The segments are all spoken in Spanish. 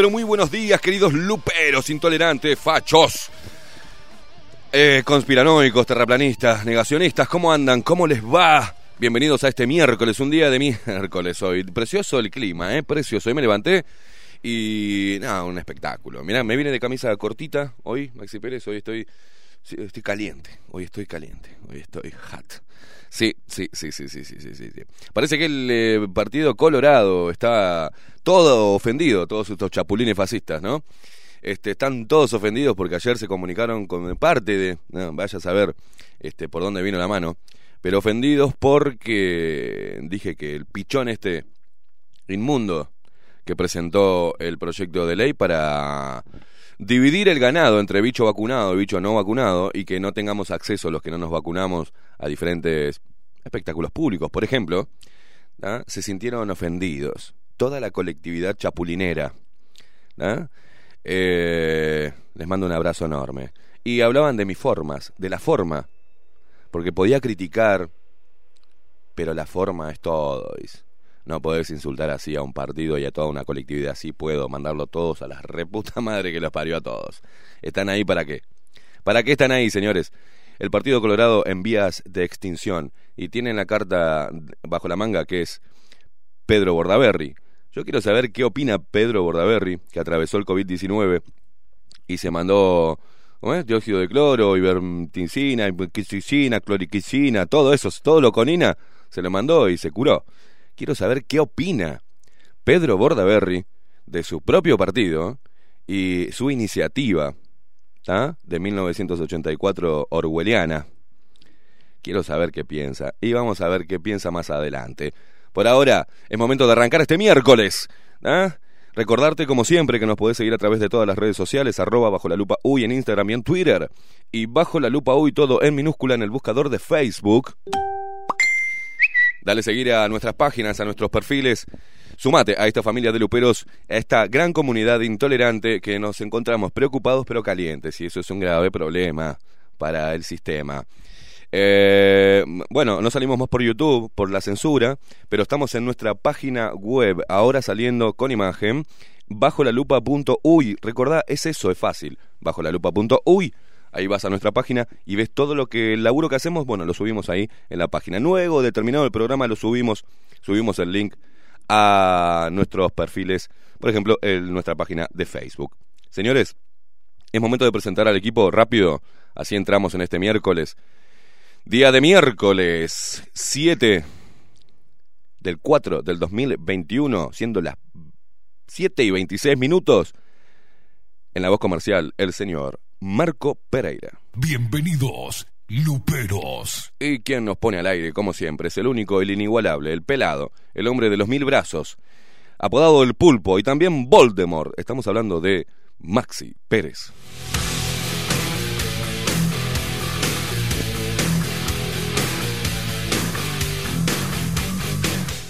Pero muy buenos días, queridos luperos, intolerantes, fachos, eh, conspiranoicos, terraplanistas, negacionistas. ¿Cómo andan? ¿Cómo les va? Bienvenidos a este miércoles, un día de miércoles hoy. Precioso el clima, ¿eh? Precioso. Hoy me levanté y... nada, un espectáculo. Mirá, me vine de camisa cortita hoy, Maxi Pérez, hoy estoy... sí, estoy caliente, hoy estoy caliente, hoy estoy hot. Sí, sí, sí, sí, sí, sí, sí, sí. Parece que el eh, Partido Colorado está todo ofendido, todos estos chapulines fascistas, ¿no? Este, están todos ofendidos porque ayer se comunicaron con parte de, vaya a saber este, por dónde vino la mano, pero ofendidos porque dije que el pichón este inmundo que presentó el proyecto de ley para dividir el ganado entre bicho vacunado y bicho no vacunado y que no tengamos acceso los que no nos vacunamos a diferentes espectáculos públicos, por ejemplo, ¿ah? se sintieron ofendidos. Toda la colectividad chapulinera. ¿ah? Eh, les mando un abrazo enorme. Y hablaban de mis formas, de la forma, porque podía criticar pero la forma es todo. No podés insultar así a un partido y a toda una colectividad así. Puedo mandarlo todos a la reputa madre que los parió a todos. ¿Están ahí para qué? ¿Para qué están ahí, señores? El Partido Colorado en vías de extinción y tienen la carta bajo la manga que es Pedro Bordaberry. Yo quiero saber qué opina Pedro Bordaberry, que atravesó el COVID-19 y se mandó dióxido de cloro, ivermectina, ivermectina, cloriquicina, todo eso, todo lo conina, se lo mandó y se curó. Quiero saber qué opina Pedro Bordaberry de su propio partido y su iniciativa ¿tá? de 1984 orwelliana. Quiero saber qué piensa y vamos a ver qué piensa más adelante. Por ahora, es momento de arrancar este miércoles. ¿ah? Recordarte, como siempre, que nos podés seguir a través de todas las redes sociales, arroba bajo la lupa uy en Instagram y en Twitter, y bajo la lupa uy todo en minúscula en el buscador de Facebook. Dale seguir a nuestras páginas, a nuestros perfiles. Sumate a esta familia de luperos, a esta gran comunidad intolerante que nos encontramos preocupados pero calientes, y eso es un grave problema para el sistema. Eh, bueno, no salimos más por YouTube por la censura, pero estamos en nuestra página web, ahora saliendo con imagen, bajo la lupa.uy. Recordá, es eso, es fácil. Bajo la. Ahí vas a nuestra página y ves todo lo que el laburo que hacemos, bueno, lo subimos ahí en la página. Luego de terminado el programa lo subimos, subimos el link a nuestros perfiles, por ejemplo, en nuestra página de Facebook. Señores, es momento de presentar al equipo rápido, así entramos en este miércoles. Día de miércoles 7 del 4 del 2021, siendo las 7 y 26 minutos. En la voz comercial, el señor Marco Pereira. Bienvenidos, Luperos. Y quien nos pone al aire, como siempre, es el único, el inigualable, el pelado, el hombre de los mil brazos, apodado el pulpo y también Voldemort. Estamos hablando de Maxi Pérez.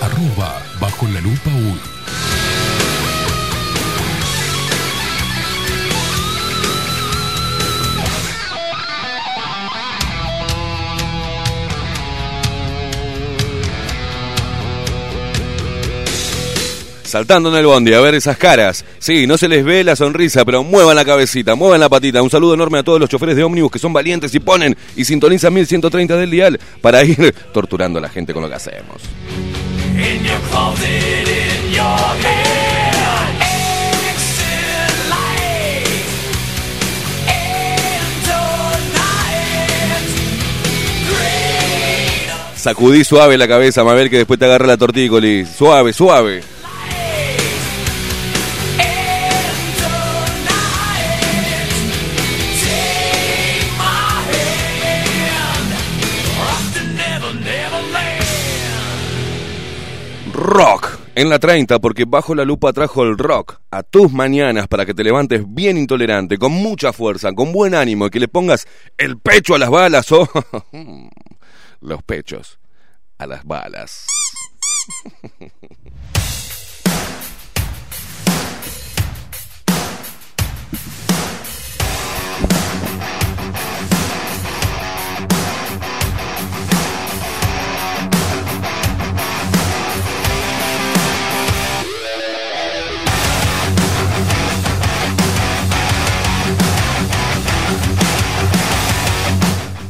Arroba bajo la lupa uy. Saltando en el bondi, a ver esas caras. Sí, no se les ve la sonrisa, pero muevan la cabecita, muevan la patita. Un saludo enorme a todos los choferes de ómnibus que son valientes y ponen y sintonizan 1130 del dial para ir torturando a la gente con lo que hacemos. Sacudí suave la cabeza, Mabel, que después te agarra la tortícoli. Suave, suave. Rock en la 30, porque bajo la lupa trajo el rock a tus mañanas para que te levantes bien intolerante, con mucha fuerza, con buen ánimo y que le pongas el pecho a las balas o los pechos a las balas.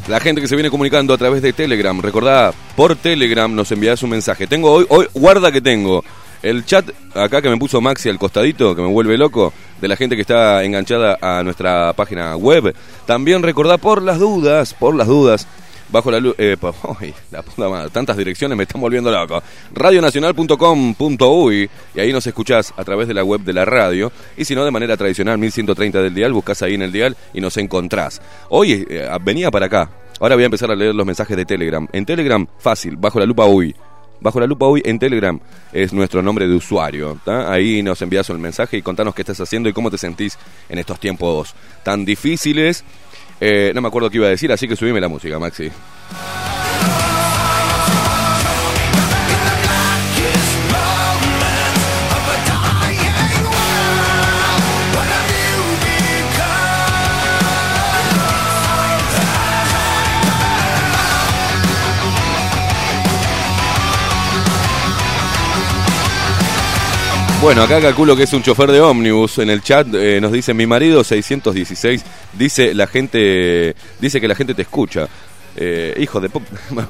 La gente que se viene comunicando a través de Telegram, recordá, por Telegram nos envías un mensaje. Tengo hoy, hoy, guarda que tengo el chat acá que me puso Maxi al costadito, que me vuelve loco, de la gente que está enganchada a nuestra página web. También recordá por las dudas, por las dudas, bajo la luz. Eh, la puta madre, tantas direcciones me están volviendo loco. Radionacional.com.uy y ahí nos escuchás a través de la web de la radio. Y si no, de manera tradicional, 1130 del dial, buscás ahí en el dial y nos encontrás. Hoy eh, venía para acá. Ahora voy a empezar a leer los mensajes de Telegram. En Telegram, fácil, bajo la lupa uy. Bajo la lupa hoy en Telegram es nuestro nombre de usuario. Ahí nos envías el mensaje y contanos qué estás haciendo y cómo te sentís en estos tiempos tan difíciles. Eh, no me acuerdo qué iba a decir, así que subime la música, Maxi. Bueno, acá calculo que es un chofer de ómnibus. En el chat eh, nos dice mi marido 616. Dice la gente, dice que la gente te escucha. Eh, hijo de pop, me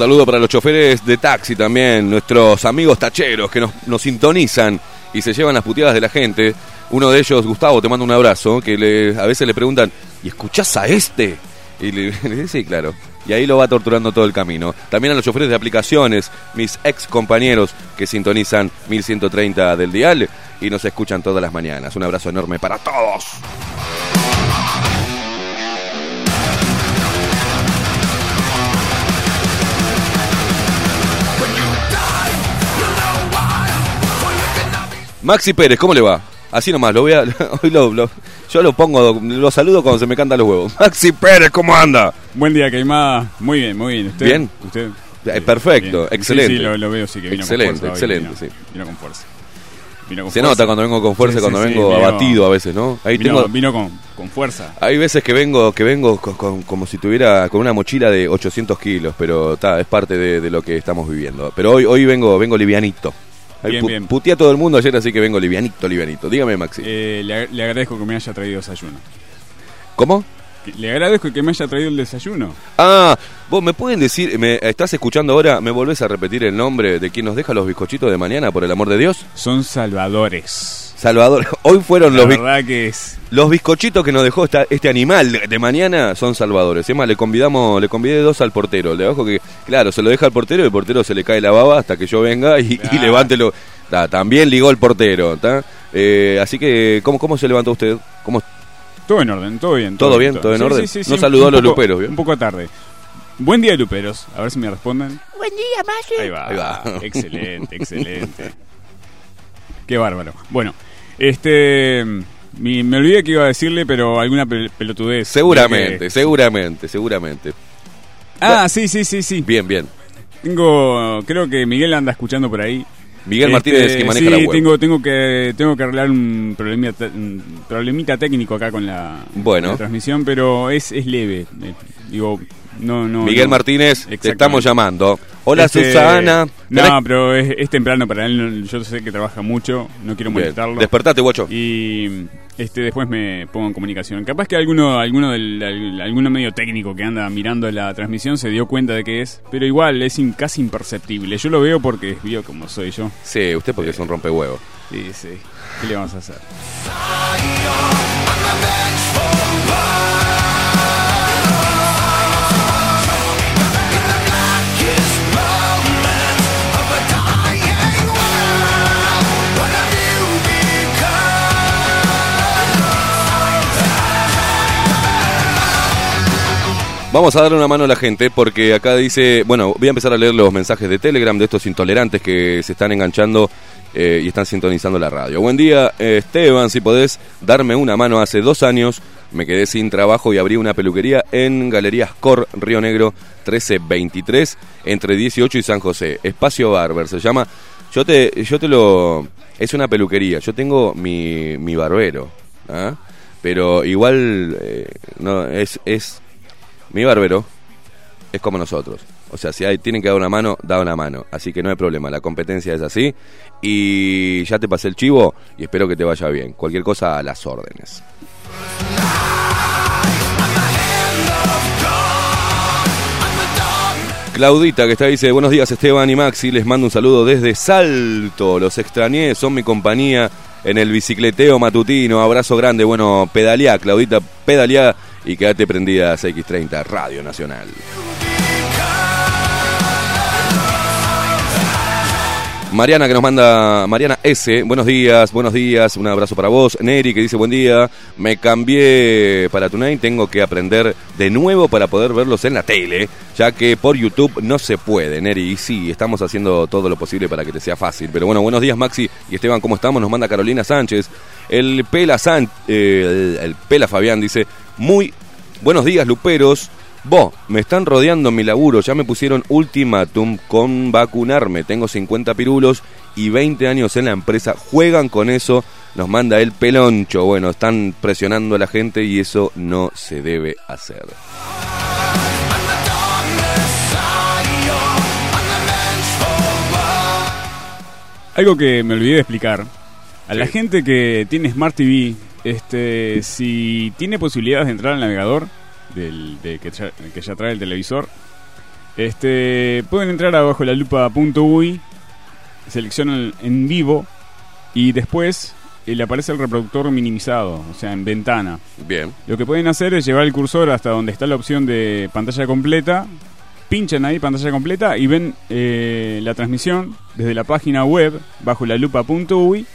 saludo para los choferes de taxi también, nuestros amigos tacheros que nos, sintonizan y se llevan las puteadas de la gente. Uno de ellos, Gustavo, te manda un abrazo, que a veces le preguntan, ¿y escuchás a este? Y le dice, sí, claro. Y ahí lo va torturando todo el camino. También a los choferes de aplicaciones, mis ex compañeros que sintonizan 1130 del dial y nos escuchan todas las mañanas. Un abrazo enorme para todos. Maxi Pérez, ¿cómo le va? Así nomás, lo voy a. Hoy lo, lo- yo lo pongo, lo saludo cuando se me cantan los huevos. Maxi Pérez, ¿cómo anda? Buen día, Queimada. Muy bien, muy bien. ¿Usted? Bien. ¿Usted? Eh, perfecto, Bien. excelente. Sí, sí, lo, lo veo, sí, que vino Excelente, con fuerza. hoy, excelente, vino, sí. Vino con fuerza. Vino con Se fuerza. nota cuando vengo con fuerza Sí, cuando sí, vengo vino- abatido a veces, ¿no? Ahí Vino, tengo. vino con, con fuerza. Hay veces que vengo, que vengo con- con- como si tuviera con una mochila de 800 kilos, pero ta, es parte de, de lo que estamos viviendo. Pero hoy, hoy vengo, vengo livianito. Bien, bien. A todo el mundo ayer, así que vengo livianito, livianito. Dígame, Maxi. Eh, le, ag- le agradezco que me haya traído desayuno. ¿Cómo? Que- Le agradezco que me haya traído el desayuno. Ah, vos me pueden decir, me estás escuchando ahora, ¿me volvés a repetir el nombre de quien nos deja los bizcochitos de mañana, por el amor de Dios? Son salvadores. Salvador. Hoy fueron La los, biz- verdad que es... los bizcochitos que nos dejó esta- este animal de mañana son salvadores. Es más, le convidamos, le convidé dos al portero. Le bajo que, claro, se lo deja al portero y el portero se le cae la baba hasta que yo venga y, y Claro. levántelo. Ta, también ligó el portero, ¿ta? Eh, así que, ¿cómo, ¿cómo se levantó usted? ¿Cómo, Todo en orden, todo bien. ¿Todo bien? ¿Todo en Sí, orden? sí, sí, No sí, saludó a los poco- luperos, ¿vio? Un poco tarde. Buen día, luperos. A ver si me responden. Buen día, Maxi. Ahí va. Ahí va. Excelente, excelente. Qué bárbaro. Bueno, este. me olvidé que iba a decirle, pero alguna pel- pelotudez. Seguramente, Que- seguramente, seguramente. Ah, sí, sí, sí, sí. Bien, bien. Tengo. Creo que Miguel anda escuchando por ahí. Miguel Este, Martínez que maneja sí, la web. Tengo, tengo, que, tengo que arreglar un problemita, un problemita técnico acá con la, Bueno. la transmisión, pero es, es leve. Eh, digo, no, no. Miguel no. Exactamente. estamos llamando. Hola Este, Susana. No, ¿Tenés- pero es, es temprano para él. Yo sé que trabaja mucho. No quiero Bien. molestarlo. Despertate, guacho. Y este después me pongo en comunicación. Capaz que alguno, alguno del al- alguno medio técnico que anda mirando la transmisión se dio cuenta de que es, pero igual es in- casi imperceptible. Yo lo veo porque vio como soy yo. Sí, usted porque es un rompehuevo. Sí, sí. ¿Qué le vamos a hacer? Vamos a darle una mano a la gente porque acá dice, bueno, voy a empezar a leer los mensajes de Telegram de estos intolerantes que se están enganchando eh, y están sintonizando la radio. Buen día, eh, Esteban, si podés darme una mano. Hace dos años me quedé sin trabajo y abrí una peluquería en Galerías Cor, Río Negro 1323, entre 18 y San José. Espacio Barber se llama. Yo te, yo te lo. Es una peluquería. Yo tengo mi, mi barbero. ¿ah? Pero igual. eh, no, es, es. Mi barbero es como nosotros. O sea, si tienen que dar una mano, da una mano. Así que no hay problema, la competencia es así. Y ya te pasé el chivo y espero que te vaya bien. Cualquier cosa a las órdenes. Claudita que está dice, buenos días Esteban y Maxi, les mando un saludo desde Salto, los extrañé, son mi compañía en el bicicleteo matutino, abrazo grande, bueno, pedaleá Claudita, pedaleá y quédate prendida a CX30, Radio Nacional. Mariana que nos manda, Mariana S, buenos días, buenos días, un abrazo para vos. Neri que dice buen día, me cambié para Tonight, tengo que aprender de nuevo para poder verlos en la tele, ya que por YouTube no se puede, Neri. Y sí, estamos haciendo todo lo posible para que te sea fácil. Pero bueno, buenos días Maxi y Esteban, ¿cómo estamos? Nos manda Carolina Sánchez. El Pela, eh, el, el Pela Fabián dice, muy buenos días Luperos. Vos, me están rodeando mi laburo, ya me pusieron ultimátum con vacunarme. Tengo 50 pirulos y 20 años en la empresa. Juegan con eso, nos manda el peloncho. Bueno, están presionando a la gente y eso no se debe hacer. Algo que me olvidé de explicar. A la gente que tiene Smart TV, este, si tiene posibilidades de entrar al navegador del, de que, ya, que ya trae el televisor, este, pueden entrar abajo la lupa.ui, seleccionan en vivo y después eh, le aparece el reproductor minimizado, o sea, en ventana. Bien, Lo que pueden hacer es llevar el cursor hasta donde está la opción de pantalla completa, pinchan ahí pantalla completa y ven eh, la transmisión desde la página web bajo la lupa.ui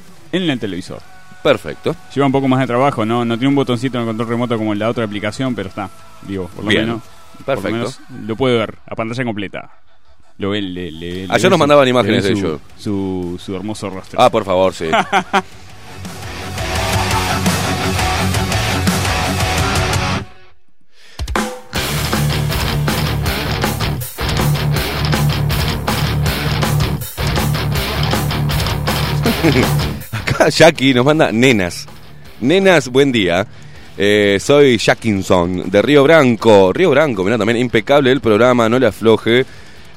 en el televisor. perfecto. Lleva un poco más de trabajo, no, no tiene un botoncito en el control remoto como en la otra aplicación, pero está, digo, por lo Bien, menos. por lo perfecto. menos lo puede ver a pantalla completa. Lo ve, le, le- Ayer ve nos mandaban imágenes de su, ello. Su, su hermoso rostro. Ah, por favor, sí. Acá Jackie nos manda nenas. Nenas, buen día. Eh, soy Jackinson de Río Branco. Río Branco, mira también impecable el programa, no le afloje.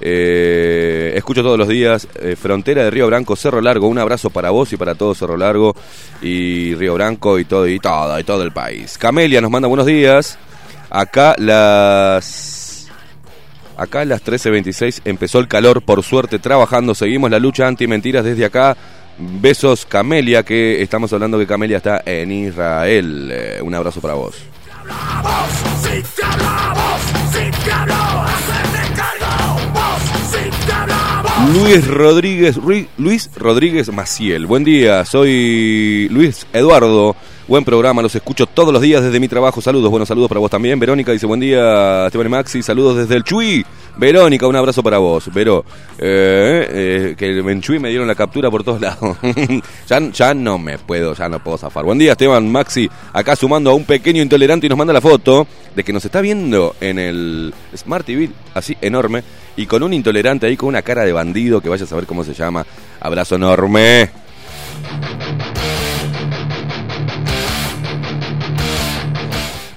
Eh, escucho todos los días. eh, frontera de Río Branco, Cerro Largo. Un abrazo para vos y para todo Cerro Largo y Río Branco y todo y todo y todo el país. Camelia nos manda buenos días. Acá las Acá las 13.26 empezó el calor, por suerte trabajando, seguimos la lucha anti-mentiras desde acá. Besos Camelia, que estamos hablando que Camelia está en Israel. Eh, un abrazo para vos. Luis Rodríguez, Luis Rodríguez Maciel. Buen día, soy Luis Eduardo. Buen programa, los escucho todos los días desde mi trabajo. Saludos, buenos saludos para vos también. Verónica dice buen día, Esteban y Maxi. Saludos desde el Chuy. Verónica, un abrazo para vos. Vero, eh, eh, que en Chuy me dieron la captura por todos lados. ya, ya no me puedo, ya no puedo zafar. Buen día, Esteban, Maxi. Acá sumando a un pequeño intolerante y nos manda la foto de que nos está viendo en el Smart TV, así enorme, y con un intolerante ahí con una cara de bandido que vaya a saber cómo se llama. Abrazo enorme.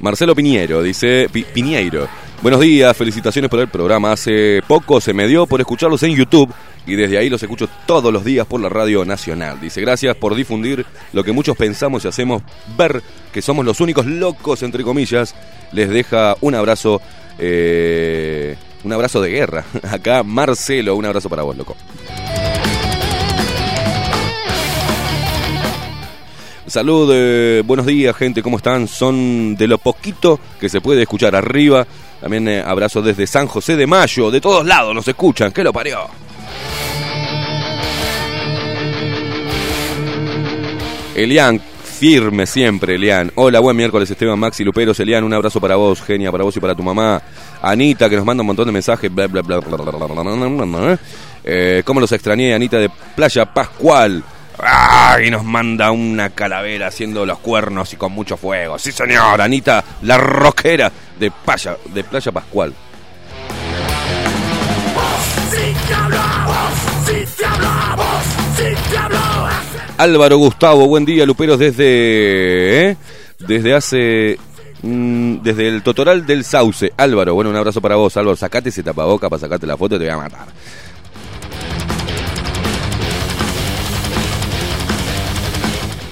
Marcelo Piñero dice, Pi- Piñeiro, buenos días, felicitaciones por el programa. Hace poco se me dio por escucharlos en YouTube y desde ahí los escucho todos los días por la radio nacional. Dice, gracias por difundir lo que muchos pensamos y hacemos ver que somos los únicos locos, entre comillas. Les deja un abrazo, eh, un abrazo de guerra. Acá Marcelo, un abrazo para vos, loco. Salud, eh, buenos días gente, ¿cómo están? Son de lo poquito que se puede escuchar arriba. También eh, abrazo desde San José de Mayo, de todos lados nos escuchan, ¿qué lo parió? Elian, firme siempre, Elian. Hola, buen miércoles, Esteban Maxi Luperos. Elian, un abrazo para vos, genia, para vos y para tu mamá. Anita, que nos manda un montón de mensajes. Bla, bla, bla, bla, bla, bla, bla, bla, bla, bla. Eh, ¿Cómo los extrañé, Anita Y nos manda una calavera haciendo los cuernos y con mucho fuego. Sí, señor, Anita, la rockera de Playa, de Playa Pascual. Álvaro Gustavo, buen día, Luperos, desde. ¿eh? Desde hace. mm, desde el Totoral del Sauce. Álvaro, bueno, un abrazo para vos, Álvaro. Sacate ese tapaboca para sacarte la foto, te voy a matar.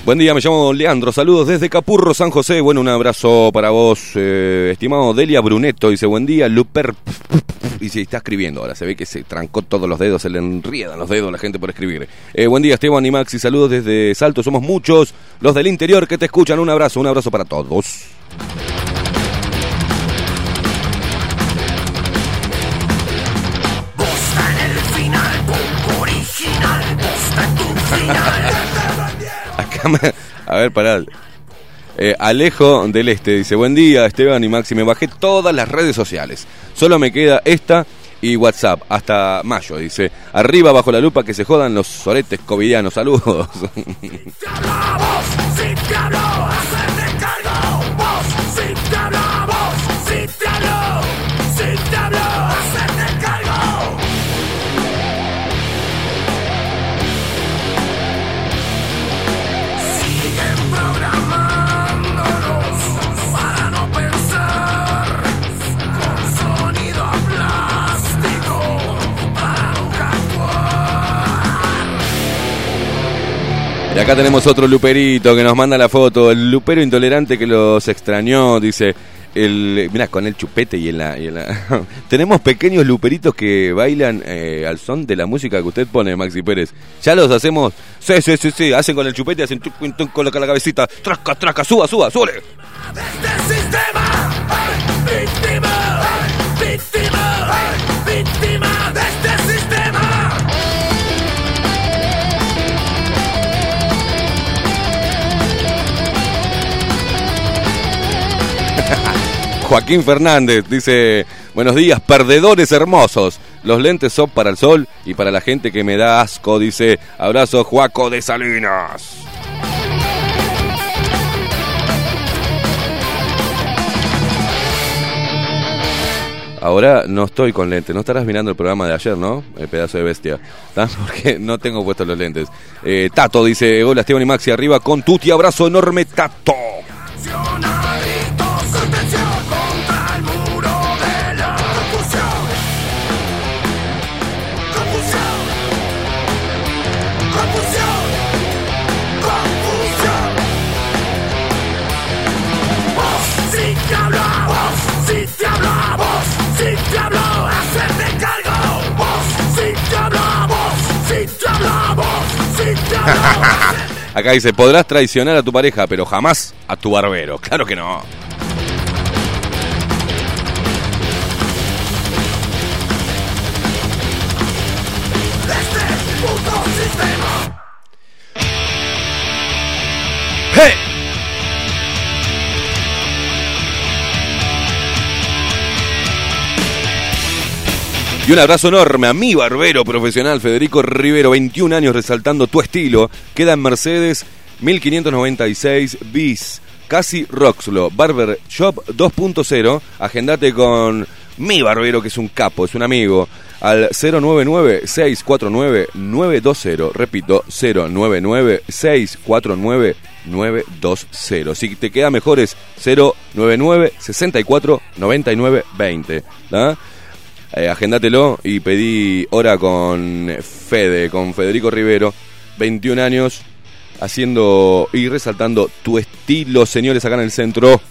Buen día, me llamo Leandro. Saludos desde Capurro, San José. Bueno, un abrazo para vos, eh, estimado Delia Brunetto. Dice, buen día, Luper. Y se está escribiendo ahora. Se ve que se trancó todos los dedos, se le enriedan los dedos a la gente por escribir. Eh, buen día, Esteban y Maxi. Saludos desde Salto. Somos muchos los del interior que te escuchan. Un abrazo, un abrazo para todos. A ver, pará. Eh, Alejo del Este dice, buen día Esteban y Maxi, me bajé todas las redes sociales. Solo me queda esta y WhatsApp hasta mayo, dice. Arriba bajo la lupa que se jodan los soretes covidianos. Saludos. Acá tenemos otro luperito que nos manda la foto. El lupero intolerante que los extrañó, dice. El, mirá, con el chupete y en la... tenemos pequeños luperitos que bailan eh, al son de la música que usted pone, Maxi Pérez. Ya los hacemos... Sí, sí, sí, sí. Hacen con el chupete, hacen tuc, tuc, tuc, con la, cabecita. Trasca, trasca, suba, suba, sube. este sistema. Víctima, víctima, víctima de Joaquín Fernández dice, buenos días, perdedores hermosos. Los lentes son para el sol y para la gente que me da asco, dice, abrazo Juaco de Salinas. Ahora no estoy con lentes, no estarás mirando el programa de ayer, ¿no? El pedazo de bestia. Porque no tengo puestos los lentes. Eh, Tato dice, hola Esteban y Maxi, arriba con Tuti, abrazo enorme, Tato. Acá dice, podrás traicionar a tu pareja, pero jamás a tu barbero. Claro que no. Y un abrazo enorme a mi barbero profesional Federico Rivero, 21 años resaltando tu estilo. Queda en Mercedes 1596 bis. Casi Roxlo, Barber Shop 2.0. Agendate con mi barbero, que es un capo, es un amigo. Al 099-649-920. Repito, 099-649-920. Si te queda mejor es 099-64-99-20. Eh, agéndatelo y pedí hora con Fede, con Federico Rivero, 21 años, haciendo y resaltando tu estilo, señores, acá en el centro.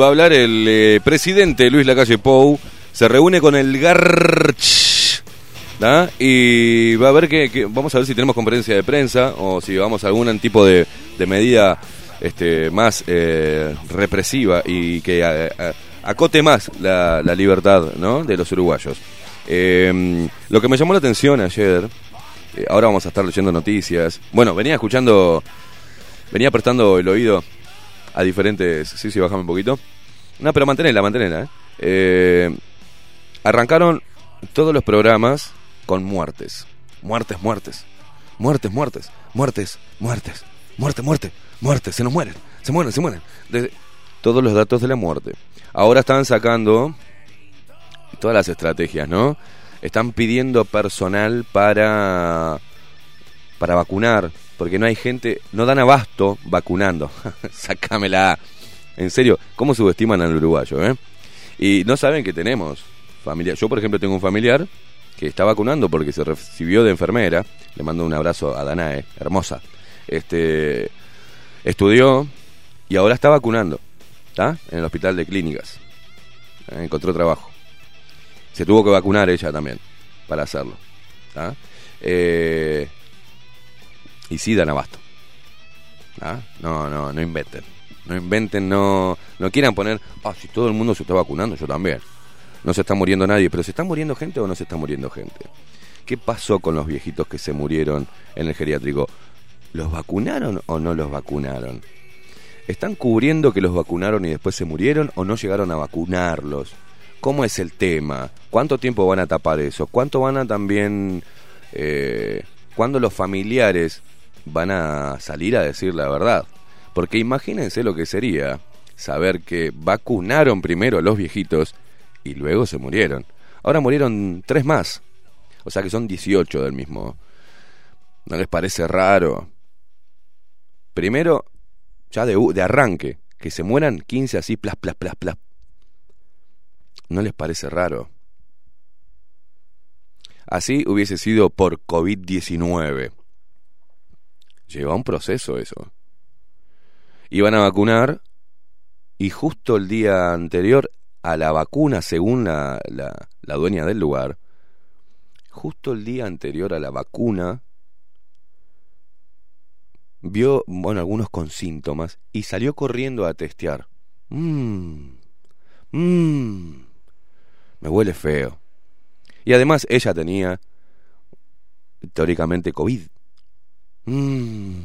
Va a hablar el eh, presidente Luis Lacalle Pou. Se reúne con el Garch. Y va a ver que, vamos a ver si tenemos conferencia de prensa o si vamos a algún tipo de, medida este, más eh, represiva y que eh, eh, acote más la, libertad de los uruguayos. Eh, lo que me llamó la atención ayer, ahora vamos a estar leyendo noticias. Bueno, venía escuchando, venía prestando el oído a diferentes. Sí, sí, bajame un poquito. No, pero mantenela, mantenela. ¿eh? Eh, arrancaron todos los programas con muertes. Muertes, muertes. Muertes, muertes. Muertes, muertes. Muerte, muerte. Muerte. Se nos mueren. Se mueren, se mueren. De- todos los datos de la muerte. Ahora están sacando todas las estrategias, ¿no? Están pidiendo personal para para vacunar, porque no hay gente, no dan abasto vacunando. Sácamela. En serio, ¿cómo subestiman al uruguayo, eh? Y no saben que tenemos familia. Yo, por ejemplo, tengo un familiar que está vacunando porque se recibió de enfermera. Le mando un abrazo a Danae, hermosa. Este estudió y ahora está vacunando. ¿Está? En el hospital de clínicas. Eh, Encontró trabajo. Se tuvo que vacunar ella también para hacerlo. Eh, y sí dan abasto. ¿Ah? No, no, no inventen. No inventen, no, no quieran poner, ah, si todo el mundo se está vacunando, yo también. No se está muriendo nadie, pero ¿se está muriendo gente o no se está muriendo gente? ¿Qué pasó con los viejitos que se murieron en el geriátrico? ¿Los vacunaron o no los vacunaron? ¿Están cubriendo que los vacunaron y después se murieron o no llegaron a vacunarlos? ¿Cómo es el tema? ¿Cuánto tiempo van a tapar eso? ¿Cuánto van a también... Eh, ¿Cuándo los familiares van a salir a decir la verdad? Porque imagínense lo que sería saber que vacunaron primero a los viejitos y luego se murieron. Ahora murieron tres más. O sea que son 18 del mismo. ¿No les parece raro? Primero, ya de, de arranque, que se mueran 15 así, plas, plas, plas, plas. ¿No les parece raro? Así hubiese sido por COVID-19. Lleva un proceso eso. Iban a vacunar y justo el día anterior a la vacuna, según la, la, la dueña del lugar, justo el día anterior a la vacuna, vio, bueno, algunos con síntomas y salió corriendo a testear. Mmm, mmm, me huele feo. Y además ella tenía, teóricamente, COVID. Mmm,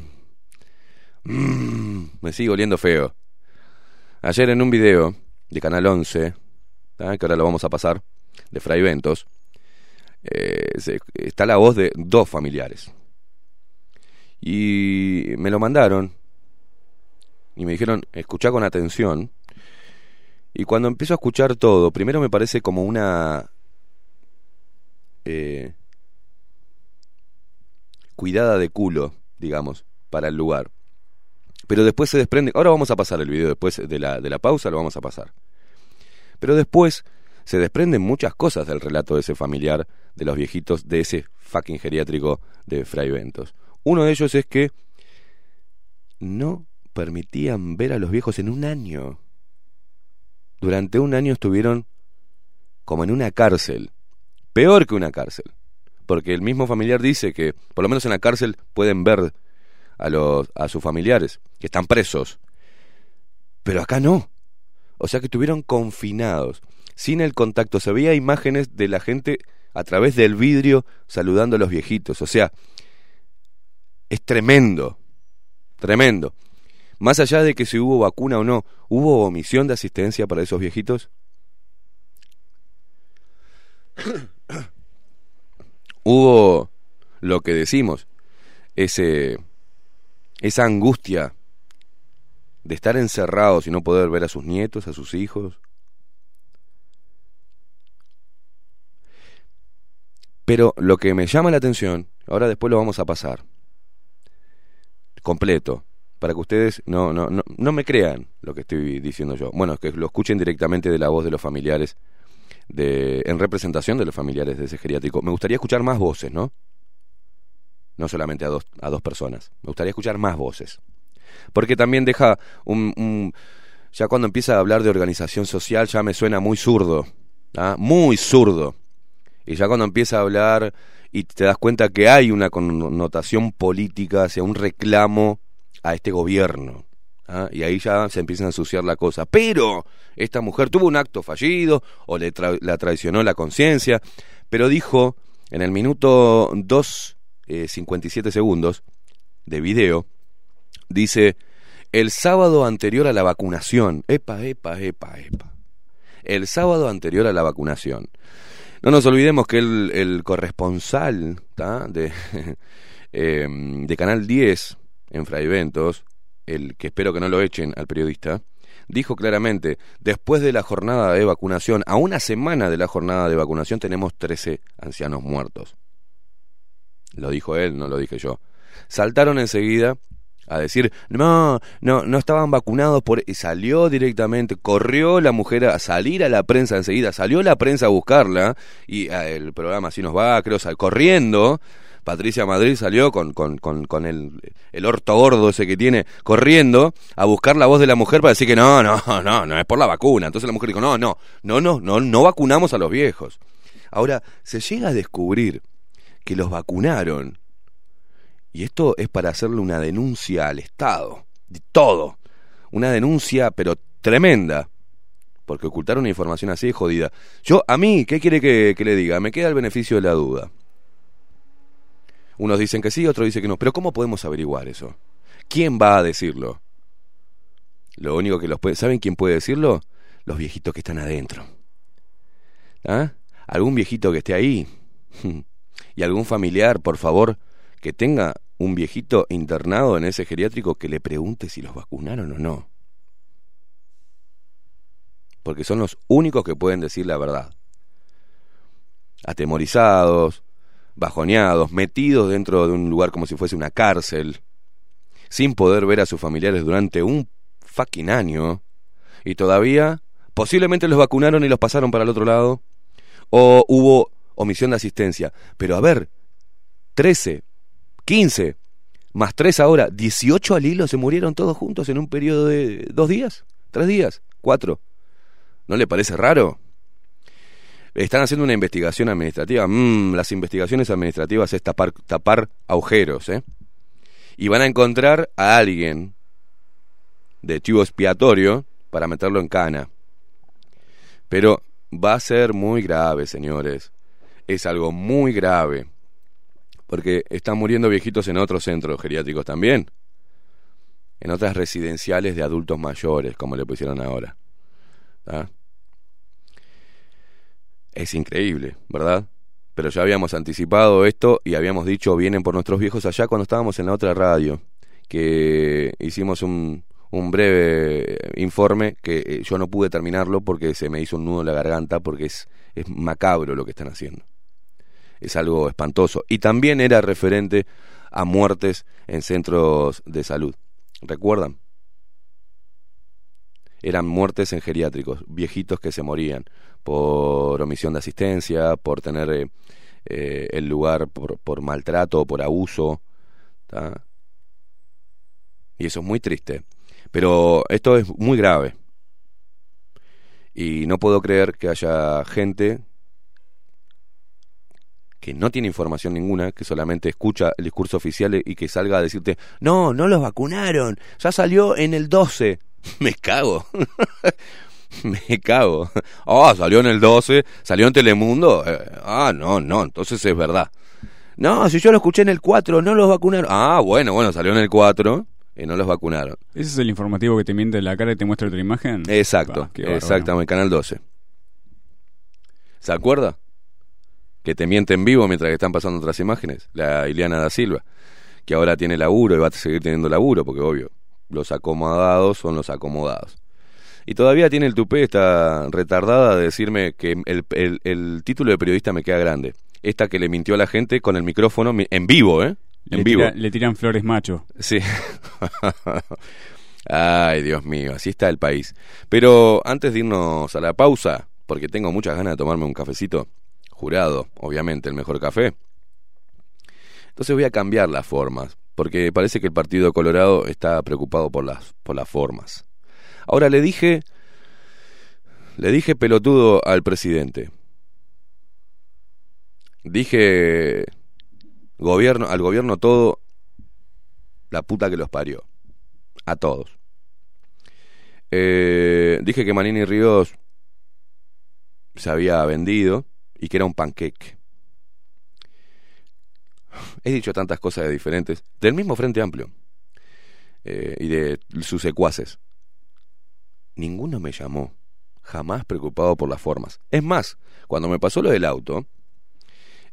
mmm, me sigue oliendo feo. Ayer en un video de Canal 11, ¿tá? que ahora lo vamos a pasar, de Fray Ventos, eh, está la voz de dos familiares. Y me lo mandaron y me dijeron, escuchá con atención. Y cuando empiezo a escuchar todo, primero me parece como una eh, cuidada de culo, digamos, para el lugar. Pero después se desprende, ahora vamos a pasar el video, después de la, de la pausa lo vamos a pasar. Pero después se desprenden muchas cosas del relato de ese familiar, de los viejitos, de ese fucking geriátrico de Fray Ventos. Uno de ellos es que no permitían ver a los viejos en un año. Durante un año estuvieron como en una cárcel. Peor que una cárcel. Porque el mismo familiar dice que, por lo menos en la cárcel, pueden ver a, los, a sus familiares, que están presos. Pero acá no. O sea que estuvieron confinados, sin el contacto. Se veía imágenes de la gente a través del vidrio saludando a los viejitos. O sea, es tremendo. Tremendo. Más allá de que si hubo vacuna o no, ¿hubo omisión de asistencia para esos viejitos? hubo lo que decimos, ese, esa angustia de estar encerrados y no poder ver a sus nietos, a sus hijos. Pero lo que me llama la atención, ahora después lo vamos a pasar, completo, para que ustedes no, no, no, no me crean lo que estoy diciendo yo. Bueno, que lo escuchen directamente de la voz de los familiares, de, en representación de los familiares de ese geriátrico. Me gustaría escuchar más voces, ¿no? No solamente a dos, a dos personas. Me gustaría escuchar más voces. Porque también deja un, un- ya cuando empieza a hablar de organización social ya me suena muy zurdo, ¿ah? muy zurdo. Y ya cuando empieza a hablar y te das cuenta que hay una connotación política hacia un reclamo a este gobierno. ¿Ah? Y ahí ya se empieza a ensuciar la cosa. Pero esta mujer tuvo un acto fallido o le la traicionó la conciencia, pero dijo en el minuto 2, eh, 57 segundos de video, dice, el sábado anterior a la vacunación, epa, epa, epa, epa, el sábado anterior a la vacunación, no nos olvidemos que el, corresponsal de, eh, de Canal 10 en Fraiventos, el que espero que no lo echen al periodista, dijo claramente, después de la jornada de vacunación, a una semana de la jornada de vacunación tenemos 13 ancianos muertos. Lo dijo él, no lo dije yo. Saltaron enseguida a decir, no, no, no estaban vacunados por... Y salió directamente, corrió la mujer a salir a la prensa enseguida, salió la prensa a buscarla y ah, el programa así nos va, creo, sal- corriendo. Patricia Madrid salió con, con, con, el, el orto gordo ese que tiene, corriendo a buscar la voz de la mujer para decir que no, no, no, no es por la vacuna. Entonces la mujer dijo, no, no, no, no, no, no vacunamos a los viejos. Ahora, se llega a descubrir que los vacunaron y esto es para hacerle una denuncia al Estado, de todo. Una denuncia, pero tremenda. Porque ocultar una información así es jodida. Yo, a mí, ¿qué quiere que le diga? Me queda el beneficio de la duda. Unos dicen que sí, otros dicen que no. Pero ¿cómo podemos averiguar eso? ¿Quién va a decirlo? Lo único que los puede... ¿Saben quién puede decirlo? Los viejitos que están adentro. ¿Ah? ¿Algún viejito que esté ahí? y algún familiar, por favor, que tenga un viejito internado en ese geriátrico que le pregunte si los vacunaron o no. Porque son los únicos que pueden decir la verdad. Atemorizados, bajoneados, metidos dentro de un lugar como si fuese una cárcel, sin poder ver a sus familiares durante un fucking año, y todavía posiblemente los vacunaron y los pasaron para el otro lado, o hubo omisión de asistencia. Pero a ver, 13, 15, más 3 ahora, 18 al hilo se murieron todos juntos en un periodo de dos días, tres días, cuatro. ¿No le parece raro? Están haciendo una investigación administrativa. Mm, las investigaciones administrativas es tapar, agujeros, ¿eh? Y van a encontrar a alguien de chivo expiatorio para meterlo en cana. Pero va a ser muy grave, señores. Es algo muy grave. Porque están muriendo viejitos en otros centros geriátricos también. En otras residenciales de adultos mayores, como le pusieron ahora. ¿Ah? Es increíble, ¿verdad? Pero ya habíamos anticipado esto y habíamos dicho vienen por nuestros viejos allá cuando estábamos en la otra radio, que hicimos un, un breve informe que eh, yo no pude terminarlo porque se me hizo un nudo en la garganta porque es, es macabro lo que están haciendo. Es algo espantoso. Y también era referente a muertes en centros de salud. ¿Recuerdan? Eran muertes en geriátricos, viejitos que se morían por omisión de asistencia, por tener eh, eh, el lugar por, por maltrato por abuso. Y eso es muy triste. Pero esto es muy grave. Y no puedo creer que haya gente que no tiene información ninguna, que solamente escucha el discurso oficial y que salga a decirte, no, no los vacunaron, ya salió en el 12. Me cago. Me cago. Ah, salió en el 12, salió en Telemundo. Eh, ah, no, no, entonces es verdad. No, si yo lo escuché en el 4, no los vacunaron. Ah, bueno, bueno, salió en el 4 y no los vacunaron. ¿Ese es el informativo que te miente en la cara y te muestra otra imagen? Exacto, Ah, exactamente, Canal 12. ¿Se acuerda? Que te miente en vivo mientras que están pasando otras imágenes. La Ileana da Silva, que ahora tiene laburo y va a seguir teniendo laburo, porque obvio, los acomodados son los acomodados. Y todavía tiene el tupé, está retardada de decirme que el, el- el título de periodista me queda grande. Esta que le mintió a la gente con el micrófono mi- en vivo, ¿eh? En Le, vivo. tira- le tiran flores macho. Sí. Ay, Dios mío, así está el país. Pero antes de irnos a la pausa, porque tengo muchas ganas de tomarme un cafecito, jurado, obviamente, el mejor café. Entonces voy a cambiar las formas, porque parece que el Partido Colorado está preocupado por las, por las formas. Ahora le dije, le dije pelotudo al presidente. Dije gobierno, al gobierno todo, la puta que los parió. A todos. Eh, dije que Manini Ríos se había vendido y que era un panqueque. He dicho tantas cosas de diferentes, del mismo Frente Amplio eh, y de sus secuaces. Ninguno me llamó, jamás preocupado por las formas. Es más, cuando me pasó lo del auto,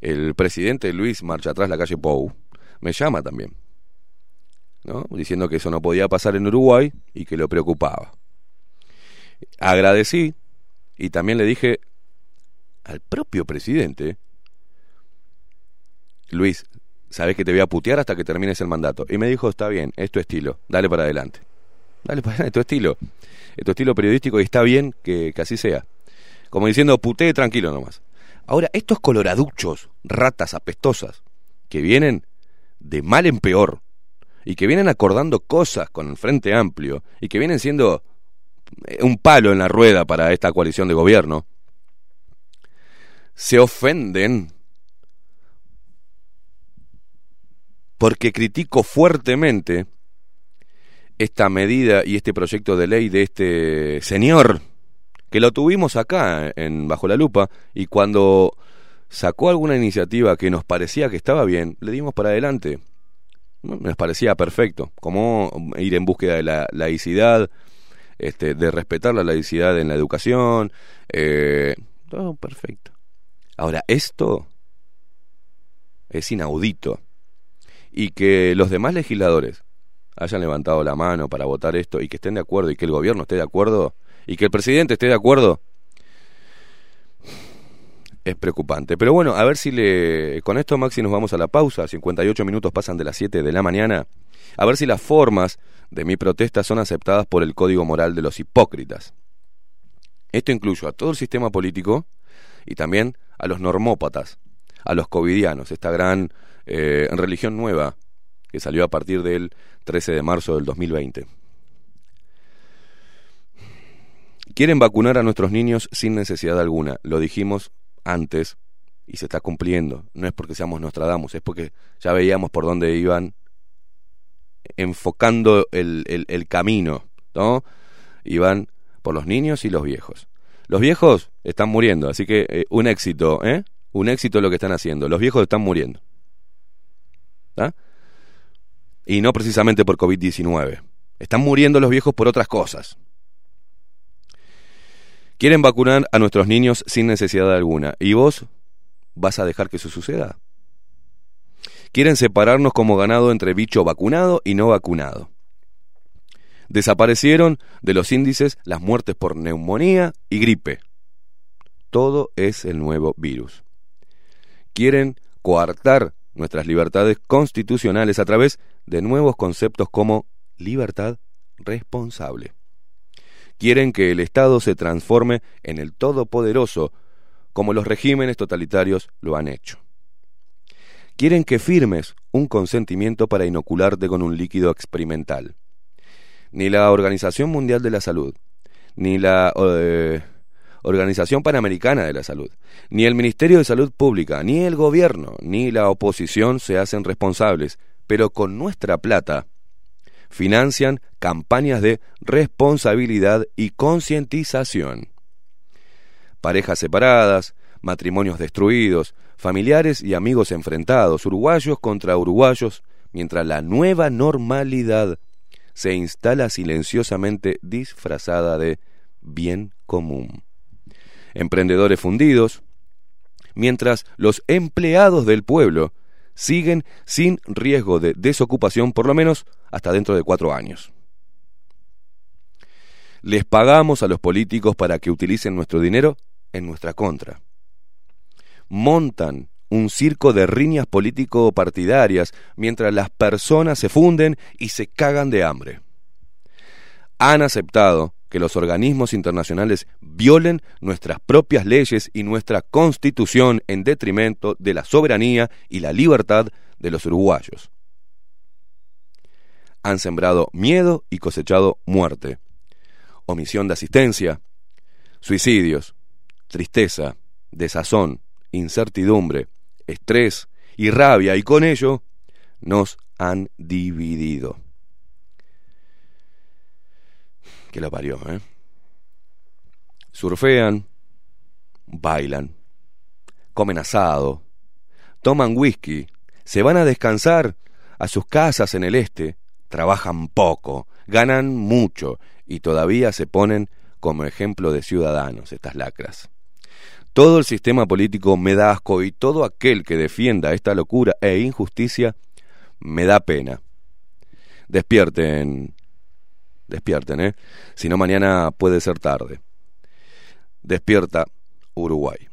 el presidente Luis marcha atrás la calle Pou me llama también, ¿no? diciendo que eso no podía pasar en Uruguay y que lo preocupaba. Agradecí y también le dije al propio presidente, Luis, sabes que te voy a putear hasta que termines el mandato. Y me dijo, está bien, es tu estilo, dale para adelante. Dale para adelante, es tu estilo. Es tu estilo periodístico y está bien que, que así sea. Como diciendo, putee tranquilo nomás. Ahora, estos coloraduchos, ratas apestosas, que vienen de mal en peor, y que vienen acordando cosas con el Frente Amplio, y que vienen siendo eh, un palo en la rueda para esta coalición de gobierno, se ofenden porque critico fuertemente esta medida y este proyecto de ley de este señor, que lo tuvimos acá en Bajo la Lupa, y cuando sacó alguna iniciativa que nos parecía que estaba bien, le dimos para adelante. Nos parecía perfecto, como ir en búsqueda de la laicidad, este, de respetar la laicidad en la educación, eh, todo perfecto. Ahora, esto es inaudito y que los demás legisladores hayan levantado la mano para votar esto y que estén de acuerdo y que el gobierno esté de acuerdo y que el presidente esté de acuerdo es preocupante. Pero bueno, a ver si le con esto Maxi nos vamos a la pausa, 58 minutos pasan de las 7 de la mañana. A ver si las formas de mi protesta son aceptadas por el código moral de los hipócritas. Esto incluye a todo el sistema político y también a los normópatas, a los covidianos, esta gran eh, religión nueva que salió a partir del 13 de marzo del 2020. Quieren vacunar a nuestros niños sin necesidad alguna, lo dijimos antes y se está cumpliendo. No es porque seamos Nostradamus, es porque ya veíamos por dónde iban enfocando el, el, camino, ¿no? Iban por los niños y los viejos. Los viejos están muriendo, así que eh, un éxito, ¿eh? Un éxito lo que están haciendo. Los viejos están muriendo. Y no precisamente por COVID-19. Están muriendo los viejos por otras cosas. Quieren vacunar a nuestros niños sin necesidad alguna. ¿Y vos vas a dejar que eso suceda? Quieren separarnos como ganado entre bicho vacunado y no vacunado. Desaparecieron de los índices las muertes por neumonía y gripe. Todo es el nuevo virus. Quieren coartar nuestras libertades constitucionales a través de nuevos conceptos como libertad responsable. Quieren que el Estado se transforme en el todopoderoso, como los regímenes totalitarios lo han hecho. Quieren que firmes un consentimiento para inocularte con un líquido experimental. Ni la Organización Mundial de la Salud, ni la eh, Organización Panamericana de la Salud, ni el Ministerio de Salud Pública, ni el gobierno, ni la oposición se hacen responsables, pero con nuestra plata financian campañas de responsabilidad y concientización. Parejas separadas, matrimonios destruidos, familiares y amigos enfrentados, uruguayos contra uruguayos, mientras la nueva normalidad se instala silenciosamente disfrazada de bien común emprendedores fundidos, mientras los empleados del pueblo siguen sin riesgo de desocupación por lo menos hasta dentro de cuatro años. Les pagamos a los políticos para que utilicen nuestro dinero en nuestra contra. Montan un circo de riñas político-partidarias mientras las personas se funden y se cagan de hambre. Han aceptado que los organismos internacionales violen nuestras propias leyes y nuestra constitución en detrimento de la soberanía y la libertad de los uruguayos. Han sembrado miedo y cosechado muerte, omisión de asistencia, suicidios, tristeza, desazón, incertidumbre, estrés. Y rabia. Y con ello nos han dividido que la parió, ¿eh? Surfean, bailan, comen asado, toman whisky, se van a descansar a sus casas en el este, trabajan poco, ganan mucho y todavía se ponen como ejemplo de ciudadanos estas lacras. Todo el sistema político me da asco y todo aquel que defienda esta locura e injusticia me da pena. Despierten, Despierten, ¿eh? Si no, mañana puede ser tarde. Despierta Uruguay.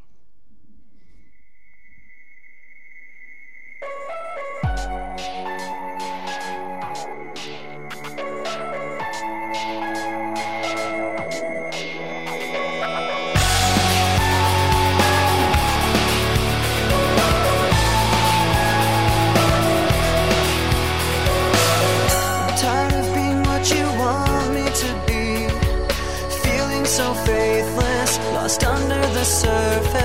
surface.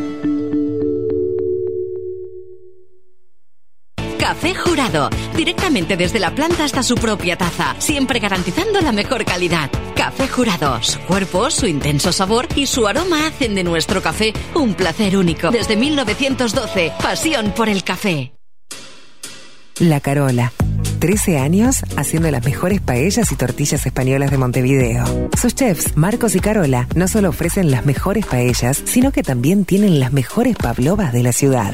Directamente desde la planta hasta su propia taza, siempre garantizando la mejor calidad. Café Jurado, su cuerpo, su intenso sabor y su aroma hacen de nuestro café un placer único. Desde 1912, pasión por el café. La Carola. 13 años haciendo las mejores paellas y tortillas españolas de Montevideo. Sus chefs, Marcos y Carola, no solo ofrecen las mejores paellas, sino que también tienen las mejores pavlovas de la ciudad.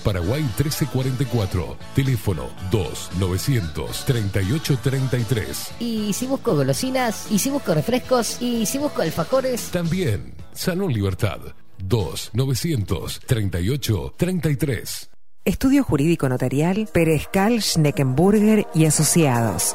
Paraguay 1344, teléfono 2-938-33. Y si busco golosinas, y si busco refrescos, y si busco alfajores. También, Salón Libertad, 2-938-33. Estudio Jurídico Notarial, Perezcal, Schneckenburger y Asociados.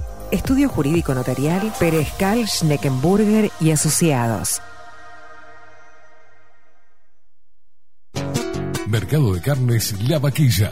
Estudio Jurídico Notarial, Perezcal, Schneckenburger y Asociados. Mercado de Carnes La Vaquilla.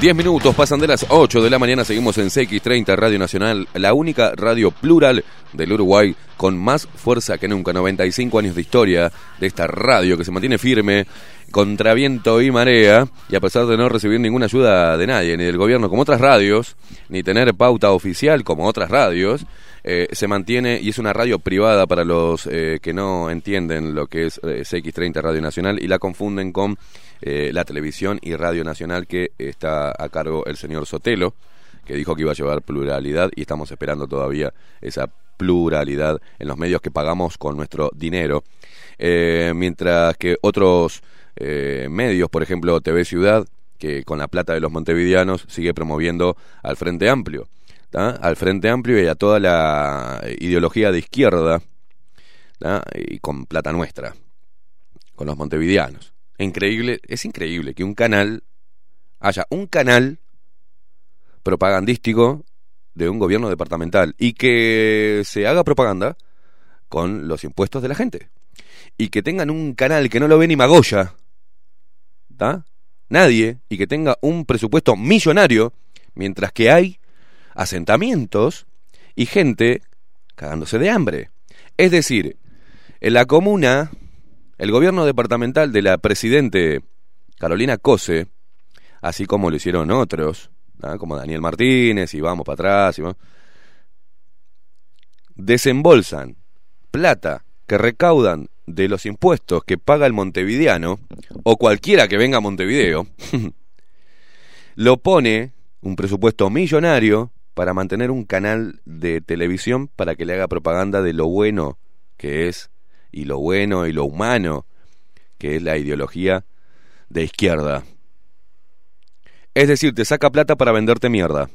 10 minutos pasan de las 8 de la mañana, seguimos en CX30 Radio Nacional, la única radio plural del Uruguay con más fuerza que nunca, 95 años de historia de esta radio que se mantiene firme contra viento y marea y a pesar de no recibir ninguna ayuda de nadie, ni del gobierno como otras radios, ni tener pauta oficial como otras radios, eh, se mantiene y es una radio privada para los eh, que no entienden lo que es eh, CX30 Radio Nacional y la confunden con eh, la televisión y Radio Nacional que está a cargo el señor Sotelo, que dijo que iba a llevar pluralidad y estamos esperando todavía esa pluralidad en los medios que pagamos con nuestro dinero. Eh, mientras que otros eh, medios, por ejemplo TV Ciudad, que con la plata de los montevideanos sigue promoviendo al Frente Amplio, al Frente Amplio y a toda la ideología de izquierda, y con plata nuestra, con los montevideanos. Increíble, es increíble que un canal haya un canal propagandístico de un gobierno departamental y que se haga propaganda con los impuestos de la gente y que tengan un canal que no lo ve ni Magoya, ¿tá? Nadie y que tenga un presupuesto millonario mientras que hay asentamientos y gente cagándose de hambre. Es decir, en la comuna el gobierno departamental de la presidente Carolina Cose, así como lo hicieron otros, ¿ah? como Daniel Martínez, y vamos para atrás, y desembolsan plata que recaudan de los impuestos que paga el montevideano, o cualquiera que venga a Montevideo, lo pone un presupuesto millonario para mantener un canal de televisión para que le haga propaganda de lo bueno que es y lo bueno y lo humano que es la ideología de izquierda. Es decir, te saca plata para venderte mierda.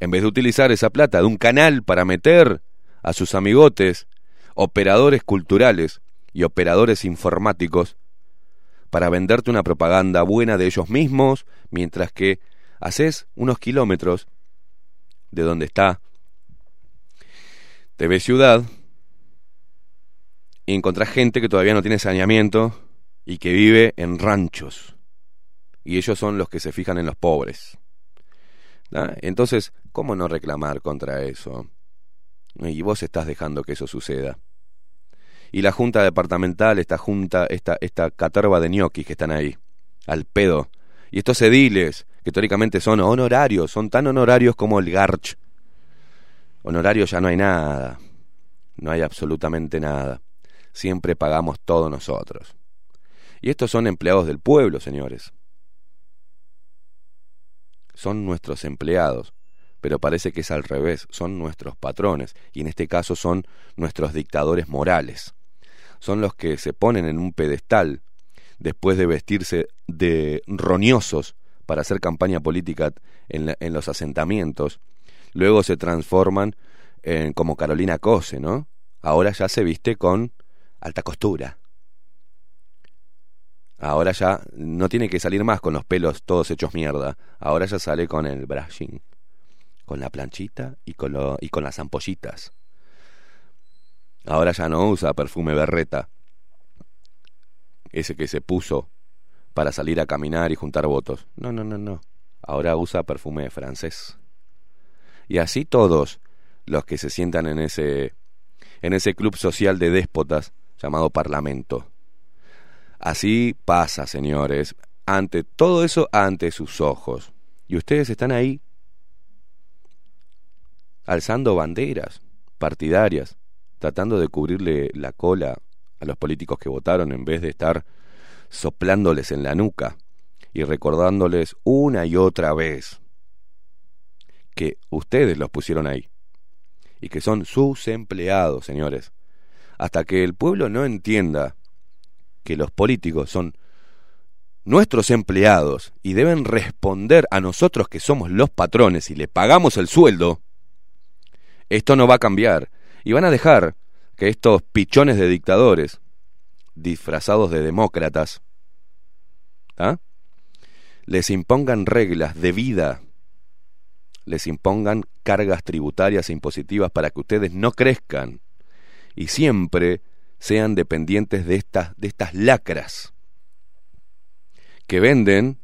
En vez de utilizar esa plata de un canal para meter a sus amigotes, operadores culturales y operadores informáticos, para venderte una propaganda buena de ellos mismos, mientras que haces unos kilómetros de donde está TV Ciudad, y encontrás gente que todavía no tiene saneamiento y que vive en ranchos. Y ellos son los que se fijan en los pobres. Entonces, ¿cómo no reclamar contra eso? Y vos estás dejando que eso suceda. Y la junta departamental, esta junta, esta, esta caterva de ñoquis que están ahí, al pedo. Y estos ediles, que son honorarios, son tan honorarios como el Garch. Honorarios ya no hay nada. No hay absolutamente nada siempre pagamos todos nosotros. Y estos son empleados del pueblo, señores. Son nuestros empleados, pero parece que es al revés, son nuestros patrones, y en este caso son nuestros dictadores morales. Son los que se ponen en un pedestal después de vestirse de roñosos para hacer campaña política en, los asentamientos, luego se transforman en, como Carolina Cose, ¿no? Ahora ya se viste con alta costura. Ahora ya no tiene que salir más con los pelos todos hechos mierda. Ahora ya sale con el brushing, con la planchita y con, y con las ampollitas. Ahora ya no usa perfume berreta, ese que se puso para salir a caminar y juntar votos. No, no, no, no. Ahora usa perfume francés. Y así todos los que se sientan en ese en ese club social de déspotas llamado Parlamento. Así pasa, señores, ante todo eso ante sus ojos. Y ustedes están ahí alzando banderas partidarias, tratando de cubrirle la cola a los políticos que votaron en vez de estar soplándoles en la nuca y recordándoles una y otra vez que ustedes los pusieron ahí y que son sus empleados, señores hasta que el pueblo no entienda que los políticos son nuestros empleados y deben responder a nosotros que somos los patrones y le pagamos el sueldo, esto no va a cambiar. Y van a dejar que estos pichones de dictadores, disfrazados de demócratas, ¿ah? les impongan reglas de vida, les impongan cargas tributarias e impositivas para que ustedes no crezcan y siempre sean dependientes de estas, de estas lacras que venden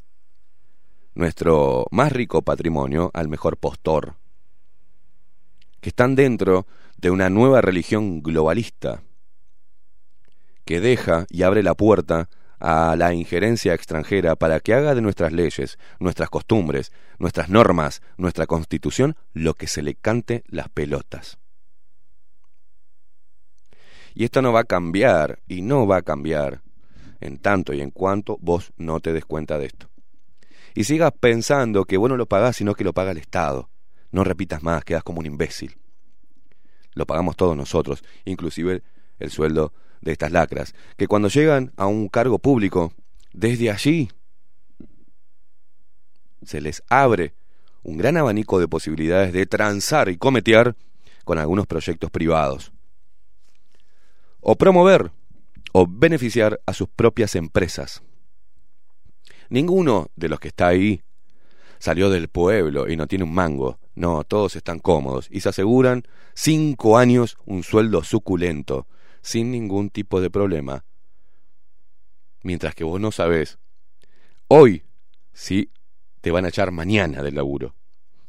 nuestro más rico patrimonio al mejor postor, que están dentro de una nueva religión globalista, que deja y abre la puerta a la injerencia extranjera para que haga de nuestras leyes, nuestras costumbres, nuestras normas, nuestra constitución, lo que se le cante las pelotas. Y esto no va a cambiar, y no va a cambiar, en tanto y en cuanto vos no te des cuenta de esto. Y sigas pensando que vos no lo pagás, sino que lo paga el Estado. No repitas más, quedas como un imbécil. Lo pagamos todos nosotros, inclusive el sueldo de estas lacras, que cuando llegan a un cargo público, desde allí se les abre un gran abanico de posibilidades de transar y cometear con algunos proyectos privados. O promover o beneficiar a sus propias empresas. Ninguno de los que está ahí salió del pueblo y no tiene un mango. No, todos están cómodos y se aseguran cinco años un sueldo suculento, sin ningún tipo de problema. Mientras que vos no sabés, hoy sí te van a echar mañana del laburo,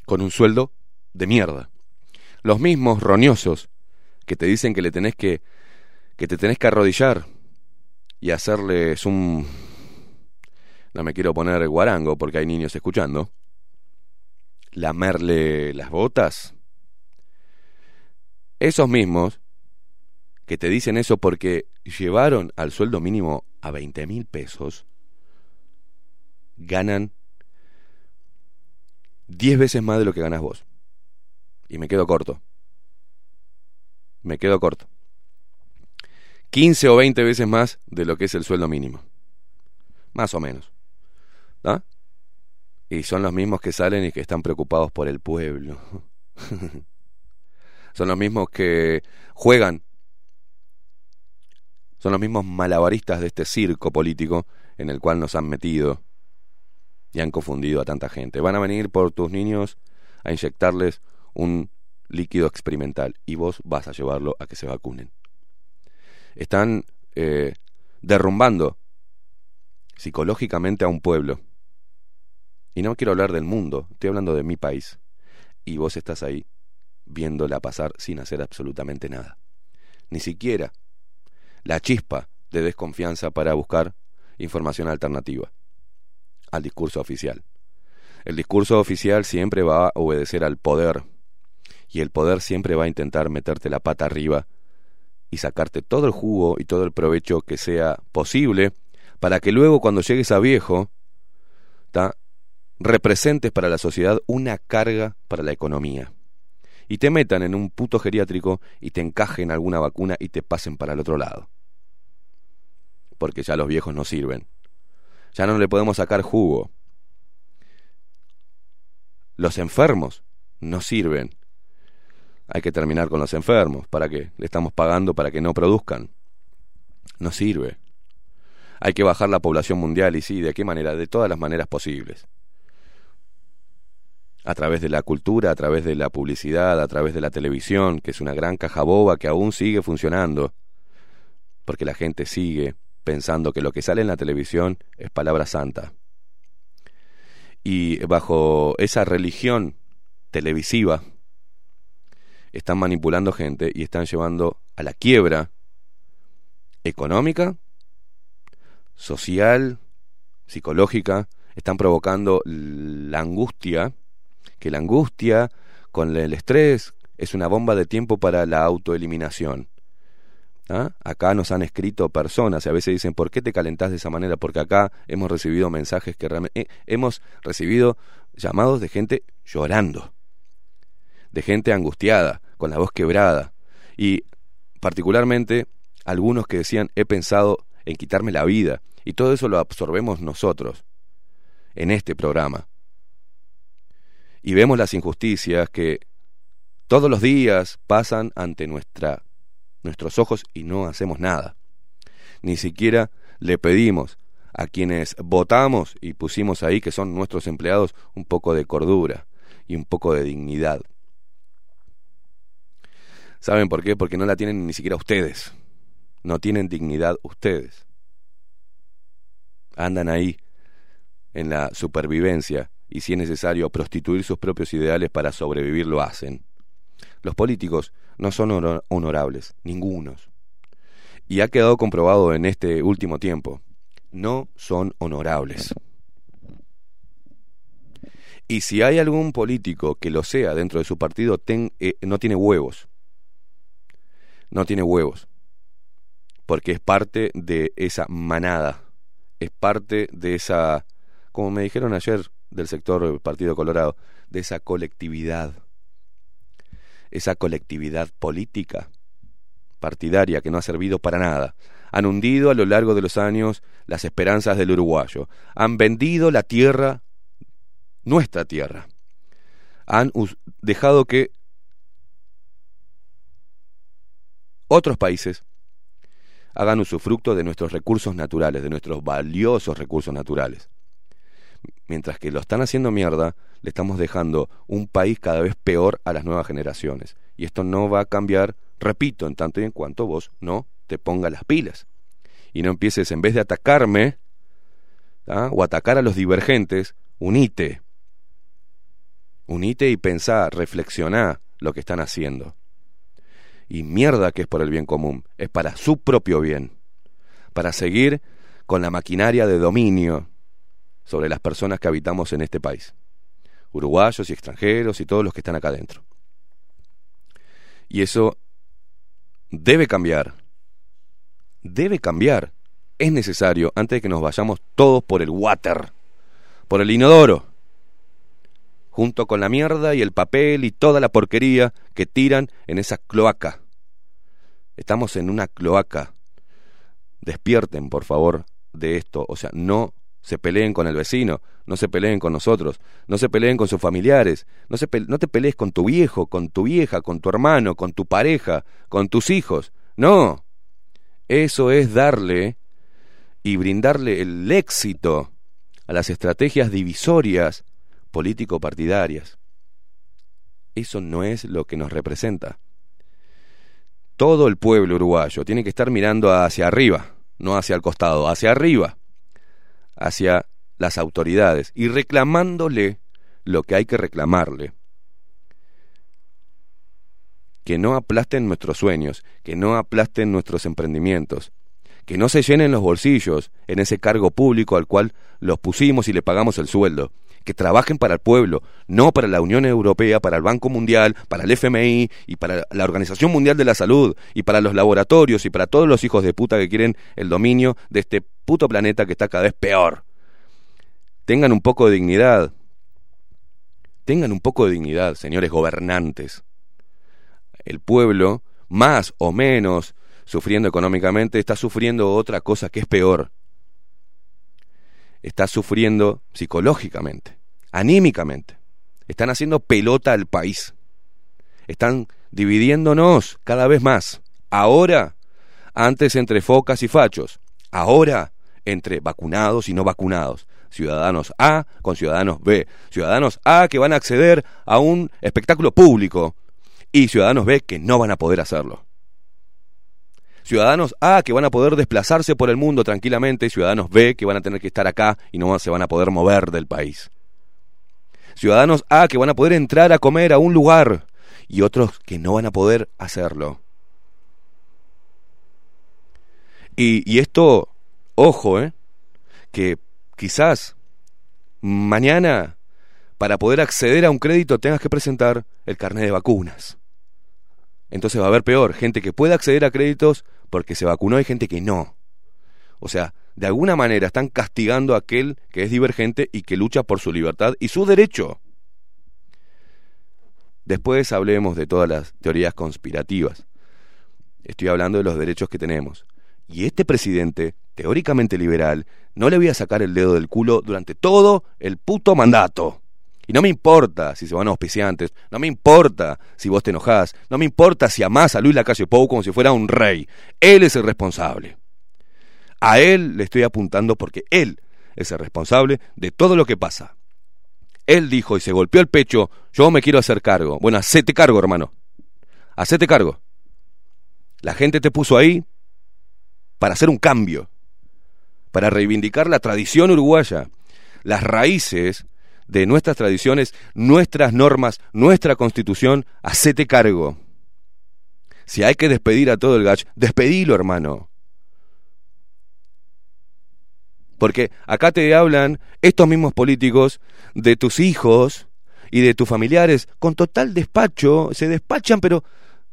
con un sueldo de mierda. Los mismos roñosos que te dicen que le tenés que que te tenés que arrodillar y hacerles un... No me quiero poner guarango porque hay niños escuchando. Lamerle las botas. Esos mismos que te dicen eso porque llevaron al sueldo mínimo a 20 mil pesos, ganan 10 veces más de lo que ganas vos. Y me quedo corto. Me quedo corto. 15 o 20 veces más de lo que es el sueldo mínimo. Más o menos. ¿Ah? Y son los mismos que salen y que están preocupados por el pueblo. son los mismos que juegan. Son los mismos malabaristas de este circo político en el cual nos han metido y han confundido a tanta gente. Van a venir por tus niños a inyectarles un líquido experimental y vos vas a llevarlo a que se vacunen están eh, derrumbando psicológicamente a un pueblo. Y no quiero hablar del mundo, estoy hablando de mi país. Y vos estás ahí viéndola pasar sin hacer absolutamente nada. Ni siquiera la chispa de desconfianza para buscar información alternativa al discurso oficial. El discurso oficial siempre va a obedecer al poder y el poder siempre va a intentar meterte la pata arriba y sacarte todo el jugo y todo el provecho que sea posible para que luego cuando llegues a viejo representes para la sociedad una carga para la economía y te metan en un puto geriátrico y te encajen alguna vacuna y te pasen para el otro lado. Porque ya los viejos no sirven. Ya no le podemos sacar jugo. Los enfermos no sirven hay que terminar con los enfermos. ¿Para qué? Le estamos pagando para que no produzcan. No sirve. Hay que bajar la población mundial y sí, ¿de qué manera? De todas las maneras posibles. A través de la cultura, a través de la publicidad, a través de la televisión, que es una gran caja boba que aún sigue funcionando. Porque la gente sigue pensando que lo que sale en la televisión es palabra santa. Y bajo esa religión televisiva, están manipulando gente y están llevando a la quiebra económica, social, psicológica, están provocando la angustia, que la angustia con el estrés es una bomba de tiempo para la autoeliminación. ¿Ah? Acá nos han escrito personas y a veces dicen, ¿por qué te calentás de esa manera? Porque acá hemos recibido mensajes que realmente... eh, hemos recibido llamados de gente llorando, de gente angustiada, con la voz quebrada. Y particularmente algunos que decían, he pensado en quitarme la vida. Y todo eso lo absorbemos nosotros, en este programa. Y vemos las injusticias que todos los días pasan ante nuestra, nuestros ojos y no hacemos nada. Ni siquiera le pedimos a quienes votamos y pusimos ahí, que son nuestros empleados, un poco de cordura y un poco de dignidad. ¿Saben por qué? Porque no la tienen ni siquiera ustedes. No tienen dignidad ustedes. Andan ahí en la supervivencia y si es necesario prostituir sus propios ideales para sobrevivir lo hacen. Los políticos no son honor- honorables, ningunos. Y ha quedado comprobado en este último tiempo, no son honorables. Y si hay algún político que lo sea dentro de su partido, eh, no tiene huevos. No tiene huevos. Porque es parte de esa manada. Es parte de esa, como me dijeron ayer del sector del Partido Colorado, de esa colectividad. Esa colectividad política, partidaria, que no ha servido para nada. Han hundido a lo largo de los años las esperanzas del uruguayo. Han vendido la tierra nuestra tierra. Han dejado que otros países hagan usufructo de nuestros recursos naturales, de nuestros valiosos recursos naturales. Mientras que lo están haciendo mierda, le estamos dejando un país cada vez peor a las nuevas generaciones. Y esto no va a cambiar, repito, en tanto y en cuanto vos no te pongas las pilas. Y no empieces, en vez de atacarme o atacar a los divergentes, unite. Unite y pensá, reflexioná lo que están haciendo. Y mierda que es por el bien común, es para su propio bien, para seguir con la maquinaria de dominio sobre las personas que habitamos en este país, uruguayos y extranjeros y todos los que están acá adentro. Y eso debe cambiar, debe cambiar, es necesario antes de que nos vayamos todos por el water, por el inodoro junto con la mierda y el papel y toda la porquería que tiran en esa cloaca. Estamos en una cloaca. Despierten, por favor, de esto. O sea, no se peleen con el vecino, no se peleen con nosotros, no se peleen con sus familiares, no, se te pelees con tu viejo, con tu vieja, con tu hermano, con tu pareja, con tus hijos. No. Eso es darle y brindarle el éxito a las estrategias divisorias político-partidarias. Eso no es lo que nos representa. Todo el pueblo uruguayo tiene que estar mirando hacia arriba, no hacia el costado, hacia arriba, hacia las autoridades y reclamándole lo que hay que reclamarle. Que no aplasten nuestros sueños, que no aplasten nuestros emprendimientos, que no se llenen los bolsillos en ese cargo público al cual los pusimos y le pagamos el sueldo, que trabajen para el pueblo, no para la Unión Europea, para el Banco Mundial, para el FMI y para la Organización Mundial de la Salud y para los laboratorios y para todos los hijos de puta que quieren el dominio de este puto planeta que está cada vez peor. Tengan un poco de dignidad. Tengan un poco de dignidad, señores gobernantes. El pueblo, más o menos sufriendo económicamente, está sufriendo otra cosa que es peor. Está sufriendo psicológicamente, anímicamente. Están haciendo pelota al país. Están dividiéndonos cada vez más. Ahora, antes entre focas y fachos. Ahora, entre vacunados y no vacunados. Ciudadanos A con ciudadanos B. Ciudadanos A que van a acceder a un espectáculo público y ciudadanos B que no van a poder hacerlo. Ciudadanos A que van a poder desplazarse por el mundo tranquilamente ciudadanos B que van a tener que estar acá y no se van a poder mover del país. Ciudadanos A que van a poder entrar a comer a un lugar y otros que no van a poder hacerlo. Y, y esto, ojo, ¿eh? que quizás mañana para poder acceder a un crédito tengas que presentar el carnet de vacunas. Entonces va a haber peor, gente que puede acceder a créditos porque se vacunó y gente que no. O sea, de alguna manera están castigando a aquel que es divergente y que lucha por su libertad y su derecho. Después hablemos de todas las teorías conspirativas. Estoy hablando de los derechos que tenemos. Y este presidente teóricamente liberal, no le voy a sacar el dedo del culo durante todo el puto mandato. Y no me importa si se van auspiciantes, no me importa si vos te enojás, no me importa si amás a Luis Lacalle Pou como si fuera un rey. Él es el responsable. A él le estoy apuntando porque él es el responsable de todo lo que pasa. Él dijo y se golpeó el pecho, yo me quiero hacer cargo. Bueno, hacete cargo, hermano. Hacete cargo. La gente te puso ahí para hacer un cambio, para reivindicar la tradición uruguaya, las raíces de nuestras tradiciones, nuestras normas, nuestra constitución, hacete cargo. Si hay que despedir a todo el gach, despedilo, hermano. Porque acá te hablan estos mismos políticos de tus hijos y de tus familiares con total despacho, se despachan pero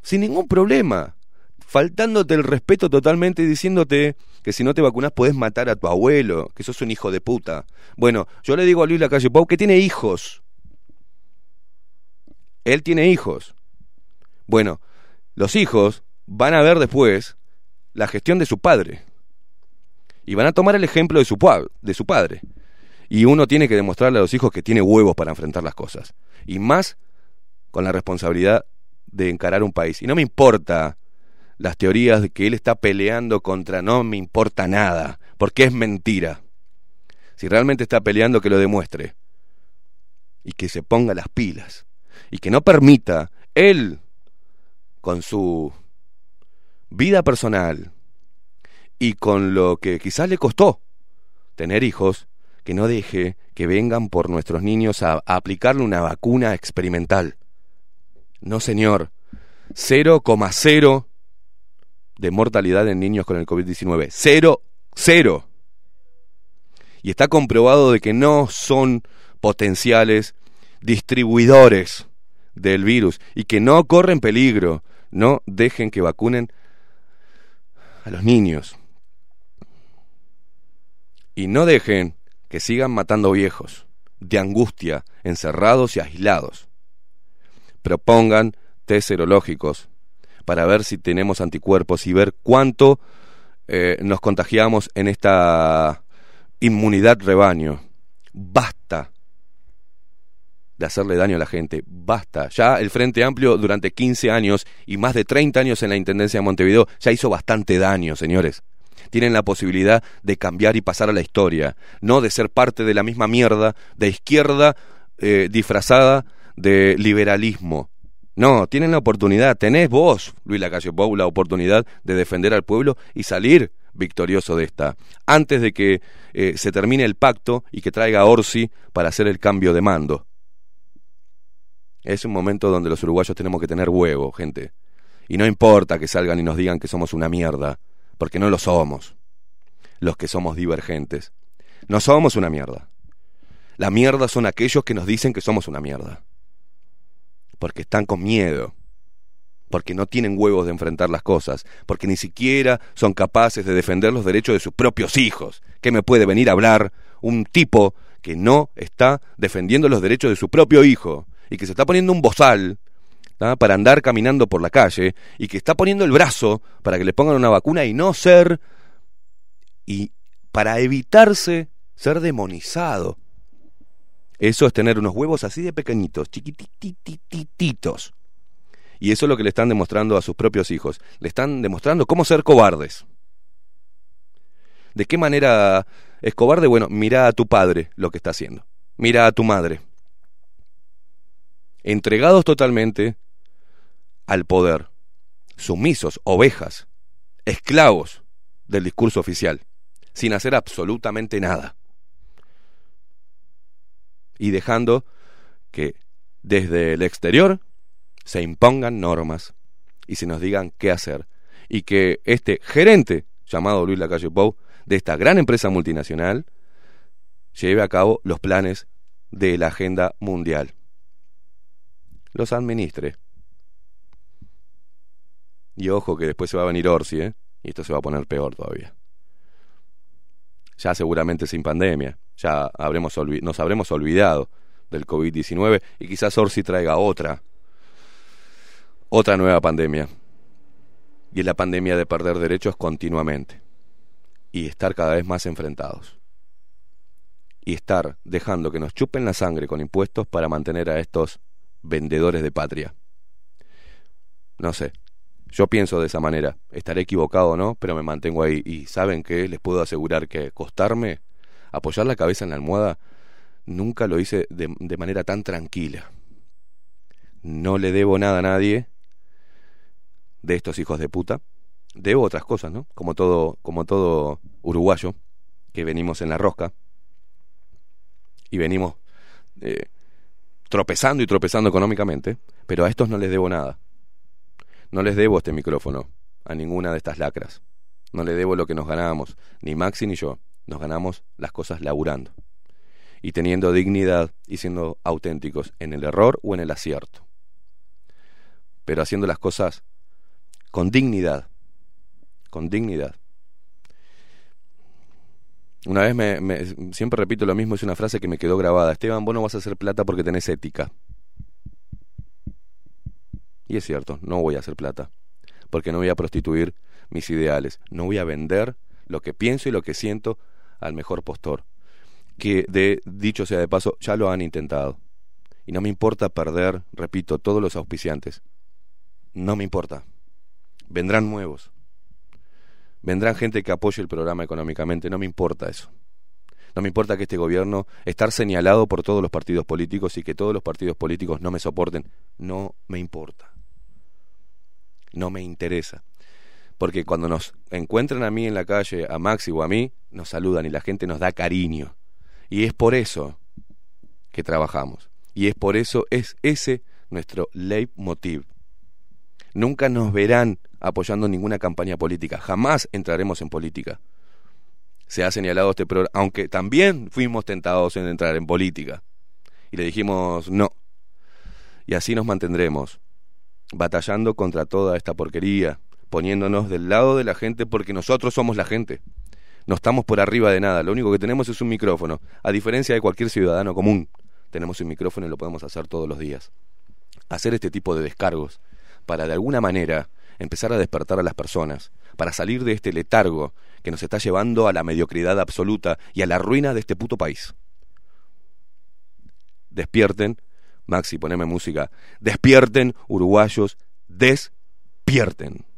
sin ningún problema, faltándote el respeto totalmente y diciéndote que si no te vacunas puedes matar a tu abuelo, que sos un hijo de puta. Bueno, yo le digo a Luis Lacalle Pou que tiene hijos. Él tiene hijos. Bueno, los hijos van a ver después la gestión de su padre. Y van a tomar el ejemplo de su, de su padre. Y uno tiene que demostrarle a los hijos que tiene huevos para enfrentar las cosas. Y más con la responsabilidad de encarar un país. Y no me importa las teorías de que él está peleando contra no me importa nada, porque es mentira. Si realmente está peleando, que lo demuestre. Y que se ponga las pilas. Y que no permita él, con su vida personal y con lo que quizás le costó tener hijos, que no deje que vengan por nuestros niños a, a aplicarle una vacuna experimental. No, señor. 0,0 de mortalidad en niños con el COVID-19. Cero, cero. Y está comprobado de que no son potenciales distribuidores del virus y que no corren peligro. No dejen que vacunen a los niños. Y no dejen que sigan matando viejos de angustia, encerrados y aislados. Propongan test serológicos para ver si tenemos anticuerpos y ver cuánto eh, nos contagiamos en esta inmunidad rebaño. Basta de hacerle daño a la gente, basta. Ya el Frente Amplio durante 15 años y más de 30 años en la Intendencia de Montevideo ya hizo bastante daño, señores. Tienen la posibilidad de cambiar y pasar a la historia, no de ser parte de la misma mierda de izquierda eh, disfrazada de liberalismo. No, tienen la oportunidad, tenés vos, Luis Lacalle Pou, la oportunidad de defender al pueblo y salir victorioso de esta, antes de que eh, se termine el pacto y que traiga a Orsi para hacer el cambio de mando. Es un momento donde los uruguayos tenemos que tener huevo, gente. Y no importa que salgan y nos digan que somos una mierda, porque no lo somos. Los que somos divergentes. No somos una mierda. La mierda son aquellos que nos dicen que somos una mierda porque están con miedo, porque no tienen huevos de enfrentar las cosas, porque ni siquiera son capaces de defender los derechos de sus propios hijos. ¿Qué me puede venir a hablar un tipo que no está defendiendo los derechos de su propio hijo y que se está poniendo un bozal para andar caminando por la calle y que está poniendo el brazo para que le pongan una vacuna y no ser y para evitarse ser demonizado? Eso es tener unos huevos así de pequeñitos, chiquitititos. Y eso es lo que le están demostrando a sus propios hijos. Le están demostrando cómo ser cobardes. ¿De qué manera es cobarde? Bueno, mira a tu padre lo que está haciendo. Mira a tu madre. Entregados totalmente al poder. Sumisos, ovejas, esclavos del discurso oficial. Sin hacer absolutamente nada y dejando que desde el exterior se impongan normas y se nos digan qué hacer y que este gerente llamado Luis Lacalle Pou de esta gran empresa multinacional lleve a cabo los planes de la agenda mundial. Los administre. Y ojo que después se va a venir Orsi, ¿eh? Y esto se va a poner peor todavía. Ya seguramente sin pandemia ya habremos nos habremos olvidado del COVID-19 y quizás Orsi traiga otra, otra nueva pandemia. Y es la pandemia de perder derechos continuamente. y estar cada vez más enfrentados. Y estar dejando que nos chupen la sangre con impuestos para mantener a estos vendedores de patria. No sé, yo pienso de esa manera. Estaré equivocado o no, pero me mantengo ahí. Y saben que les puedo asegurar que acostarme, apoyar la cabeza en la almohada, nunca lo hice de, de manera tan tranquila. No le debo nada a nadie de estos hijos de puta. Debo otras cosas, ¿no? Como todo, como todo uruguayo, que venimos en la rosca y venimos eh, tropezando y tropezando económicamente, pero a estos no les debo nada. No les debo este micrófono a ninguna de estas lacras. No le debo lo que nos ganábamos, ni Maxi ni yo. Nos ganamos las cosas laburando y teniendo dignidad y siendo auténticos en el error o en el acierto. Pero haciendo las cosas con dignidad, con dignidad. Una vez me, siempre repito lo mismo, es una frase que me quedó grabada. Esteban, vos no vas a hacer plata porque tenés ética. Y es cierto, no voy a hacer plata, porque no voy a prostituir mis ideales, no voy a vender lo que pienso y lo que siento al mejor postor. Que de dicho sea de paso, ya lo han intentado. Y no me importa perder, repito, todos los auspiciantes. No me importa. Vendrán nuevos. Vendrán gente que apoye el programa económicamente, no me importa eso. No me importa que este gobierno estar señalado por todos los partidos políticos y que todos los partidos políticos no me soporten. No me importa. No me interesa. Porque cuando nos encuentran a mí en la calle, a Maxi o a mí, nos saludan y la gente nos da cariño. Y es por eso que trabajamos. Y es por eso, es ese nuestro leitmotiv. Nunca nos verán apoyando ninguna campaña política. Jamás entraremos en política. Se ha señalado este programa, aunque también fuimos tentados en entrar en política. Y le dijimos no. Y así nos mantendremos, batallando contra toda esta porquería, poniéndonos del lado de la gente porque nosotros somos la gente. No estamos por arriba de nada, lo único que tenemos es un micrófono. A diferencia de cualquier ciudadano común, tenemos un micrófono y lo podemos hacer todos los días. Hacer este tipo de descargos para de alguna manera empezar a despertar a las personas, para salir de este letargo que nos está llevando a la mediocridad absoluta y a la ruina de este puto país. Despierten, Maxi, poneme música. Despierten, uruguayos, despierten.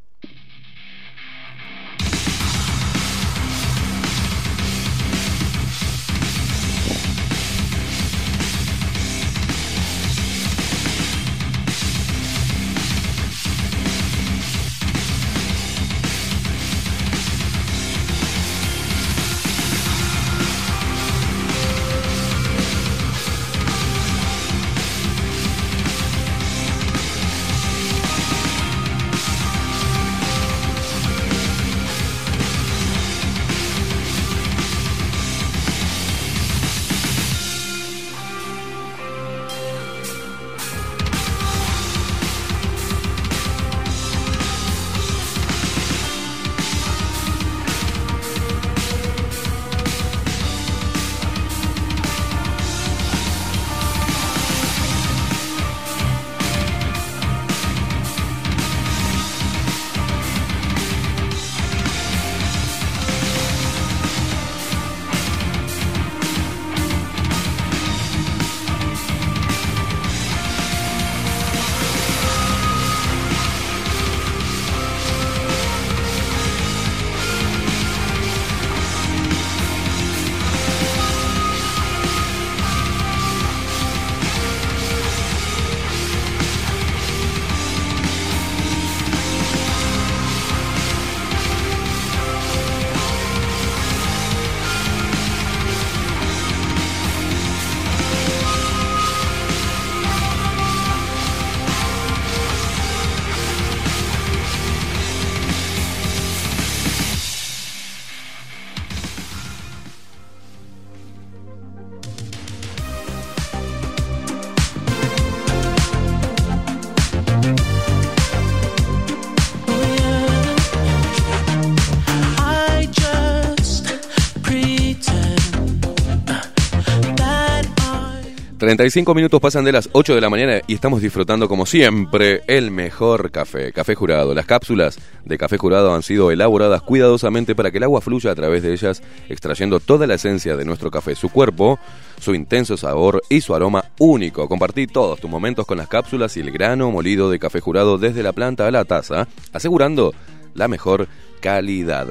35 minutos pasan de las 8 de la mañana y estamos disfrutando como siempre el mejor café, café jurado. Las cápsulas de café jurado han sido elaboradas cuidadosamente para que el agua fluya a través de ellas, extrayendo toda la esencia de nuestro café, su cuerpo, su intenso sabor y su aroma único. Compartí todos tus momentos con las cápsulas y el grano molido de café jurado desde la planta a la taza, asegurando la mejor.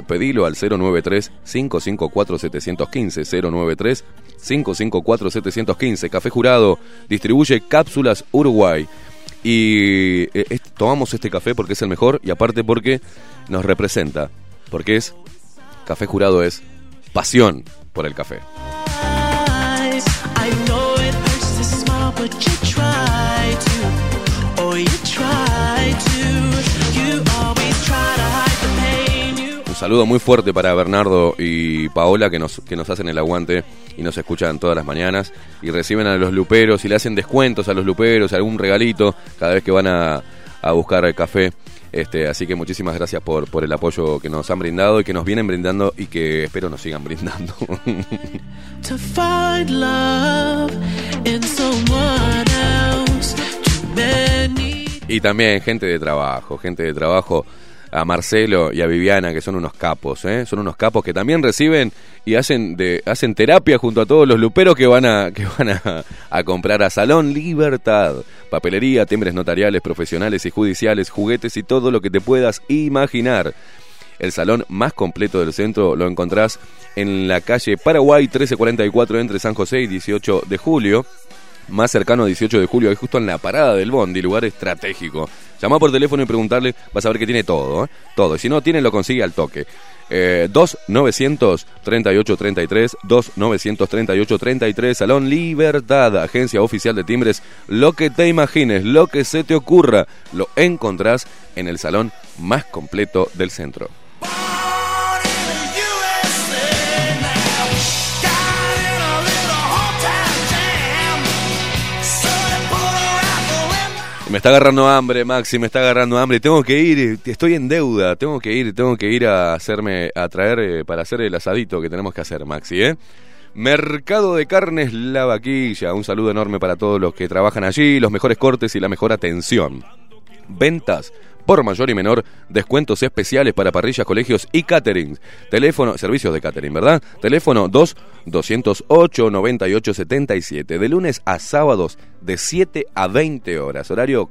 Pedilo al 093 554 715 093 554 715. Café Jurado distribuye cápsulas Uruguay. Y eh, tomamos este café porque es el mejor y aparte porque nos representa. Porque es Café Jurado es pasión por el café. Saludo muy fuerte para Bernardo y Paola que nos, que nos hacen el aguante y nos escuchan todas las mañanas y reciben a los luperos y le hacen descuentos a los luperos, algún regalito cada vez que van a, a buscar el café. Este, así que muchísimas gracias por, por el apoyo que nos han brindado y que nos vienen brindando y que espero nos sigan brindando. to find love in someone else. Too many. y también gente de trabajo, gente de trabajo, a Marcelo y a Viviana, que son unos capos, ¿eh? son unos capos que también reciben y hacen de hacen terapia junto a todos los luperos que van a que van a, a comprar a Salón Libertad, papelería, timbres notariales, profesionales y judiciales, juguetes y todo lo que te puedas imaginar. El salón más completo del centro lo encontrás en la calle Paraguay 1344 entre San José y 18 de julio más cercano a 18 de julio, es justo en la parada del Bondi, lugar estratégico. Llama por teléfono y preguntarle, vas a ver que tiene todo, ¿eh? todo. Y si no tiene, lo consigue al toque. Eh, 2 900 38 33 2 900 38 33 Salón Libertad, agencia oficial de timbres. Lo que te imagines, lo que se te ocurra, lo encontrás en el salón más completo del centro. Me está agarrando hambre, Maxi, me está agarrando hambre. Tengo que ir, estoy en deuda. Tengo que ir, tengo que ir a hacerme, a traer eh, para hacer el asadito que tenemos que hacer, Maxi, ¿eh? Mercado de Carnes La Vaquilla. Un saludo enorme para todos los que trabajan allí, los mejores cortes y la mejor atención. Ventas por mayor y menor, descuentos especiales para parrillas, colegios y catering. Teléfono, servicios de catering, ¿verdad? Teléfono 2 208 98 77. De lunes a sábados de 7 a 20 horas. Horario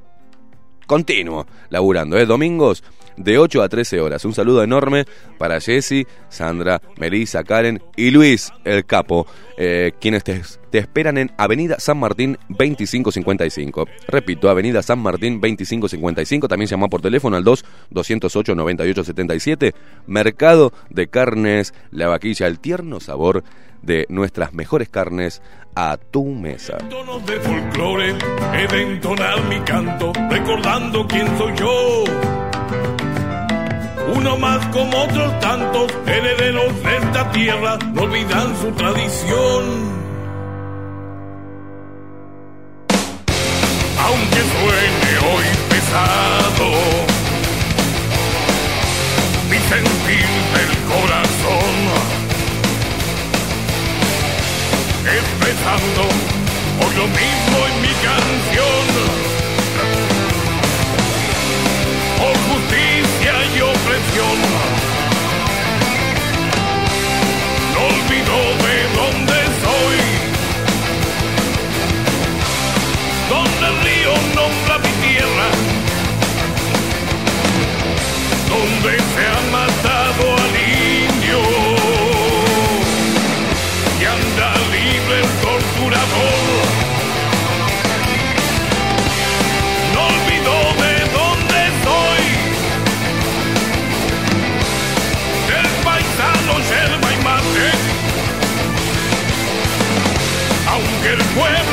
continuo, laburando, ¿eh? Domingos de 8 a 13 horas. Un saludo enorme para Jessy, Sandra, Melissa, Karen y Luis, el capo, eh, quienes te, esperan en Avenida San Martín 2555. Repito, Avenida San Martín 2555. También llama por teléfono al 2 208 98 77. Mercado de Carnes La Vaquilla, el tierno sabor de nuestras mejores carnes a tu mesa. tonos de folclore he mi canto recordando quién soy yo. Uno más como otros tantos herederos de esta tierra no olvidan su tradición. Aunque suene hoy pesado, mi sentir del corazón expresando hoy lo mismo en mi canción. No olvido de dónde soy. Donde el río nombra mi tierra. Donde el pueblo.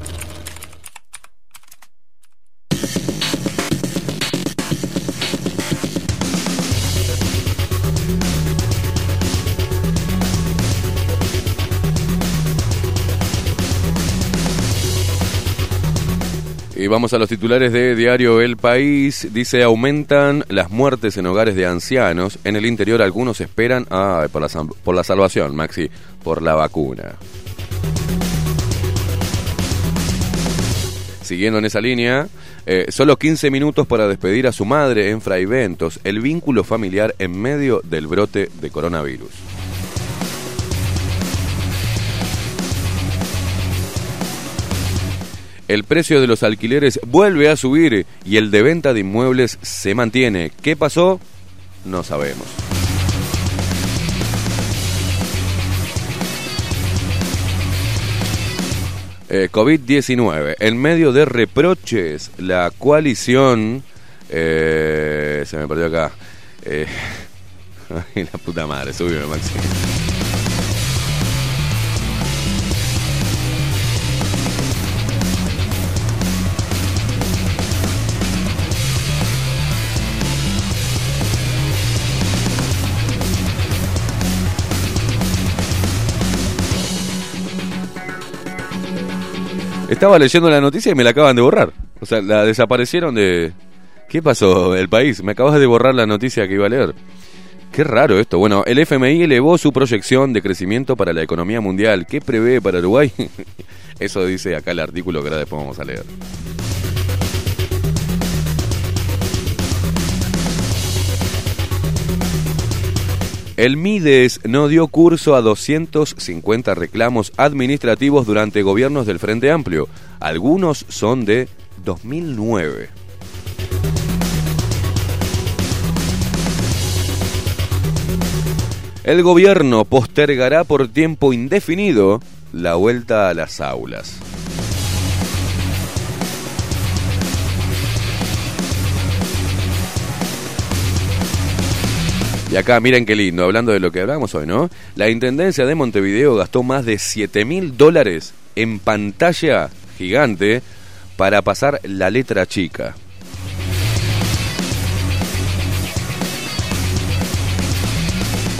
Y vamos a los titulares de Diario El País. Dice, aumentan las muertes en hogares de ancianos. En el interior algunos esperan por, la, por la salvación, Maxi, por la vacuna. Siguiendo en esa línea, eh, solo 15 minutos para despedir a su madre en Fraiventos, el vínculo familiar en medio del brote de coronavirus. El precio de los alquileres vuelve a subir y el de venta de inmuebles se mantiene. ¿Qué pasó? No sabemos. Eh, COVID-19. En medio de reproches, la coalición... eh, se me perdió acá. Eh, ay, la puta madre, subime, Maxi. Estaba leyendo la noticia y me la acaban de borrar. O sea, la desaparecieron de... ¿Qué pasó el país? Me acabas de borrar la noticia que iba a leer. Qué raro esto. Bueno, el FMI elevó su proyección de crecimiento para la economía mundial. ¿Qué prevé para Uruguay? Eso dice acá el artículo que ahora después vamos a leer. El Mides no dio curso a 250 reclamos administrativos durante gobiernos del Frente Amplio. Algunos son de 2009. El gobierno postergará por tiempo indefinido la vuelta a las aulas. Y acá, miren qué lindo, hablando de lo que hablamos hoy, ¿no? La Intendencia de Montevideo gastó más de 7 mil dólares en pantalla gigante para pasar la letra chica.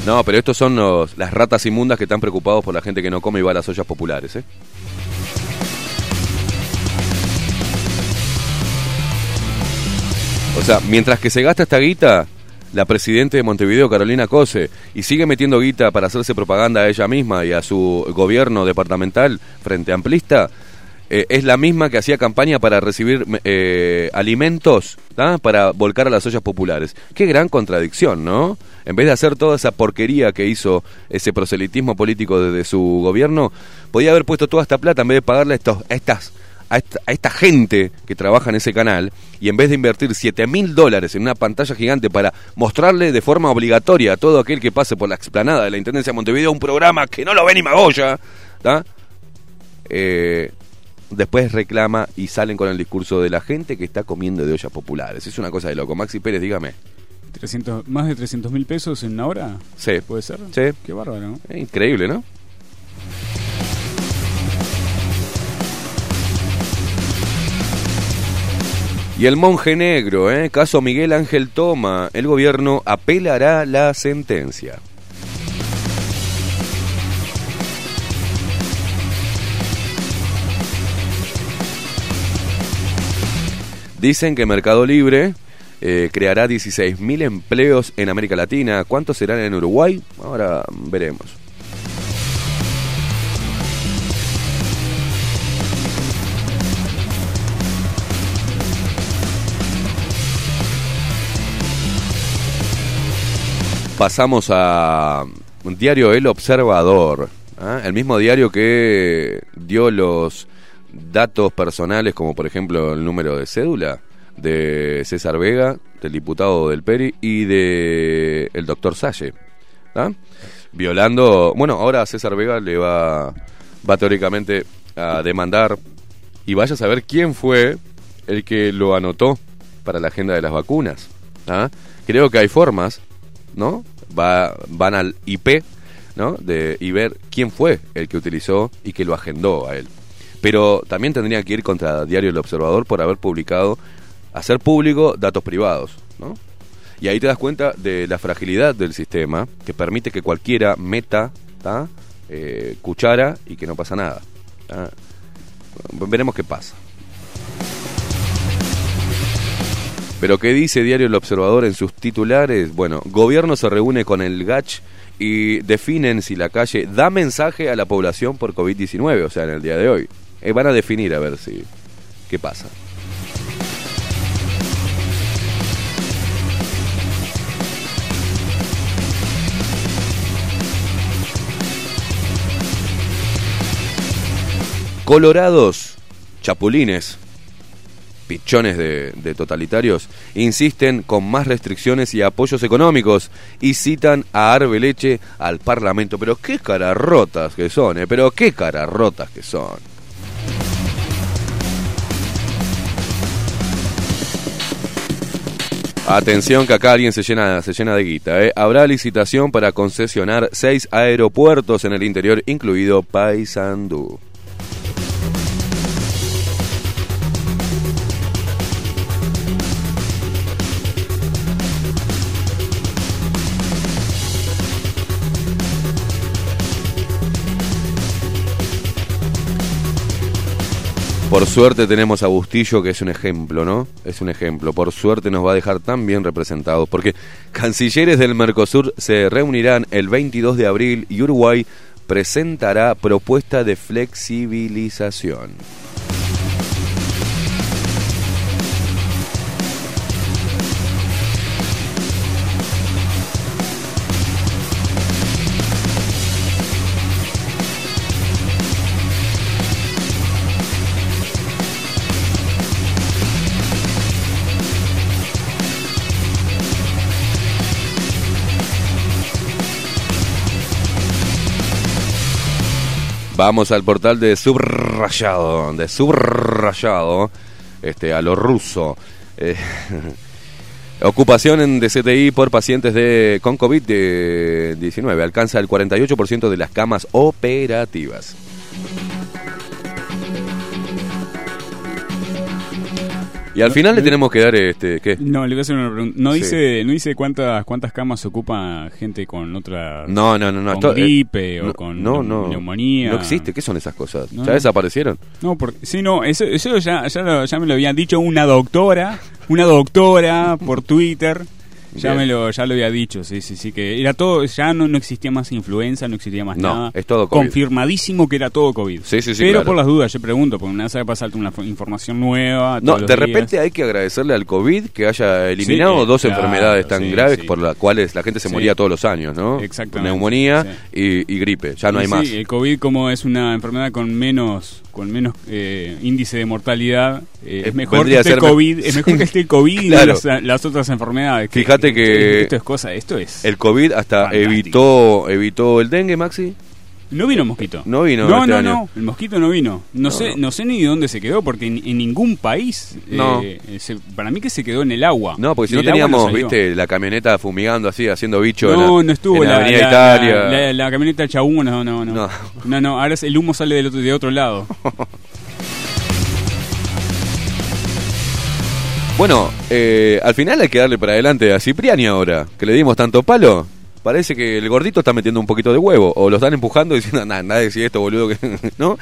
No, pero estos son las ratas inmundas que están preocupados por la gente que no come y va a las ollas populares, ¿eh? O sea, mientras que se gasta esta guita, la presidenta de Montevideo, Carolina Cose, y sigue metiendo guita para hacerse propaganda a ella misma y a su gobierno departamental frente amplista, eh, es la misma que hacía campaña para recibir eh, alimentos ¿tá? para volcar a las ollas populares. Qué gran contradicción, ¿no? En vez de hacer toda esa porquería que hizo ese proselitismo político desde su gobierno, podía haber puesto toda esta plata en vez de pagarle estos, estas a esta, a esta gente que trabaja en ese canal y en vez de invertir 7 mil dólares en una pantalla gigante para mostrarle de forma obligatoria a todo aquel que pase por la explanada de la Intendencia de Montevideo un programa que no lo ve ni Magoya, ¿tá? Eh, después reclama y salen con el discurso de la gente que está comiendo de ollas populares. Es una cosa de loco. Maxi Pérez, dígame. 300, ¿Más de 300 mil pesos en una hora? Sí. ¿Puede ser? Sí. Qué bárbaro, ¿no? Eh, increíble, ¿no? Y el monje negro, ¿eh? caso Miguel Ángel Toma, el gobierno apelará la sentencia. Dicen que Mercado Libre eh, creará 16.000 empleos en América Latina. ¿Cuántos serán en Uruguay? Ahora veremos. Pasamos a un diario El Observador, ¿ah? el mismo diario que dio los datos personales, como por ejemplo el número de cédula de César Vega, del diputado del Peri y de el doctor Salle. ¿ah? Violando, bueno, ahora César Vega le va, va teóricamente a demandar y vaya a saber quién fue el que lo anotó para la agenda de las vacunas. ¿ah? Creo que hay formas, ¿no? Va, van al IP, ¿no? De, y ver quién fue el que utilizó y que lo agendó a él. Pero también tendría que ir contra Diario El Observador por haber publicado, hacer público datos privados, ¿no? Y ahí te das cuenta de la fragilidad del sistema que permite que cualquiera meta. Eh, cuchara y que no pasa nada. Veremos qué pasa. Pero ¿qué dice Diario El Observador en sus titulares? Bueno, gobierno se reúne con el GACH y definen si la calle da mensaje a la población por COVID-19, o sea, en el día de hoy. Eh, van a definir a ver si qué pasa. Colorados, chapulines, pichones de, totalitarios, insisten con más restricciones y apoyos económicos y citan a Arbeleche al Parlamento. Pero qué cararrotas que son, eh, pero qué cararrotas que son. Atención que acá alguien se llena, se llena de guita. ¿eh? Habrá licitación para concesionar seis aeropuertos en el interior, incluido Paysandú. Por suerte tenemos a Bustillo, que es un ejemplo, ¿no? Es un ejemplo. Por suerte nos va a dejar tan bien representados, porque cancilleres del Mercosur se reunirán el 22 de abril y Uruguay presentará propuesta de flexibilización. Vamos al portal de subrayado, de subrayado, este, a lo ruso. Eh, ocupación en DCTI por pacientes de, con COVID-19 alcanza el 48% de las camas operativas. Y al final le tenemos que dar este, ¿qué? No, le voy a hacer una pregunta. No Sí. dice, no dice cuántas cuántas camas ocupa gente con otra No, no, no, no. con eh, gripe o no, con no, no. neumonía. No existe, ¿qué son esas cosas? ¿Ya desaparecieron? No, porque sí, no, eso, eso ya, ya, lo- ya me lo habían dicho una doctora, una doctora por Twitter. Ya me lo, ya lo había dicho, sí, sí, sí, que era todo, ya no, no existía más influenza, no existía más No, nada. es todo COVID. Confirmadísimo que era todo COVID. Sí, sí, sí, Pero claro. por las dudas, yo pregunto, porque una vez para pasarte una fo- información nueva. No, de días. repente hay que agradecerle al COVID que haya eliminado Sí, dos claro, enfermedades tan sí, graves sí. por las cuales la gente se Sí. moría todos los años, ¿no? Exactamente, Neumonía y, y gripe, ya no hay sí, más. el COVID como es una enfermedad con menos con menos eh, índice de mortalidad, eh, es mejor que esté el COVID, es mejor que esté el COVID y Claro. no las, las otras enfermedades. Fíjate que- esto es cosa, esto es El COVID hasta Fantástico. evitó evitó el dengue, Maxi. No vino mosquito. No vino No, este no, año. no. El mosquito no vino. No, No, sé, no. sé ni de dónde se quedó, porque en, en ningún país. No. eh, se- para mí que se quedó en el agua. No, porque si no teníamos, viste, la camioneta fumigando así, haciendo bicho en No, la, no estuvo en la la, Avenida Italia. la- camioneta no, no, no. No. No, ahora el humo sale del otro, de otro lado. Bueno, eh, al final hay que darle para adelante a Cipriani ahora, que le dimos tanto palo. Parece que el gordito está metiendo un poquito de huevo, o lo están empujando diciendo, nada, nadie decide esto, boludo, ¿no?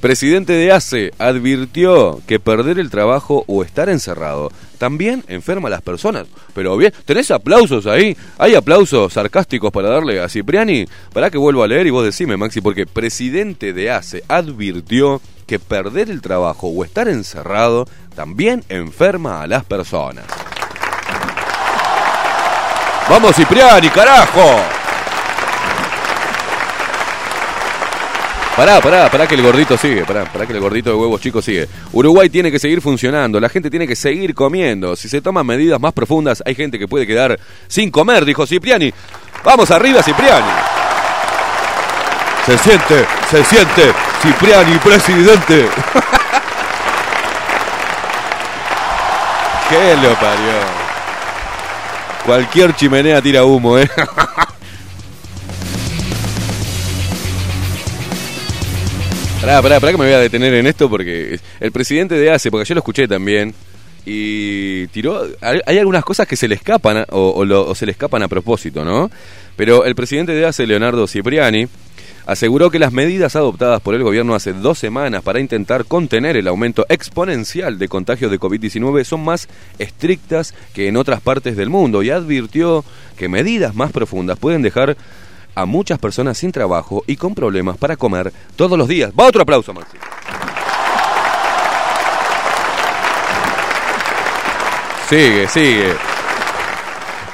Presidente de ACE advirtió que perder el trabajo o estar encerrado también enferma a las personas. Pero bien, ¿tenés aplausos ahí? ¿Hay aplausos sarcásticos para darle a Cipriani? Para que vuelva a leer y vos decime, Maxi, porque presidente de ACE advirtió que perder el trabajo o estar encerrado también enferma a las personas. Vamos Cipriani, carajo. Pará, pará, pará que el gordito sigue, pará, pará que el gordito de huevos chicos sigue. Uruguay tiene que seguir funcionando, la gente tiene que seguir comiendo. Si se toman medidas más profundas, hay gente que puede quedar sin comer, dijo Cipriani. Vamos arriba, Cipriani. Se siente, se siente, Cipriani, presidente. ¿Qué lo parió? Cualquier chimenea tira humo, ¿eh? Pará, pará, pará que me voy a detener en esto porque el presidente de ACE, porque yo lo escuché también, y tiró. Hay algunas cosas que se le escapan o, o se le escapan a propósito, ¿no? Pero el presidente de ACE, Leonardo Cipriani, aseguró que las medidas adoptadas por el gobierno hace dos semanas para intentar contener el aumento exponencial de contagios de COVID-19 son más estrictas que en otras partes del mundo y advirtió que medidas más profundas pueden dejar a muchas personas sin trabajo y con problemas para comer todos los días. Va otro aplauso, Maxi. Sigue, sigue.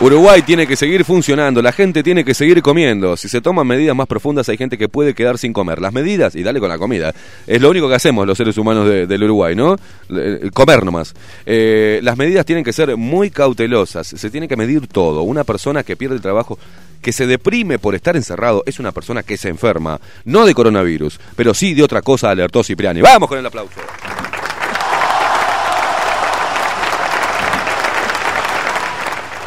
Uruguay tiene que seguir funcionando, la gente tiene que seguir comiendo. Si se toman medidas más profundas, hay gente que puede quedar sin comer. Las medidas, y dale con la comida, es lo único que hacemos los seres humanos de- del Uruguay, ¿no? Eh, Comer nomás. Eh, las medidas tienen que ser muy cautelosas, se tiene que medir todo. Una persona que pierde el trabajo, que se deprime por estar encerrado, es una persona que se enferma, no de coronavirus, pero sí de otra cosa, alertó Cipriani. Vamos con el aplauso.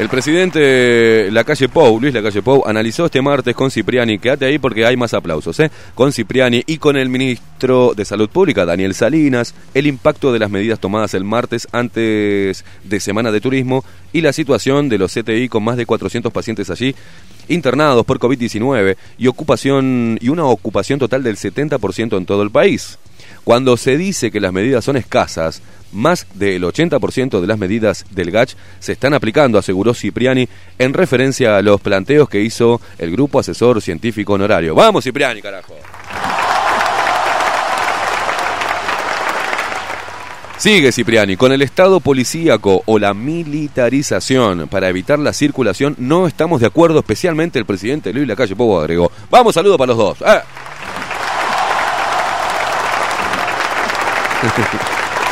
El presidente Lacalle Pou, Luis Lacalle Pou, analizó este martes con Cipriani, quédate ahí porque hay más aplausos, ¿eh? con Cipriani y con el ministro de Salud Pública, Daniel Salinas, el impacto de las medidas tomadas el martes antes de Semana de Turismo y la situación de los CTI con más de 400 pacientes allí internados por COVID-19 y, ocupación, y una ocupación total del 70% en todo el país. Cuando se dice que las medidas son escasas, más del 80% de las medidas del GACH se están aplicando, aseguró Cipriani en referencia a los planteos que hizo el Grupo Asesor Científico Honorario. Vamos, Cipriani, carajo. Sigue Cipriani, con el Estado policíaco o la militarización para evitar la circulación no estamos de acuerdo, especialmente el presidente Luis Lacalle Pou agregó. Vamos, saludo para los dos. ¡Eh!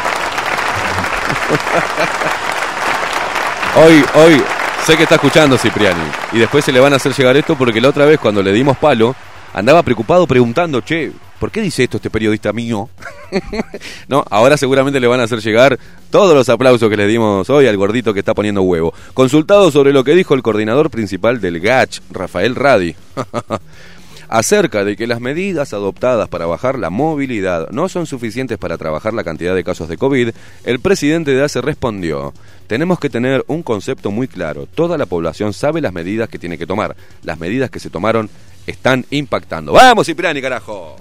Hoy, hoy, sé que está escuchando Cipriani. Y después se le van a hacer llegar esto porque la otra vez cuando le dimos palo, andaba preocupado preguntando, che, ¿por qué dice esto este periodista mío? no, ahora seguramente le van a hacer llegar todos los aplausos que le dimos hoy al gordito que está poniendo huevo. Consultado sobre lo que dijo el coordinador principal del GACH, Rafael Radi. acerca de que las medidas adoptadas para bajar la movilidad no son suficientes para trabajar la cantidad de casos de COVID, el presidente de ACE respondió, tenemos que tener un concepto muy claro, toda la población sabe las medidas que tiene que tomar, las medidas que se tomaron están impactando. ¡Vamos, Cipriani, carajo!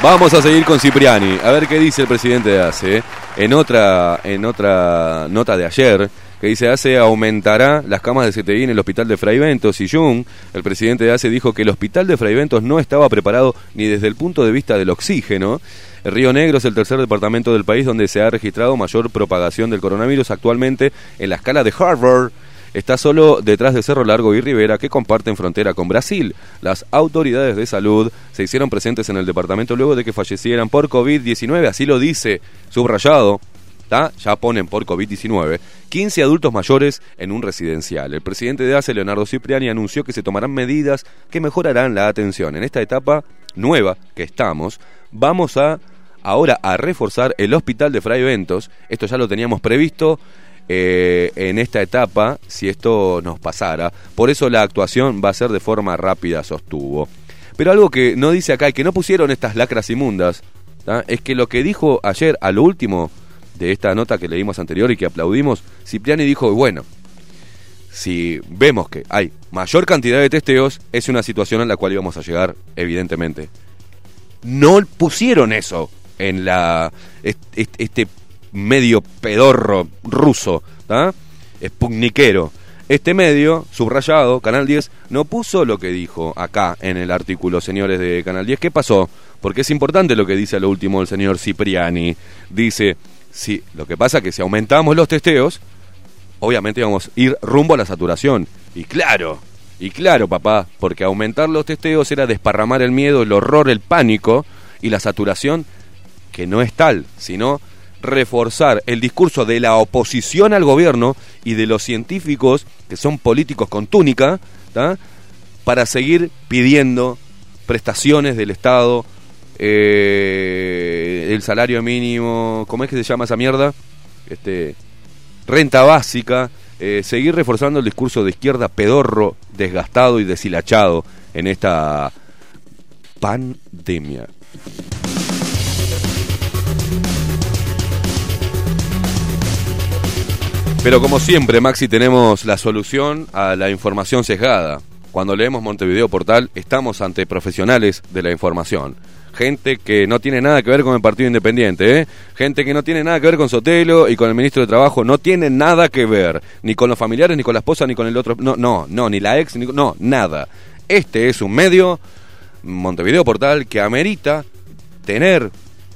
Vamos a seguir con Cipriani, a ver qué dice el presidente de ACE. En otra, en otra nota de ayer, que dice ACE aumentará las camas de CTI en el hospital de Fray Ventos y Jung, el presidente de ACE dijo que el hospital de Fray Ventos no estaba preparado ni desde el punto de vista del oxígeno. Río Negro es el tercer departamento del país donde se ha registrado mayor propagación del coronavirus actualmente en la escala de Harvard está solo detrás de Cerro Largo y Rivera, que comparten frontera con Brasil. Las autoridades de salud se hicieron presentes en el departamento luego de que fallecieran por COVID-19, así lo dice subrayado. Ya ponen por COVID-19 15 adultos mayores en un residencial. El presidente de ACE, Leonardo Cipriani, anunció que se tomarán medidas que mejorarán la atención. En esta etapa nueva que estamos, vamos a ahora a reforzar el hospital de Fray Ventos. Esto ya lo teníamos previsto eh, en esta etapa si esto nos pasara. Por eso la actuación va a ser de forma rápida, sostuvo. Pero algo que no dice acá y que no pusieron estas lacras inmundas, es que lo que dijo ayer a lo último de esta nota que leímos anterior y que aplaudimos, Cipriani dijo, bueno, si vemos que hay mayor cantidad de testeos, es una situación en la cual íbamos a llegar, evidentemente. No pusieron eso en la est- est- este medio pedorro ruso, ¿tá? Sputnikero. este medio, subrayado, Canal 10, no puso lo que dijo acá en el artículo, señores de Canal 10. ¿Qué pasó? Porque es importante lo que dice a lo último el señor Cipriani. Dice, sí, lo que pasa es que si aumentamos los testeos, obviamente vamos a ir rumbo a la saturación. Y claro, y claro, papá, porque aumentar los testeos era desparramar el miedo, el horror, el pánico y la saturación, que no es tal, sino reforzar el discurso de la oposición al gobierno y de los científicos, que son políticos con túnica, para seguir pidiendo prestaciones del Estado, eh, el salario mínimo, ¿cómo es que se llama esa mierda? Este, renta básica, eh, seguir reforzando el discurso de izquierda pedorro, desgastado y deshilachado en esta pandemia. Pero como siempre, Maxi, tenemos la solución a la información sesgada. Cuando leemos Montevideo Portal, estamos ante profesionales de la información. Gente que no tiene nada que ver con el Partido Independiente, ¿eh? Gente que no tiene nada que ver con Sotelo y con el ministro de Trabajo. No tiene nada que ver. Ni con los familiares, ni con la esposa, ni con el otro. No, no, no, ni la ex, ni, no, nada. Este es un medio, Montevideo Portal, que amerita tener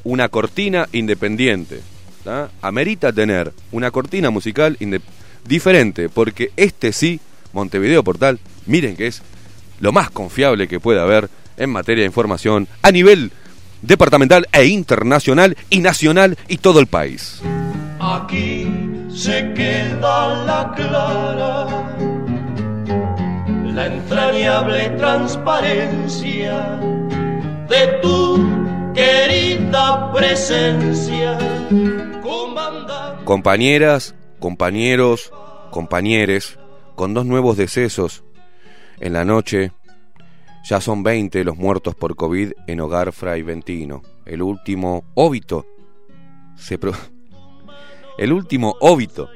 una cortina independiente. ¿Tá? Amerita tener una cortina musical diferente, porque este sí, Montevideo Portal, miren que es lo más confiable que puede haber en materia de información a nivel departamental e internacional y nacional y todo el país. Aquí se queda la clara, la entrañable transparencia de tu querida presencia, comandante. Compañeras, compañeros, compañeres, con dos nuevos decesos en la noche, ya son 20 los muertos por COVID en Hogar Fray Ventino. El último óbito se El último óbito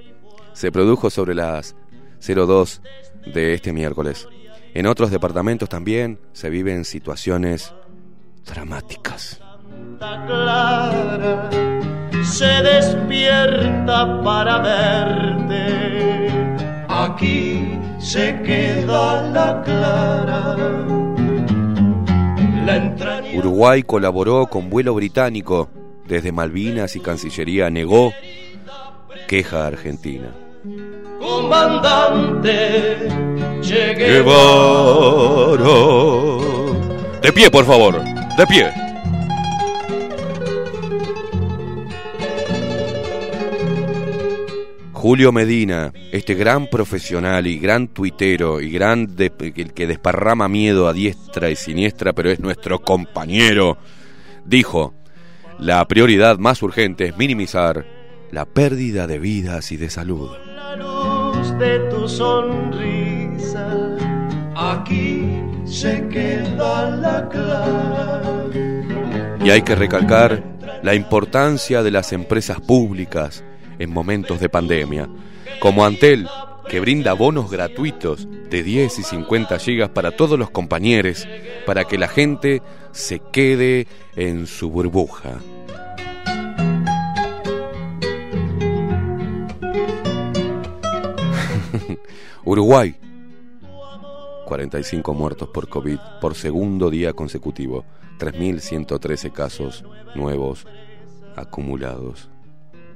se produjo sobre las 02 de este miércoles. En otros departamentos también se viven situaciones dramáticas. Clara se despierta para verte. Aquí se queda la clara. La entraña Uruguay colaboró con vuelo británico desde Malvinas y Cancillería negó queja Argentina. comandante llegué De pie, por favor, de pie. Julio Medina, este gran profesional y gran tuitero y gran de- el que desparrama miedo a diestra y siniestra, pero es nuestro compañero, dijo, la prioridad más urgente es minimizar la pérdida de vidas y de salud. la luz de tu sonrisa. Aquí se queda la clara. Y hay que recalcar la importancia de las empresas públicas en momentos de pandemia, como Antel, que brinda bonos gratuitos de 10 y 50 gigas para todos los compañeros, para que la gente se quede en su burbuja. Uruguay, 45 muertos por COVID por segundo día consecutivo, 3.113 casos nuevos acumulados.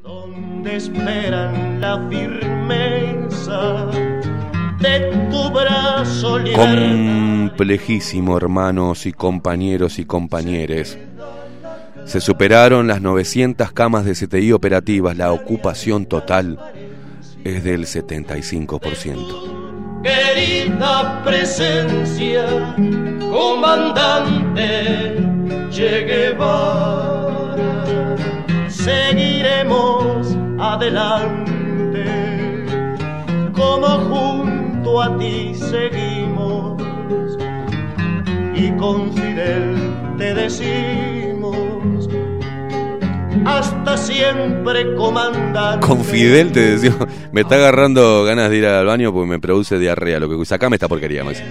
Donde esperan la firmeza de tu brazo. Complejísimo, hermanos y compañeros y compañeres. Se superaron las 900 camas de CTI operativas, la ocupación total es del 75%. Querida presencia, comandante Che Guevara, seguiremos adelante, como junto a ti seguimos, y con Fidel te decimos, hasta siempre, comandante. Con Fidel te decía, me está agarrando ganas de ir al baño porque me produce diarrea. Lo que sacame esta porquería, Maxi.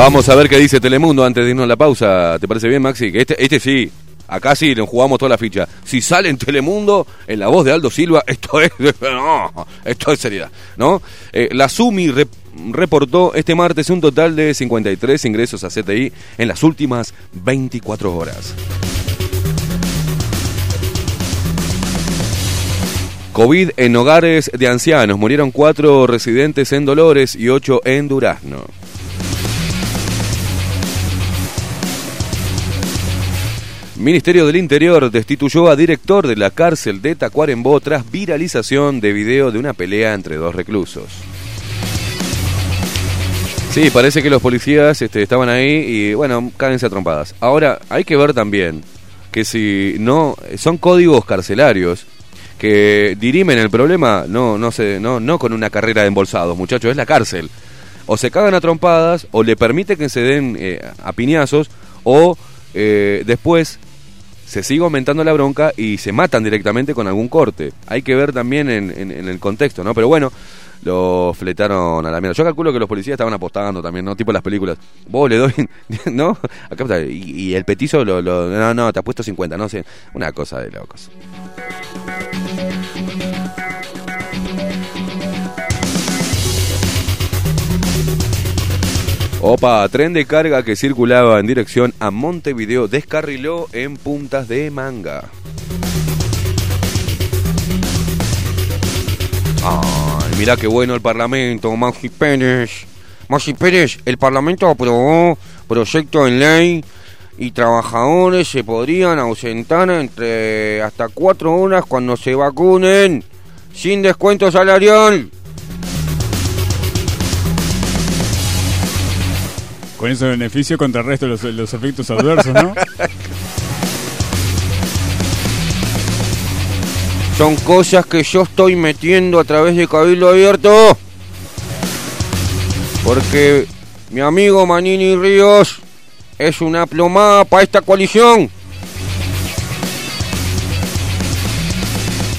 Vamos a ver qué dice Telemundo antes de irnos a la pausa. ¿Te parece bien, Maxi? Este, este sí. Acá sí nos jugamos toda la ficha. Si sale en Telemundo, en la voz de Aldo Silva, esto es. No, esto es seriedad. ¿No? Eh, la Sumi rep- reportó este martes un total de 53 ingresos a CTI en las últimas 24 horas. COVID en hogares de ancianos. Murieron cuatro residentes en Dolores y ocho en Durazno. Ministerio del Interior destituyó a director de la cárcel de Tacuarembó tras viralización de video de una pelea entre dos reclusos. Sí, parece que los policías este, estaban ahí y bueno, cádense a trompadas. Ahora, hay que ver también que si no, son códigos carcelarios que dirimen el problema, no, no, no, no con una carrera de embolsados, muchachos, es la cárcel. O se cagan a trompadas, o le permite que se den eh, a piñazos, o eh, después se sigue aumentando la bronca y se matan directamente con algún corte. Hay que ver también en, el contexto, ¿no? Pero bueno, lo fletaron a la mierda. Yo calculo que los policías estaban apostando también, ¿no? Tipo las películas. Vos le doy, ¿no? Acá está, y, el petizo lo, lo- No, no, te ha puesto 50, no sé. Una cosa de locos. Opa, tren de carga que circulaba en dirección a Montevideo descarriló en puntas de manga. Ay, mira qué bueno el Parlamento, Maxi Pérez. Maxi Pérez, el Parlamento aprobó proyecto en ley y trabajadores se podrían ausentar entre hasta cuatro horas cuando se vacunen, sin descuento salarial. Con ese beneficio contrarresto los, los efectos adversos, ¿no? Son cosas que yo estoy metiendo a través de Cabildo Abierto. Porque mi amigo Manini Ríos es una plomada para esta coalición.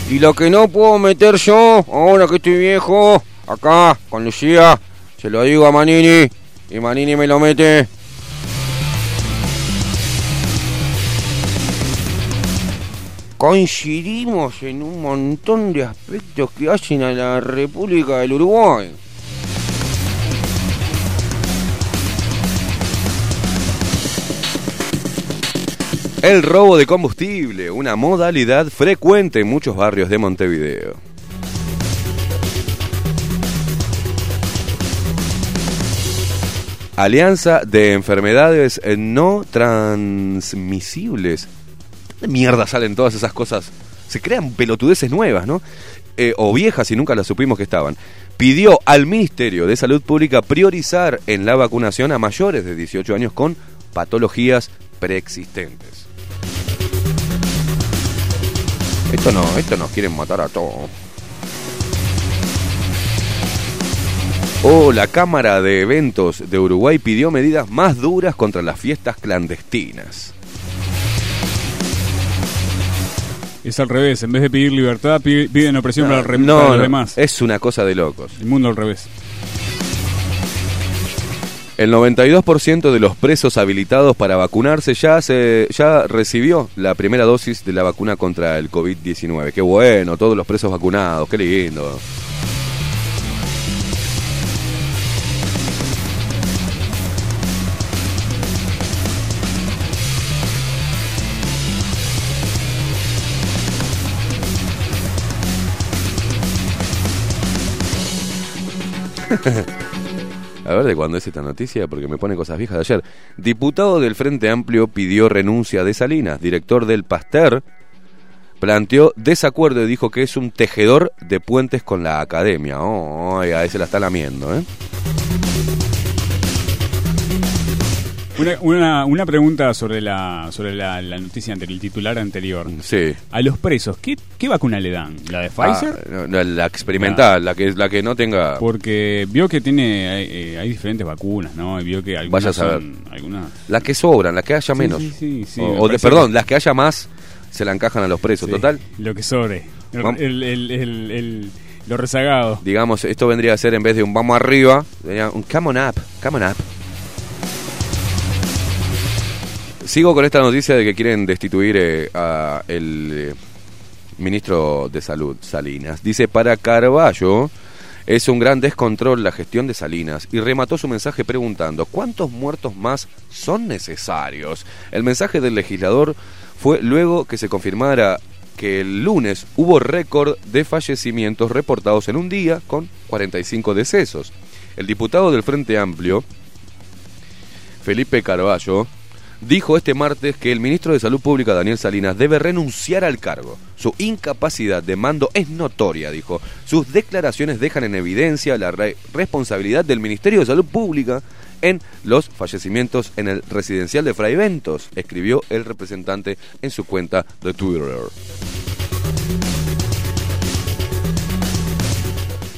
Y lo que no puedo meter yo, ahora que estoy viejo, acá con Lucía, se lo digo a Manini. Y Manini me lo mete. coincidimos en un montón de aspectos que hacen a la República del Uruguay. El robo de combustible, una modalidad frecuente en muchos barrios de Montevideo. Alianza de enfermedades no transmisibles ¿De mierda salen todas esas cosas? Se crean pelotudeces nuevas, ¿no? Eh, o viejas y nunca las supimos que estaban. Pidió al Ministerio de Salud Pública priorizar en la vacunación a mayores de 18 años con patologías preexistentes. Esto no, esto nos quieren matar a todos. Oh, la Cámara de Eventos de Uruguay pidió medidas más duras contra las fiestas clandestinas. Es al revés, en vez de pedir libertad, pi- piden opresión para, el rem- No, para los no, demás. es una cosa de locos. El mundo al revés. El 92% de los presos habilitados para vacunarse ya se ya recibió la primera dosis de la vacuna contra el COVID-19. Qué bueno, todos los presos vacunados, qué lindo. A ver de cuándo es esta noticia, porque me pone cosas viejas de ayer. Diputado del Frente Amplio pidió renuncia de Salinas. Director del Pasteur planteó desacuerdo y dijo que es un tejedor de puentes con la academia. Oh, se la está lamiendo, ¿eh? Una, una, una pregunta sobre la sobre la, la noticia anterior, el titular anterior. Sí. A los presos, ¿qué, qué vacuna le dan? ¿La de Pfizer? Ah, no, no, la experimental, la que la que no tenga. Porque vio que tiene hay, eh, hay diferentes vacunas, ¿no? Y vio que algunas Vaya a saber. son- algunas La que sobran, la que haya menos. sí, sí, sí, o, de, perdón, que- las que haya más se la encajan a los presos. Total, Lo que sobre. El, el- el- lo rezagado. digamos, esto vendría a ser en vez de un vamos arriba, un come on up, come on up. Sigo con esta noticia de que quieren destituir eh, a el eh, ministro de Salud, Salinas. Dice, para Carballo es un gran descontrol la gestión de Salinas y remató su mensaje preguntando, ¿cuántos muertos más son necesarios? El mensaje del legislador fue luego que se confirmara que el lunes hubo récord de fallecimientos reportados en un día con 45 decesos. El diputado del Frente Amplio, Felipe Carballo, dijo este martes que el ministro de Salud Pública, Daniel Salinas, debe renunciar al cargo. Su incapacidad de mando es notoria, dijo. Sus declaraciones dejan en evidencia la re- responsabilidad del Ministerio de Salud Pública en los fallecimientos en el residencial de Fray Ventos, escribió el representante en su cuenta de Twitter.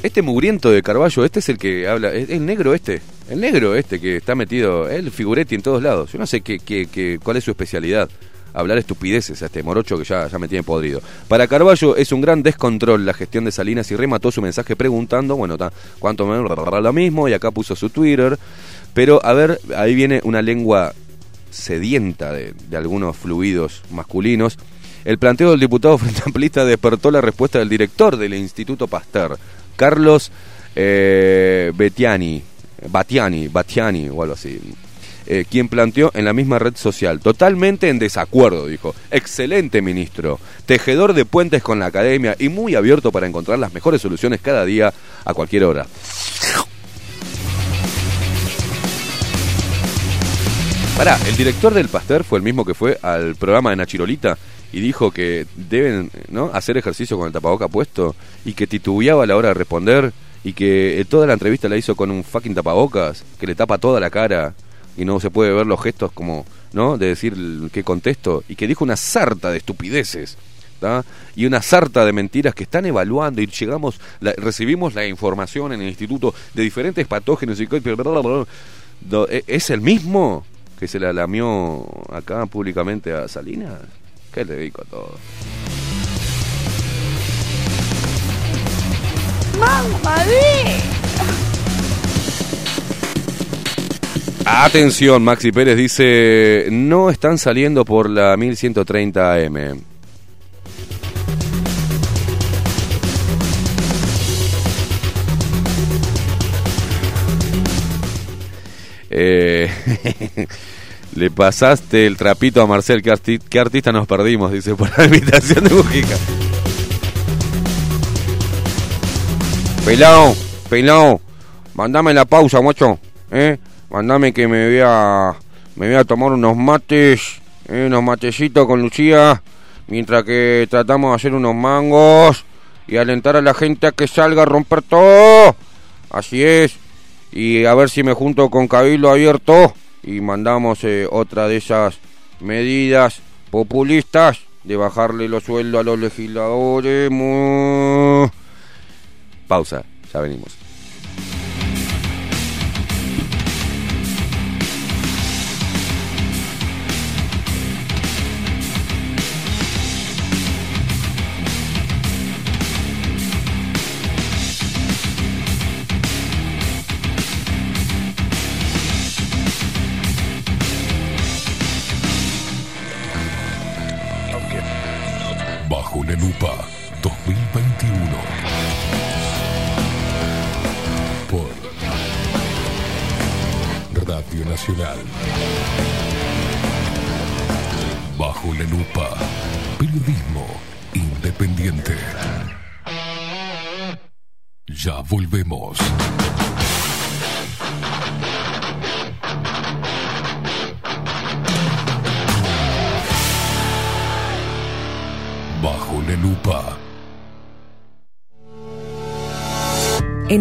Este mugriento de Carballo, este es el que habla, es el negro este, el negro este que está metido, el figuretti en todos lados. Yo no sé qué, qué, qué- cuál es su especialidad. Hablar estupideces a este morocho que ya, ya me tiene podrido. Para Carballo es un gran descontrol la gestión de Salinas y remató su mensaje preguntando, bueno, ta, cuánto me lo mismo, y acá puso su Twitter. Pero, a ver, ahí viene una lengua sedienta de, de algunos fluidos masculinos. El planteo del diputado frente amplista despertó la respuesta del director del Instituto Pasteur, Carlos eh, Betiani, Batiani, Batiani o algo así, eh, quien planteó en la misma red social, totalmente en desacuerdo, dijo, excelente ministro, tejedor de puentes con la academia y muy abierto para encontrar las mejores soluciones cada día a cualquier hora. Pará, el director del Pasteur fue el mismo que fue al programa de Nachirolita y dijo que deben ¿no? hacer ejercicio con el tapaboca puesto y que titubeaba a la hora de responder y que eh, toda la entrevista la hizo con un fucking tapabocas que le tapa toda la cara y no se puede ver los gestos como, ¿no? De decir qué contesto y que dijo una sarta de estupideces. ¿tá? y una sarta de mentiras que están evaluando y llegamos la- recibimos la información en el instituto de diferentes patógenos y ¿e- ¿Es el mismo que se la lamió acá públicamente a Salinas? ¿Qué le dedico a todo? Atención, Maxi Pérez dice, no están saliendo por la 1130 AM. Eh, le pasaste el trapito a Marcel, ¿qué, qué artista nos perdimos? Dice, por la invitación de Mujica. Pelao, pelao, mandame la pausa, macho, ¿eh? Mandame que me voy a, me voy a tomar unos mates, ¿eh? unos matecitos con Lucía, mientras que tratamos de hacer unos mangos y alentar a la gente a que salga a romper todo. Así es. Y a ver si me junto con Cabildo Abierto y mandamos eh, otra de esas medidas populistas de bajarle los sueldos a los legisladores. Pausa, ya venimos.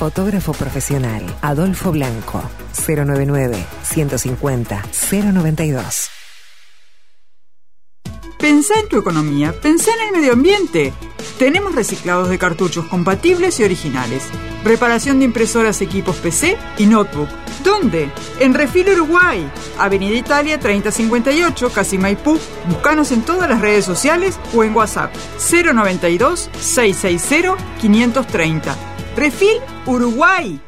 Fotógrafo profesional, Adolfo Blanco, 099 150 092. Pensá en tu economía, pensá en el medio ambiente. Tenemos reciclados de cartuchos compatibles y originales. Reparación de impresoras, equipos PC y notebook. ¿Dónde? En Refil Uruguay, Avenida Italia 3058, Casi Maipú. Búscanos en todas las redes sociales o en WhatsApp 092 660 530. Refil Uruguay.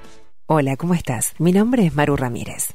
Hola, ¿cómo estás? Mi nombre es Maru Ramírez.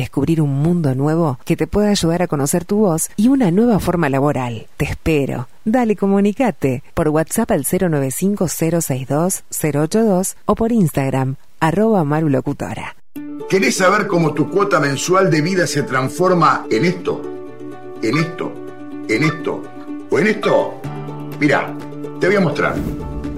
descubrir un mundo nuevo que te pueda ayudar a conocer tu voz y una nueva forma laboral. Te espero. Dale, comunicate por WhatsApp al 095-062-082 o por Instagram, arroba marulocutora. ¿Querés saber cómo tu cuota mensual de vida se transforma en esto? ¿En esto? ¿En esto? ¿O en esto? Mira, te voy a mostrar.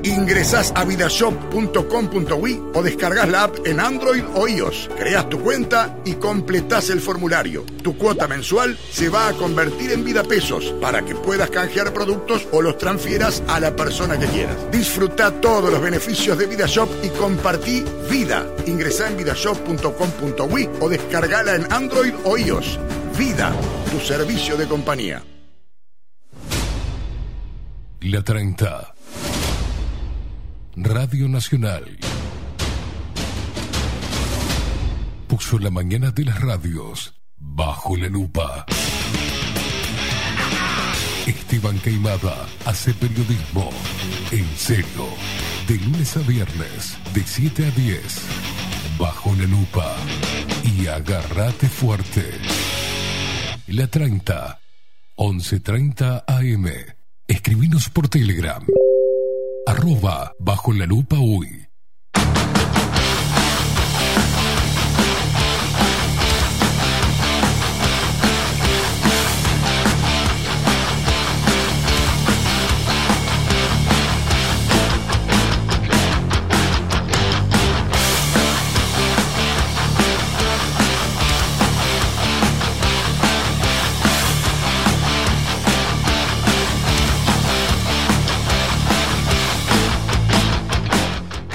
Ingresás a vidashop.com.ui o descargas la app en Android o iOS. Creas tu cuenta y completás el formulario. Tu cuota mensual se va a convertir en vida pesos para que puedas canjear productos o los transfieras a la persona que quieras. Disfruta todos los beneficios de VidaShop y compartí vida. Ingresá en vidashop.com.ui o descargala en Android o iOS. Vida, tu servicio de compañía. La 30. Radio Nacional. Puso la mañana de las radios bajo la lupa. Esteban Queimada hace periodismo en serio. De lunes a viernes, de 7 a 10. Bajo la lupa. Y agárrate fuerte. La 30. 11.30 AM. Escribinos por Telegram. Arroba bajo la lupa uy.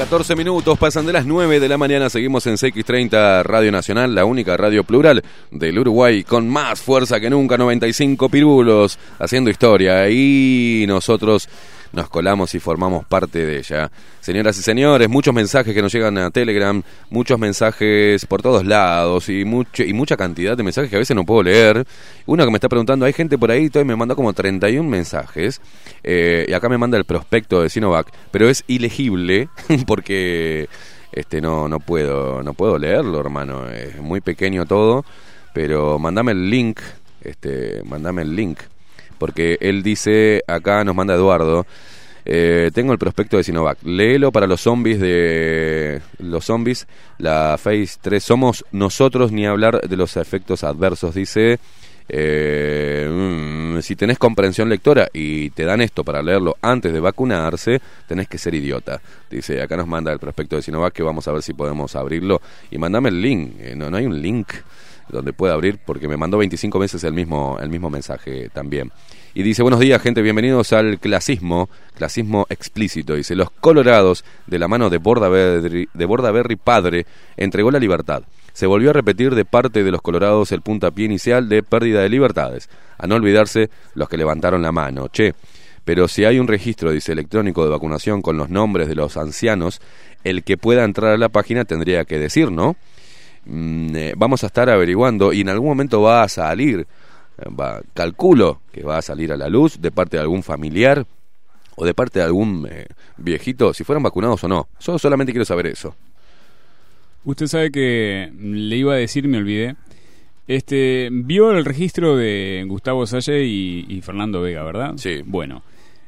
14 minutos pasan de las 9 de la mañana. Seguimos en CX30 Radio Nacional, la única radio plural del Uruguay, con más fuerza que nunca. 95 pirulos haciendo historia. Y nosotros nos colamos y formamos parte de ella. Señoras y señores, muchos mensajes que nos llegan a Telegram, muchos mensajes por todos lados y, y mucha cantidad de mensajes que a veces no puedo leer. Uno que me está preguntando, hay gente por ahí, y me manda como 31 mensajes eh, y acá me manda el prospecto de Sinovac, pero es ilegible porque este no no puedo no puedo leerlo, hermano, es muy pequeño todo, pero mandame el link, este, mandame el link porque él dice, acá nos manda Eduardo, eh, tengo el prospecto de Sinovac, léelo para los zombies de los zombies, la Phase 3, somos nosotros ni hablar de los efectos adversos, dice, eh, mm, si tenés comprensión lectora y te dan esto para leerlo antes de vacunarse, tenés que ser idiota. Dice, acá nos manda el prospecto de Sinovac que vamos a ver si podemos abrirlo. Y mandame el link, Eh, no, no hay un link donde pueda abrir porque me mandó 25 veces el mismo, el mismo mensaje también. Y dice, buenos días gente, bienvenidos al clasismo, clasismo explícito. Dice, los colorados de la mano de Bordaberry, de Bordaberry padre entregó la libertad. Se volvió a repetir de parte de los colorados el puntapié inicial de pérdida de libertades. A no olvidarse los que levantaron la mano. Che, pero si hay un registro, dice, electrónico de vacunación con los nombres de los ancianos, el que pueda entrar a la página tendría que decir, ¿no? Mm, eh, vamos a estar averiguando y en algún momento va a salir, eh, va, calculo que va a salir a la luz de parte de algún familiar o de parte de algún eh, viejito, si fueron vacunados o no. Yo solamente quiero saber eso. Usted sabe que le iba a decir, me olvidé. Este, vio el registro de Gustavo Salle y, y Fernando Vega, ¿verdad? Sí. Bueno,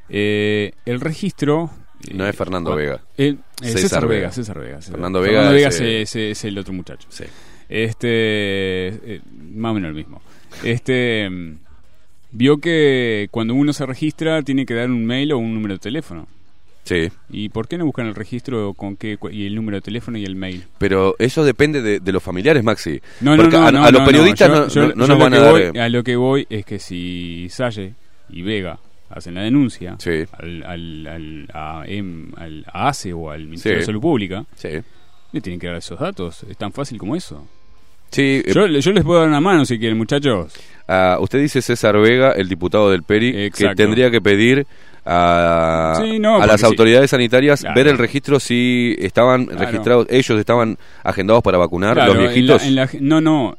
eh, el registro. No es Fernando Vega. el- eh, César César, Vega. Vega. César Vega. César Fernando Fernando Vega Vega es, es, eh, es- es el otro muchacho. Sí. Este, eh, más o menos el mismo. Este, mm, vio que cuando uno se registra tiene que dar un mail o un número de teléfono. Sí. ¿Y por qué no buscan el registro con qué y el número de teléfono y el mail? Pero eso depende de, de los familiares, Maxi. No, no, Porque no, a, no, a los periodistas no. Yo- no- yo- no yo nos van a dar... voy- eh, a lo que voy es que si Salle y Vega hacen la denuncia Sí. al, al, al- a, em- al- a ACE o al Ministerio Sí. de Salud Pública, Sí. le tienen que dar esos datos. Es tan fácil como eso. Sí, eh, Yo, yo les puedo dar una mano si quieren, muchachos. ah, usted dice César Vega, el diputado del PERI, que tendría que pedir a, Sí, no, a las sí. autoridades sanitarias Claro. ver el registro si estaban Claro. registrados, ellos estaban agendados para vacunar, Claro, los en la- viejitos. en la- no, no.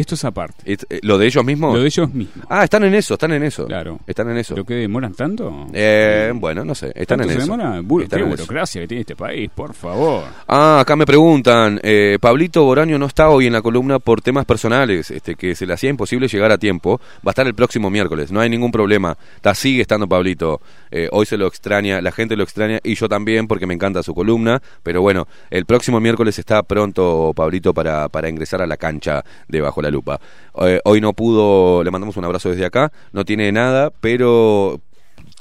Esto es aparte. Eh, ¿Lo de ellos mismos? Lo de ellos mismos. Ah, están en eso, están en eso. Claro. Están en eso. ¿Pero qué demoran tanto? Eh, bueno, no sé, están ¿Tanto en se eso. demora? Bu- Están qué en eso. burocracia que tiene este país, por favor. Ah, acá me preguntan, eh, Pablito Boraño no está hoy en la columna por temas personales, este, que se le hacía imposible llegar a tiempo. Va a estar el próximo miércoles, no hay ningún problema. Está, sigue estando Pablito. Eh, hoy se lo extraña, la gente lo extraña y yo también porque me encanta su columna. Pero bueno, el próximo miércoles está pronto Pablito para, para ingresar a la cancha de Bajo la Lupa. Eh, hoy no pudo, le mandamos un abrazo desde acá, no tiene nada, pero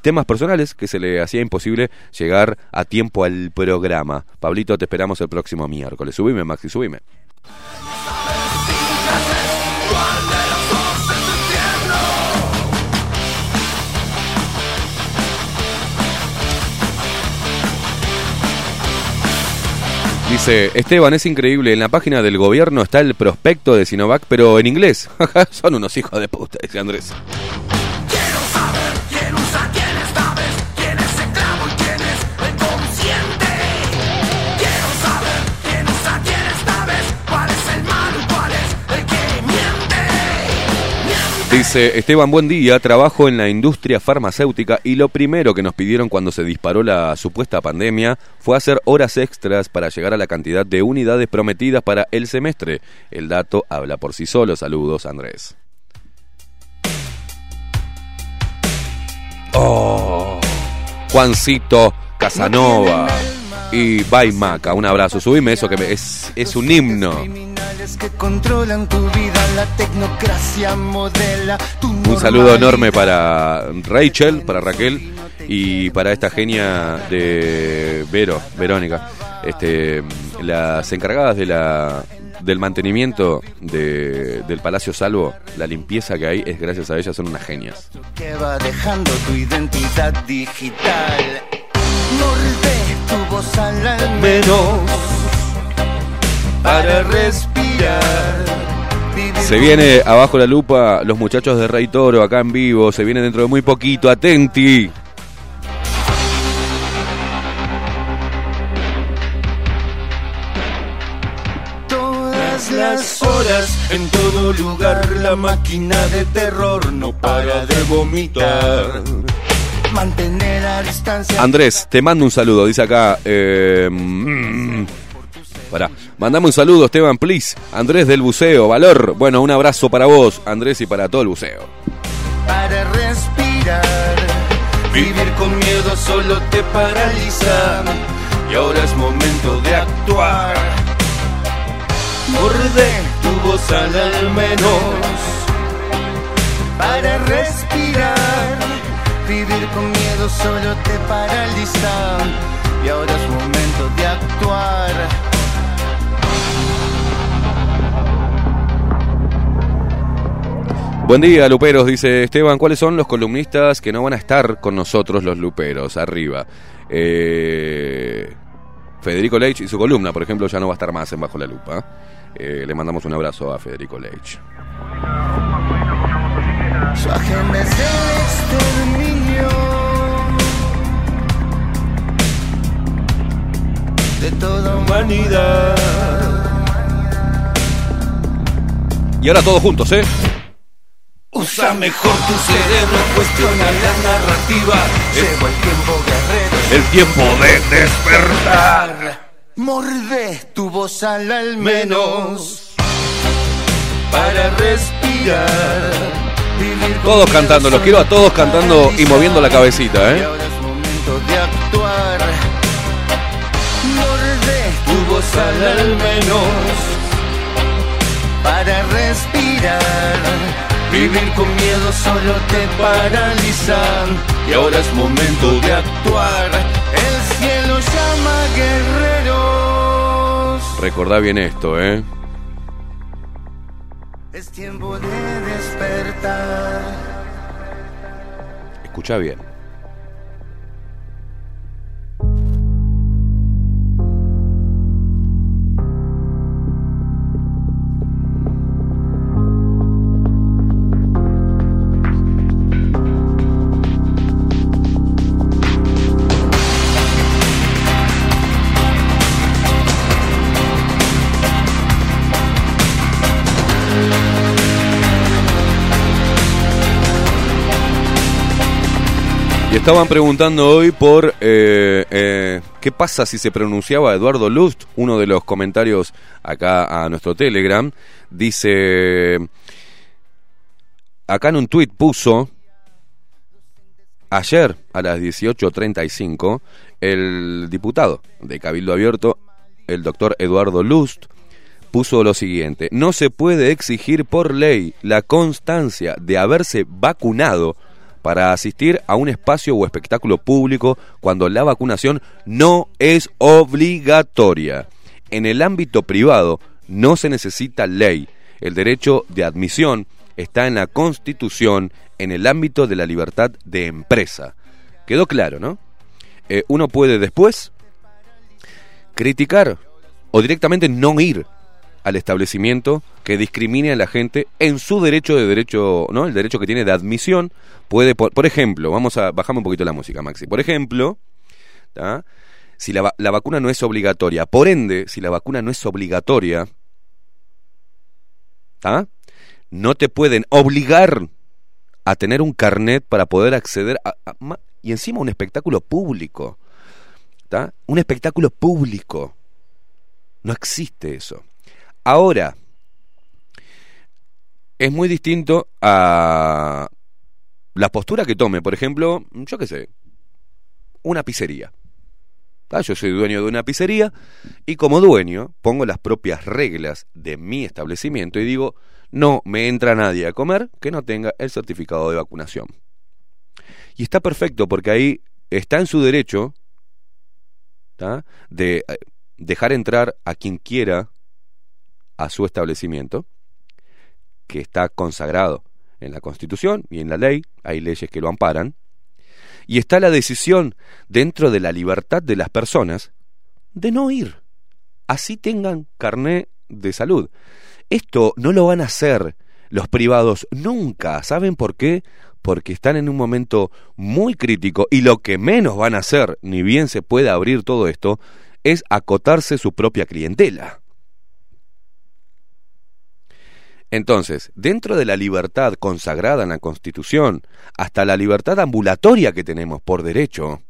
temas personales que se le hacía imposible llegar a tiempo al programa. Pablito, te esperamos el próximo miércoles. Subime, Maxi, subime. Dice, Esteban, es increíble, en la página del gobierno está el prospecto de Sinovac, pero en inglés. Son unos hijos de puta, dice Andrés. Dice Esteban, buen día, trabajo en la industria farmacéutica y lo primero que nos pidieron cuando se disparó la supuesta pandemia fue hacer horas extras para llegar a la cantidad de unidades prometidas para el semestre. El dato habla por sí solo. Saludos, Andrés. Oh, Juancito Casanova y Baimaca, un abrazo. Subime eso que es, es un himno. Un saludo enorme para Rachel, para Raquel y para esta genia de Vero, Verónica. Este, las encargadas del mantenimiento de- del Palacio Salvo, la limpieza que hay es gracias a ellas, son unas genias. que va dejando tu identidad digital. Molde al menos para respirar. Se viene abajo la lupa los muchachos de Rey Toro acá en vivo. Se viene dentro de muy poquito. Atenti. todas las horas, en todo lugar, la máquina de terror no para de vomitar. Mantener a distancia. Andrés, te mando un saludo. Dice acá. Eh, mm, pará. Mandame un saludo, Esteban, please. Andrés del buceo, valor. Bueno, un abrazo para vos, Andrés, y para todo el buceo. para respirar. Vivir con miedo solo te paraliza. Y ahora es momento de actuar. Morde tu voz al menos para respirar. Vivir con miedo solo te paraliza. Y ahora es momento de actuar. Buen día, Luperos, dice Esteban. ¿Cuáles son los columnistas que no van a estar con nosotros, los Luperos? Arriba. Eh, Federico Leitch y su columna, por ejemplo, ya no va a estar más en Bajo la Lupa. Eh, le mandamos un abrazo a Federico Leitch. Su agenda es el de toda humanidad. Y ahora todos juntos, ¿eh? Usa mejor tu cerebro, cuestiona la narrativa. Llegó el tiempo guerrero. El tiempo de despertar. Morde tu voz al al menos para respirar. Todos cantando, los quiero a todos cantando y moviendo la cabecita, Y ¿eh? ahora es momento de actuar. Morde tu voz al al menos para respirar. Vivir con miedo solo te paraliza. Y ahora es momento de actuar. El cielo llama guerreros. Recordá bien esto, ¿eh? Es tiempo de despertar. Escucha bien. Estaban preguntando hoy por eh, eh, qué pasa si se pronunciaba Eduardo Lust, uno de los comentarios acá a nuestro Telegram. Dice, acá en un tuit puso, ayer a las 18.35, el diputado de Cabildo Abierto, el doctor Eduardo Lust, puso lo siguiente, no se puede exigir por ley la constancia de haberse vacunado para asistir a un espacio o espectáculo público cuando la vacunación no es obligatoria. En el ámbito privado no se necesita ley. El derecho de admisión está en la Constitución en el ámbito de la libertad de empresa. Quedó claro, ¿no? Eh, uno puede después criticar o directamente no ir al establecimiento que discrimine a la gente en su derecho de derecho, ¿no? El derecho que tiene de admisión puede, por, ejemplo, vamos a bajarme un poquito la música, Maxi. Por ejemplo, si la, va- la vacuna no es obligatoria, por ende, si la vacuna no es obligatoria, no te pueden obligar a tener un carnet para poder acceder a, y encima un espectáculo público. Un espectáculo público. No existe eso. Ahora, es muy distinto a la postura que tome, por ejemplo, yo qué sé, una pizzería. Ah, Yo soy dueño de una pizzería y como dueño pongo las propias reglas de mi establecimiento y digo, no me entra nadie a comer que no tenga el certificado de vacunación. Y está perfecto porque ahí está en su derecho de eh, dejar entrar a quien quiera a su establecimiento, que está consagrado en la Constitución y en la ley, hay leyes que lo amparan, y está la decisión dentro de la libertad de las personas de no ir. Así tengan carné de salud. Esto no lo van a hacer los privados nunca. ¿Saben por qué? Porque están en un momento muy crítico y lo que menos van a hacer, ni bien se puede abrir todo esto, es acotarse su propia clientela. Entonces, dentro de la libertad consagrada en la Constitución, hasta la libertad ambulatoria que tenemos por derecho,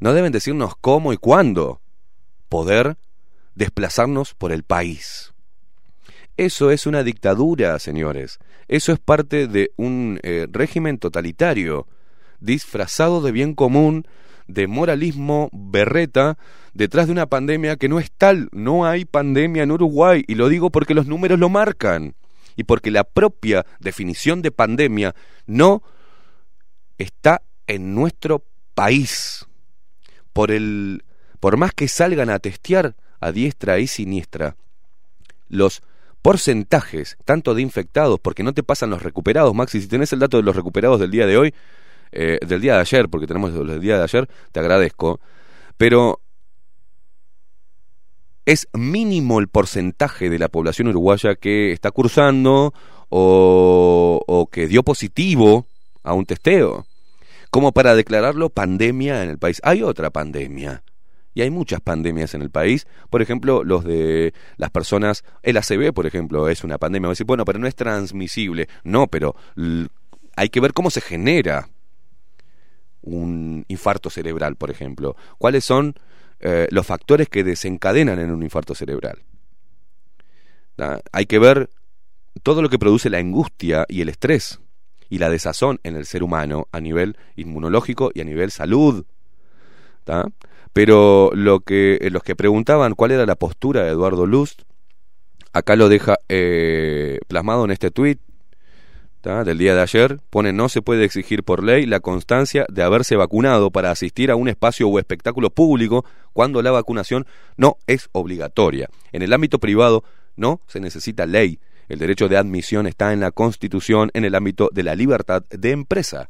no deben decirnos cómo y cuándo poder desplazarnos por el país. Eso es una dictadura, señores. Eso es parte de un eh, régimen totalitario, disfrazado de bien común, de moralismo berreta, detrás de una pandemia que no es tal. No hay pandemia en Uruguay, y lo digo porque los números lo marcan, y porque la propia definición de pandemia no está en nuestro país. Por el por más que salgan a testear a diestra y siniestra los porcentajes, tanto de infectados, porque no te pasan los recuperados, Maxi, si tenés el dato de los recuperados del día de hoy, eh, del día de ayer, porque tenemos los del día de ayer, te agradezco, pero es mínimo el porcentaje de la población uruguaya que está cursando o, o que dio positivo a un testeo, como para declararlo pandemia en el país. Hay otra pandemia, y hay muchas pandemias en el país. Por ejemplo, los de las personas, el ACV, por ejemplo, es una pandemia. Va a decir, bueno, pero no es transmisible. No, pero hay que ver cómo se genera un infarto cerebral, por ejemplo. ¿Cuáles son eh, los factores que desencadenan en un infarto cerebral? Hay que ver todo lo que produce la angustia y el estrés y la desazón en el ser humano a nivel inmunológico y a nivel salud. Pero lo que, eh, los que preguntaban cuál era la postura de Eduardo Lust, acá lo deja eh, plasmado en este tuit del día de ayer. Pone, no se puede exigir por ley la constancia de haberse vacunado para asistir a un espacio o espectáculo público cuando la vacunación no es obligatoria. En el ámbito privado no se necesita ley. El derecho de admisión está en la Constitución en el ámbito de la libertad de empresa.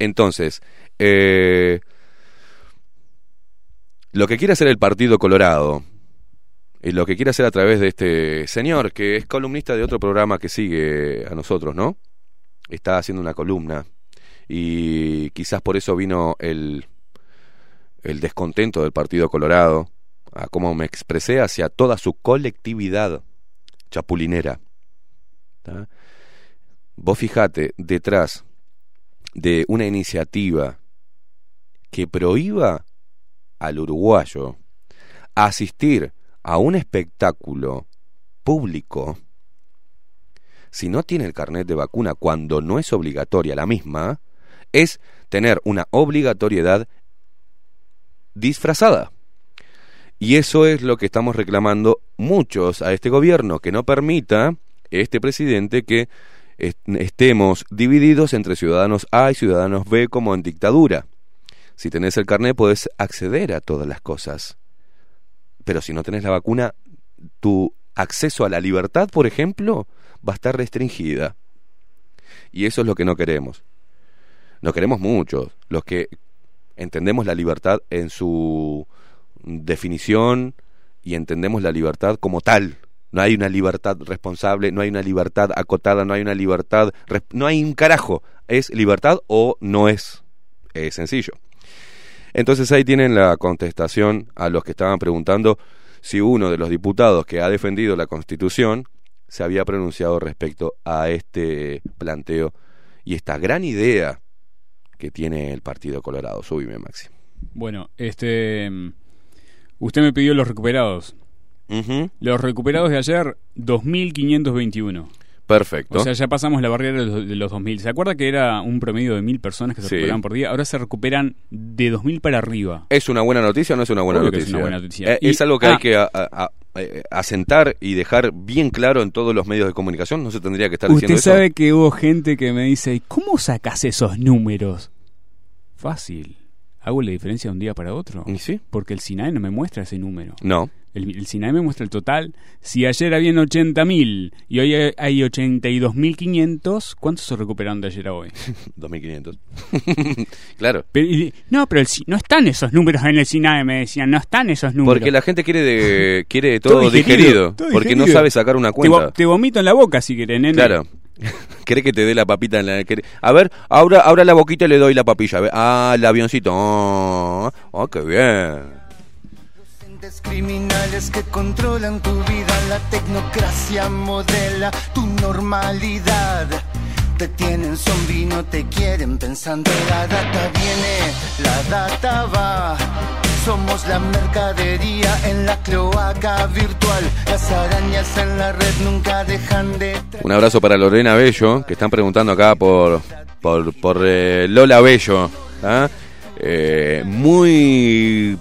Entonces, eh, lo que quiere hacer el Partido Colorado lo que quiere hacer a través de este señor que es columnista de otro programa que sigue a nosotros, ¿no? Está haciendo una columna y quizás por eso vino el, el descontento del Partido Colorado, a cómo me expresé hacia toda su colectividad chapulinera. Vos fijate, detrás de una iniciativa que prohíba al uruguayo asistir a un espectáculo público si no tiene el carnet de vacuna cuando no es obligatoria la misma, es tener una obligatoriedad disfrazada. Y eso es lo que estamos reclamando muchos a este gobierno, que no permita este presidente que est- estemos divididos entre ciudadanos A y ciudadanos B como en dictadura. Si tenés el carnet podés acceder a todas las cosas. Pero si no tenés la vacuna, tu acceso a la libertad, por ejemplo, va a estar restringida. Y eso es lo que no queremos. No queremos muchos, los que entendemos la libertad en su definición y entendemos la libertad como tal. No hay una libertad responsable, no hay una libertad acotada, no hay una libertad... No hay un carajo. Es libertad o no es. Es sencillo. Entonces ahí tienen la contestación a los que estaban preguntando si uno de los diputados que ha defendido la Constitución se había pronunciado respecto a este planteo y esta gran idea que tiene el Partido Colorado. Subime, Maxi. Bueno, este. Usted me pidió los recuperados. Los recuperados de ayer, 2.521. Perfecto. O sea, ya pasamos la barrera de los, de los 2.000. ¿Se acuerda que era un promedio de 1.000 personas que se Sí. recuperaban por día? Ahora se recuperan de 2.000 para arriba. ¿Es una buena noticia o no es una buena Obvio que noticia? es una buena noticia. Eh, Y- es algo que ah. hay que a- a- a- eh, asentar y dejar bien claro en todos los medios de comunicación. No se tendría que estar Usted diciendo eso. sabe que hubo gente que me dice, "¿Y ¿cómo sacas esos números? Fácil. ¿Hago la diferencia de un día para otro? sí? Porque el SINAE no me muestra ese número. No. El, el SINAEM muestra el total. Si ayer habían 80.000 y hoy hay- hay 82.500, ¿cuántos se recuperaron de ayer a hoy? 2500. claro. Pero, no, pero el no están esos números en el SINAEM, me decían, no están esos números. Porque la gente quiere de, quiere todo, digerido, todo porque no digerido. sabe sacar una cuenta. te vomito en la boca si querés, nene. Claro. ¿Querés que te dé la papita en la A ver, ahora, ahora la boquita y le doy la papilla. Ah, el avioncito. Oh, oh, qué bien. Criminales que controlan tu vida, la tecnocracia modela tu normalidad. Te tienen zombie, no te quieren pensando. La data viene, la data va. Somos la mercadería en la cloaca virtual. Las arañas en la red nunca dejan de. Un abrazo para Lorena Bello, que están preguntando acá por, por, por eh, Lola Bello. ¿ah? Eh, muy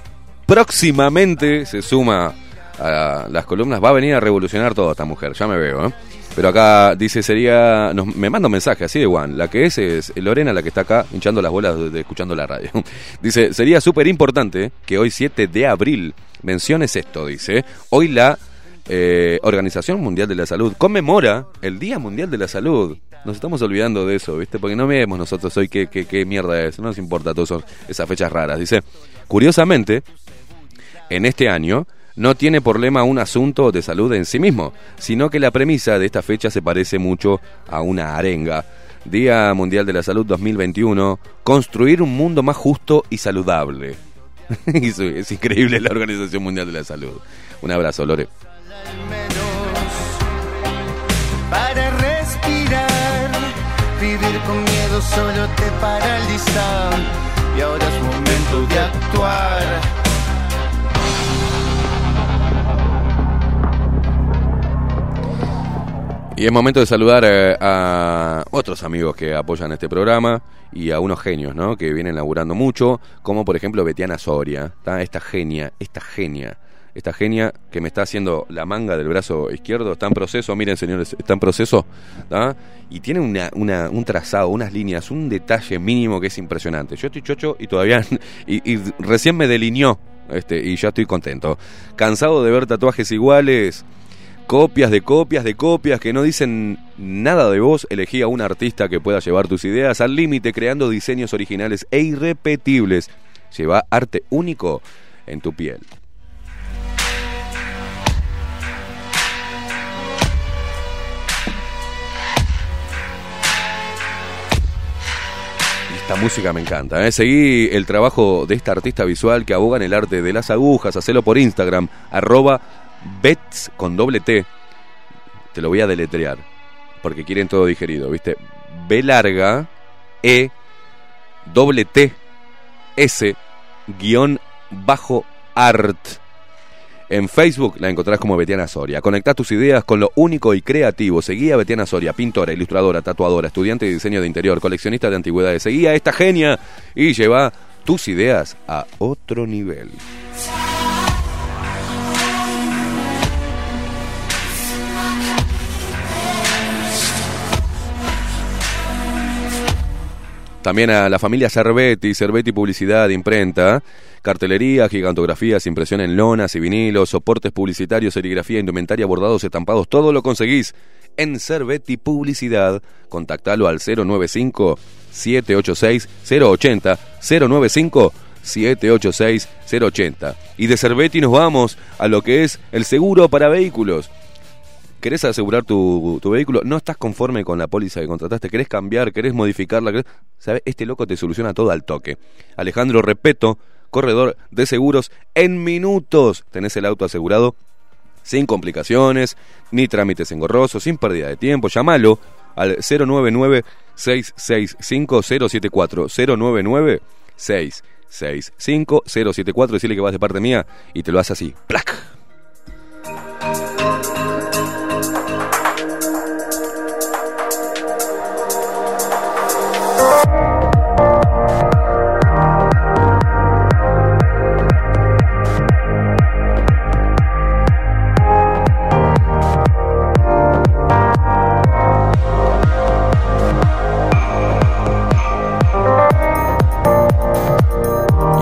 próximamente se suma a las columnas. Va a venir a revolucionar todo esta mujer, ya me veo. ¿eh? Pero acá dice, sería... me manda un mensaje así de Juan. La que es es Lorena, la que está acá hinchando las bolas de, de- escuchando la radio. dice, sería súper importante que hoy 7 de abril menciones esto, dice. Hoy la eh, Organización Mundial de la Salud conmemora el Día Mundial de la Salud. Nos estamos olvidando de eso, ¿viste? Porque no vemos nosotros hoy qué, qué, qué mierda es. No nos importa todas esas fechas raras. Dice, curiosamente, en este año no tiene problema un asunto de salud en sí mismo, sino que la premisa de esta fecha se parece mucho a una arenga. Día Mundial de la Salud 2021, construir un mundo más justo y saludable. es increíble la Organización Mundial de la Salud. Un abrazo, Lore. Para respirar, vivir con miedo solo te paraliza. Y ahora es momento de actuar. Y es momento de saludar eh, a otros amigos que apoyan este programa y a unos genios, ¿no? Que vienen laburando mucho, como por ejemplo Betiana Soria, ¿tá? esta genia, esta genia, esta genia que me está haciendo la manga del brazo izquierdo, está en proceso, miren señores, está en proceso. Y tiene un trazado, unas líneas, un detalle mínimo que es impresionante. Yo estoy chocho y todavía, y, y recién me delineó, este, y ya estoy contento. Cansado de ver tatuajes iguales, copias de copias de copias que no dicen nada de vos, elegí a un artista que pueda llevar tus ideas al límite creando diseños originales e irrepetibles. Lleva arte único en tu piel. Esta música me encanta. ¿eh? Seguí el trabajo de esta artista visual que aboga en el arte de las agujas. Hacelo por Instagram, arroba bets con doble T. Te lo voy a deletrear, porque quieren todo digerido, ¿viste? B larga, E, doble T, S, guion bajo art. En Facebook la encontrás como Betiana Soria. Conectá tus ideas con lo único y creativo. Seguí a Betiana Soria, pintora, ilustradora, tatuadora, estudiante de diseño de interior, coleccionista de antigüedades. Seguí a esta genia y lleva tus ideas a otro nivel. También a la familia Cervetti, Cervetti Publicidad, Imprenta, cartelería, gigantografías, impresión en lonas y vinilos, soportes publicitarios, serigrafía, indumentaria, bordados, estampados, todo lo conseguís en Cervetti Publicidad. Contactalo al 095 786 080 095 786 080. Y de Cervetti nos vamos a lo que es el seguro para vehículos. ¿Querés asegurar tu, tu vehículo? ¿No estás conforme con la póliza que contrataste? ¿Querés cambiar? ¿Querés modificarla? ¿Querés- ¿Sabe? Este loco te soluciona todo al toque. Alejandro Repeto, corredor de seguros, en minutos tenés el auto asegurado sin complicaciones, ni trámites engorrosos, sin pérdida de tiempo. Llámalo al 099-665-074. 099-665-074. Decirle que vas de parte mía y te lo hace así. ¡Plac!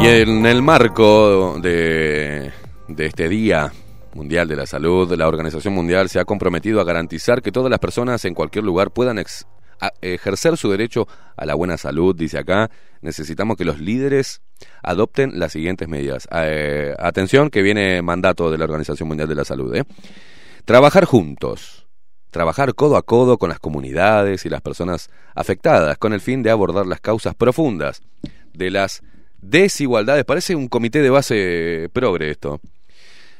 En el marco de, de este día Mundial de la Salud, la Organización Mundial se ha comprometido a garantizar que todas las personas en cualquier lugar puedan ejercer su derecho a la buena salud, dice acá. Necesitamos que los líderes adopten las siguientes medidas. Eh, atención, que viene mandato de la Organización Mundial de la Salud. ¿eh? Trabajar juntos. Trabajar codo a codo con las comunidades y las personas afectadas con el fin de abordar las causas profundas de las desigualdades. Parece un comité de base progre esto.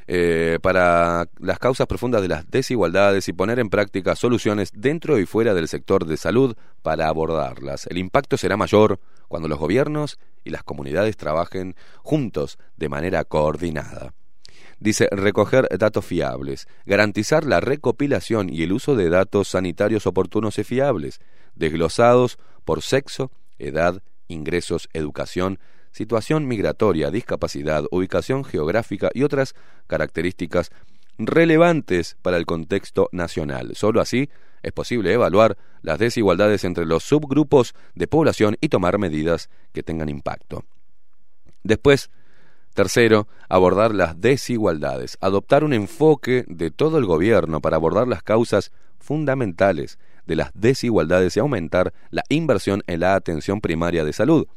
Eh, para las causas profundas de las desigualdades y poner en práctica soluciones dentro y fuera del sector de salud para abordarlas. El impacto será mayor cuando los gobiernos y las comunidades trabajen juntos de manera coordinada. Dice recoger datos fiables, garantizar la recopilación y el uso de datos sanitarios oportunos y fiables, desglosados por sexo, edad, ingresos, educación, situación migratoria, discapacidad, ubicación geográfica y otras características relevantes para el contexto nacional. Solo así es posible evaluar las desigualdades entre los subgrupos de población y tomar medidas que tengan impacto. Después, tercero, abordar las desigualdades, adoptar un enfoque de todo el gobierno para abordar las causas fundamentales de las desigualdades y aumentar la inversión en la atención primaria de salud.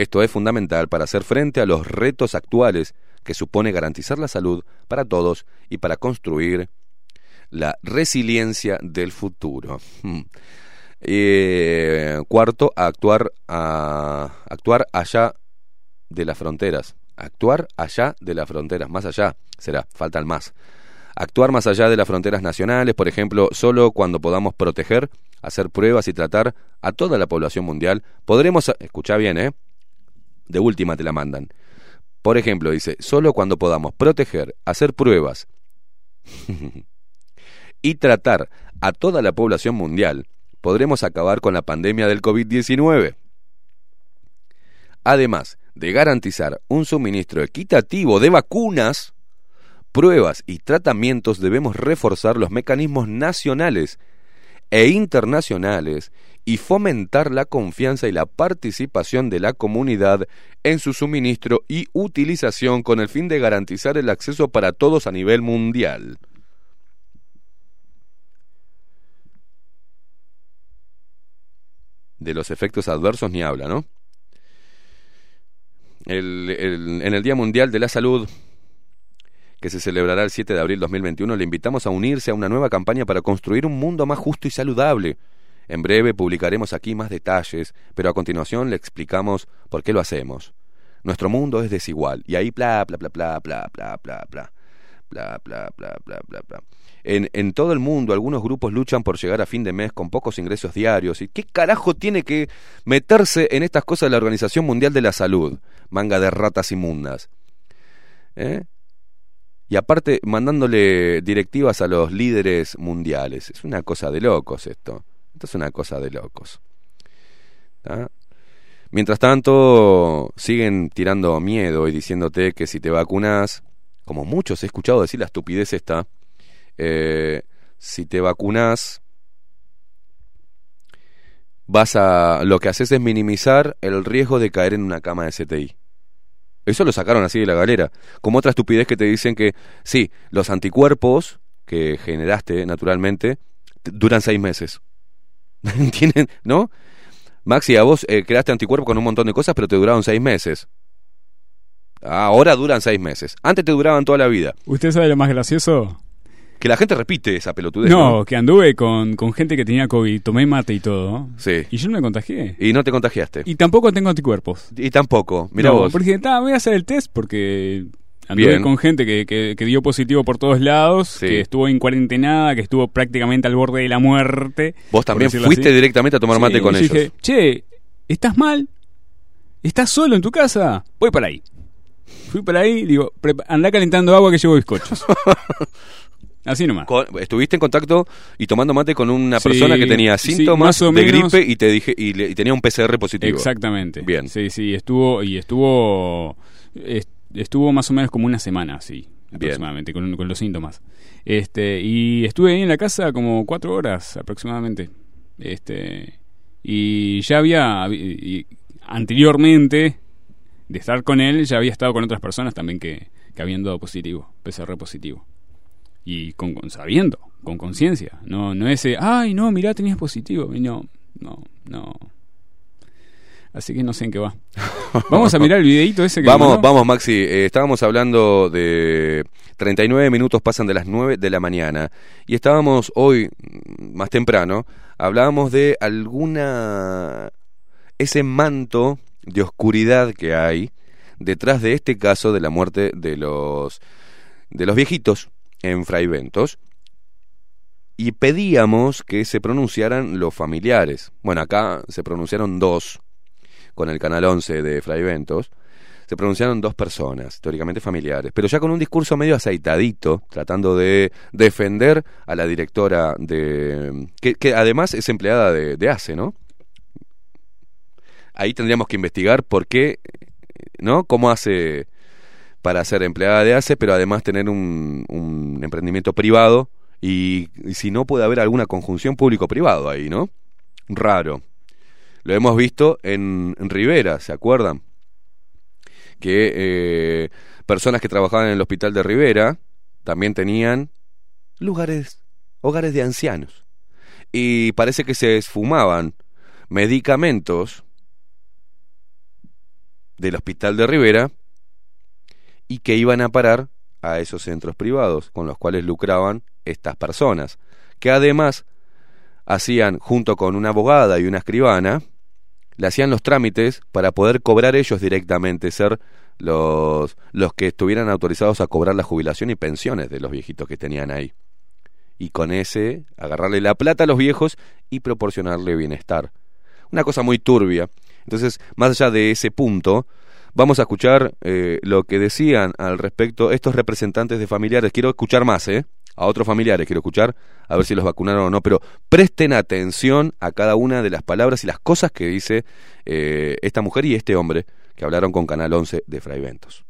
Esto es fundamental para hacer frente a los retos actuales que supone garantizar la salud para todos y para construir la resiliencia del futuro. Hmm. Eh, cuarto, actuar, actuar allá de las fronteras. Actuar allá de las fronteras, más allá, será, faltan más. Actuar más allá de las fronteras nacionales, por ejemplo, solo cuando podamos proteger, hacer pruebas y tratar a toda la población mundial, podremos, escucha bien, ¿eh? De última te la mandan. Por ejemplo, dice, solo cuando podamos proteger, hacer pruebas y tratar a toda la población mundial, podremos acabar con la pandemia del COVID-19. Además de garantizar un suministro equitativo de vacunas, pruebas y tratamientos, debemos reforzar los mecanismos nacionales e internacionales y fomentar la confianza y la participación de la comunidad en su suministro y utilización con el fin de garantizar el acceso para todos a nivel mundial. De los efectos adversos ni habla, ¿no? El- en el Día Mundial de la Salud, que se celebrará el 7 de abril 2021, le invitamos a unirse a una nueva campaña para construir un mundo más justo y saludable. En breve publicaremos aquí más detalles, pero a continuación le explicamos por qué lo hacemos. Nuestro mundo es desigual y ahí bla bla bla bla bla bla bla bla bla bla bla bla bla bla. En, en todo el mundo algunos grupos luchan por llegar a fin de mes con pocos ingresos diarios. ¿Y qué carajo tiene que meterse en estas cosas la Organización Mundial de la Salud? Manga de ratas inmundas. ¿Eh? Y aparte mandándole directivas a los líderes mundiales. Es una cosa de locos esto. Esto es una cosa de locos. Mientras tanto, siguen tirando miedo y diciéndote que si te vacunas, como muchos he escuchado decir la estupidez esta, eh, si te vacunas, vas a, lo que haces es minimizar el riesgo de caer en una cama de CTI. Eso lo sacaron así de la galera. Como otra estupidez que te dicen que, sí, los anticuerpos que generaste naturalmente duran seis meses. ¿Entienden? ¿No? Maxi, a vos eh, creaste anticuerpos con un montón de cosas, pero te duraron seis meses. Ahora duran seis meses. Antes te duraban toda la vida. ¿Usted sabe lo más gracioso? Que la gente repite esa pelotudez. No, que anduve con, con gente que tenía COVID, tomé mate y todo. Sí. Y yo no me contagié. Y no te contagiaste. Y tampoco tengo anticuerpos. Y tampoco. Mira No, vos. Porque ta, voy a hacer el test porque anduve Bien. con gente que, que, que dio positivo por todos lados, que estuvo en cuarentenada, que estuvo prácticamente al borde de la muerte. Vos también fuiste así. directamente a tomar mate con y ellos. Dije, che, ¿estás mal? ¿Estás solo en tu casa? Voy para ahí. Fui para ahí, digo, "Prepa- andá calentando agua que llevo bizcochos. Así nomás. Con- estuviste en contacto y tomando mate con una Sí, persona que tenía sí, síntomas de menos. gripe y te dije y, le- y tenía un PCR positivo. Exactamente. Bien. Sí, sí, estuvo y estuvo est- estuvo más o menos como una semana, sí, aproximadamente con, con los síntomas. Este, y estuve ahí en la casa como cuatro horas aproximadamente. Este, y ya había y anteriormente de estar con él, ya había estado con otras personas también que, que habían dado positivo, PCR positivo. y con, con- sabiendo, con conciencia. No, no ese, ay, no, mirá, tenías positivo. Y no, no, no. Así que no sé en qué va. Vamos a mirar el videito ese que Vamos, vamos, Maxi. eh, estábamos hablando de 39 minutos pasan de las 9 de la mañana. Y estábamos hoy, mm, más temprano, hablábamos de alguna. ese manto de oscuridad que hay detrás de este caso de la muerte de los. de los viejitos en Fraiventos. Y pedíamos que se pronunciaran los familiares. Bueno, acá se pronunciaron dos con el canal 11 de Fraiventos, se pronunciaron dos personas, teóricamente familiares, pero ya con un discurso medio aceitadito, tratando de defender a la directora de. que, además es empleada de, de ACE, ¿no? Ahí tendríamos que investigar por qué, ¿no? ¿Cómo hace para ser empleada de ACE, pero además tener un, un emprendimiento privado? Y, y si no puede haber alguna conjunción público-privado ahí, ¿no? Raro. Lo hemos visto en, en Rivera, ¿se acuerdan? Que eh, personas que trabajaban en el hospital de Rivera también tenían lugares, hogares de ancianos. Y parece que se esfumaban medicamentos del hospital de Rivera y que iban a parar a esos centros privados con los cuales lucraban estas personas, que además hacían junto con una abogada y una escribana, le hacían los trámites para poder cobrar ellos directamente, ser los, los que estuvieran autorizados a cobrar la jubilación y pensiones de los viejitos que tenían ahí. Y con ese, agarrarle la plata a los viejos y proporcionarle bienestar. Una cosa muy turbia. Entonces, más allá de ese punto, vamos a escuchar eh, lo que decían al respecto estos representantes de familiares. Quiero escuchar más, ¿eh? A otros familiares quiero escuchar, a ver si los vacunaron o no, pero presten atención a cada una de las palabras y las cosas que dice eh, esta mujer y este hombre que hablaron con Canal 11 de Fraiventos.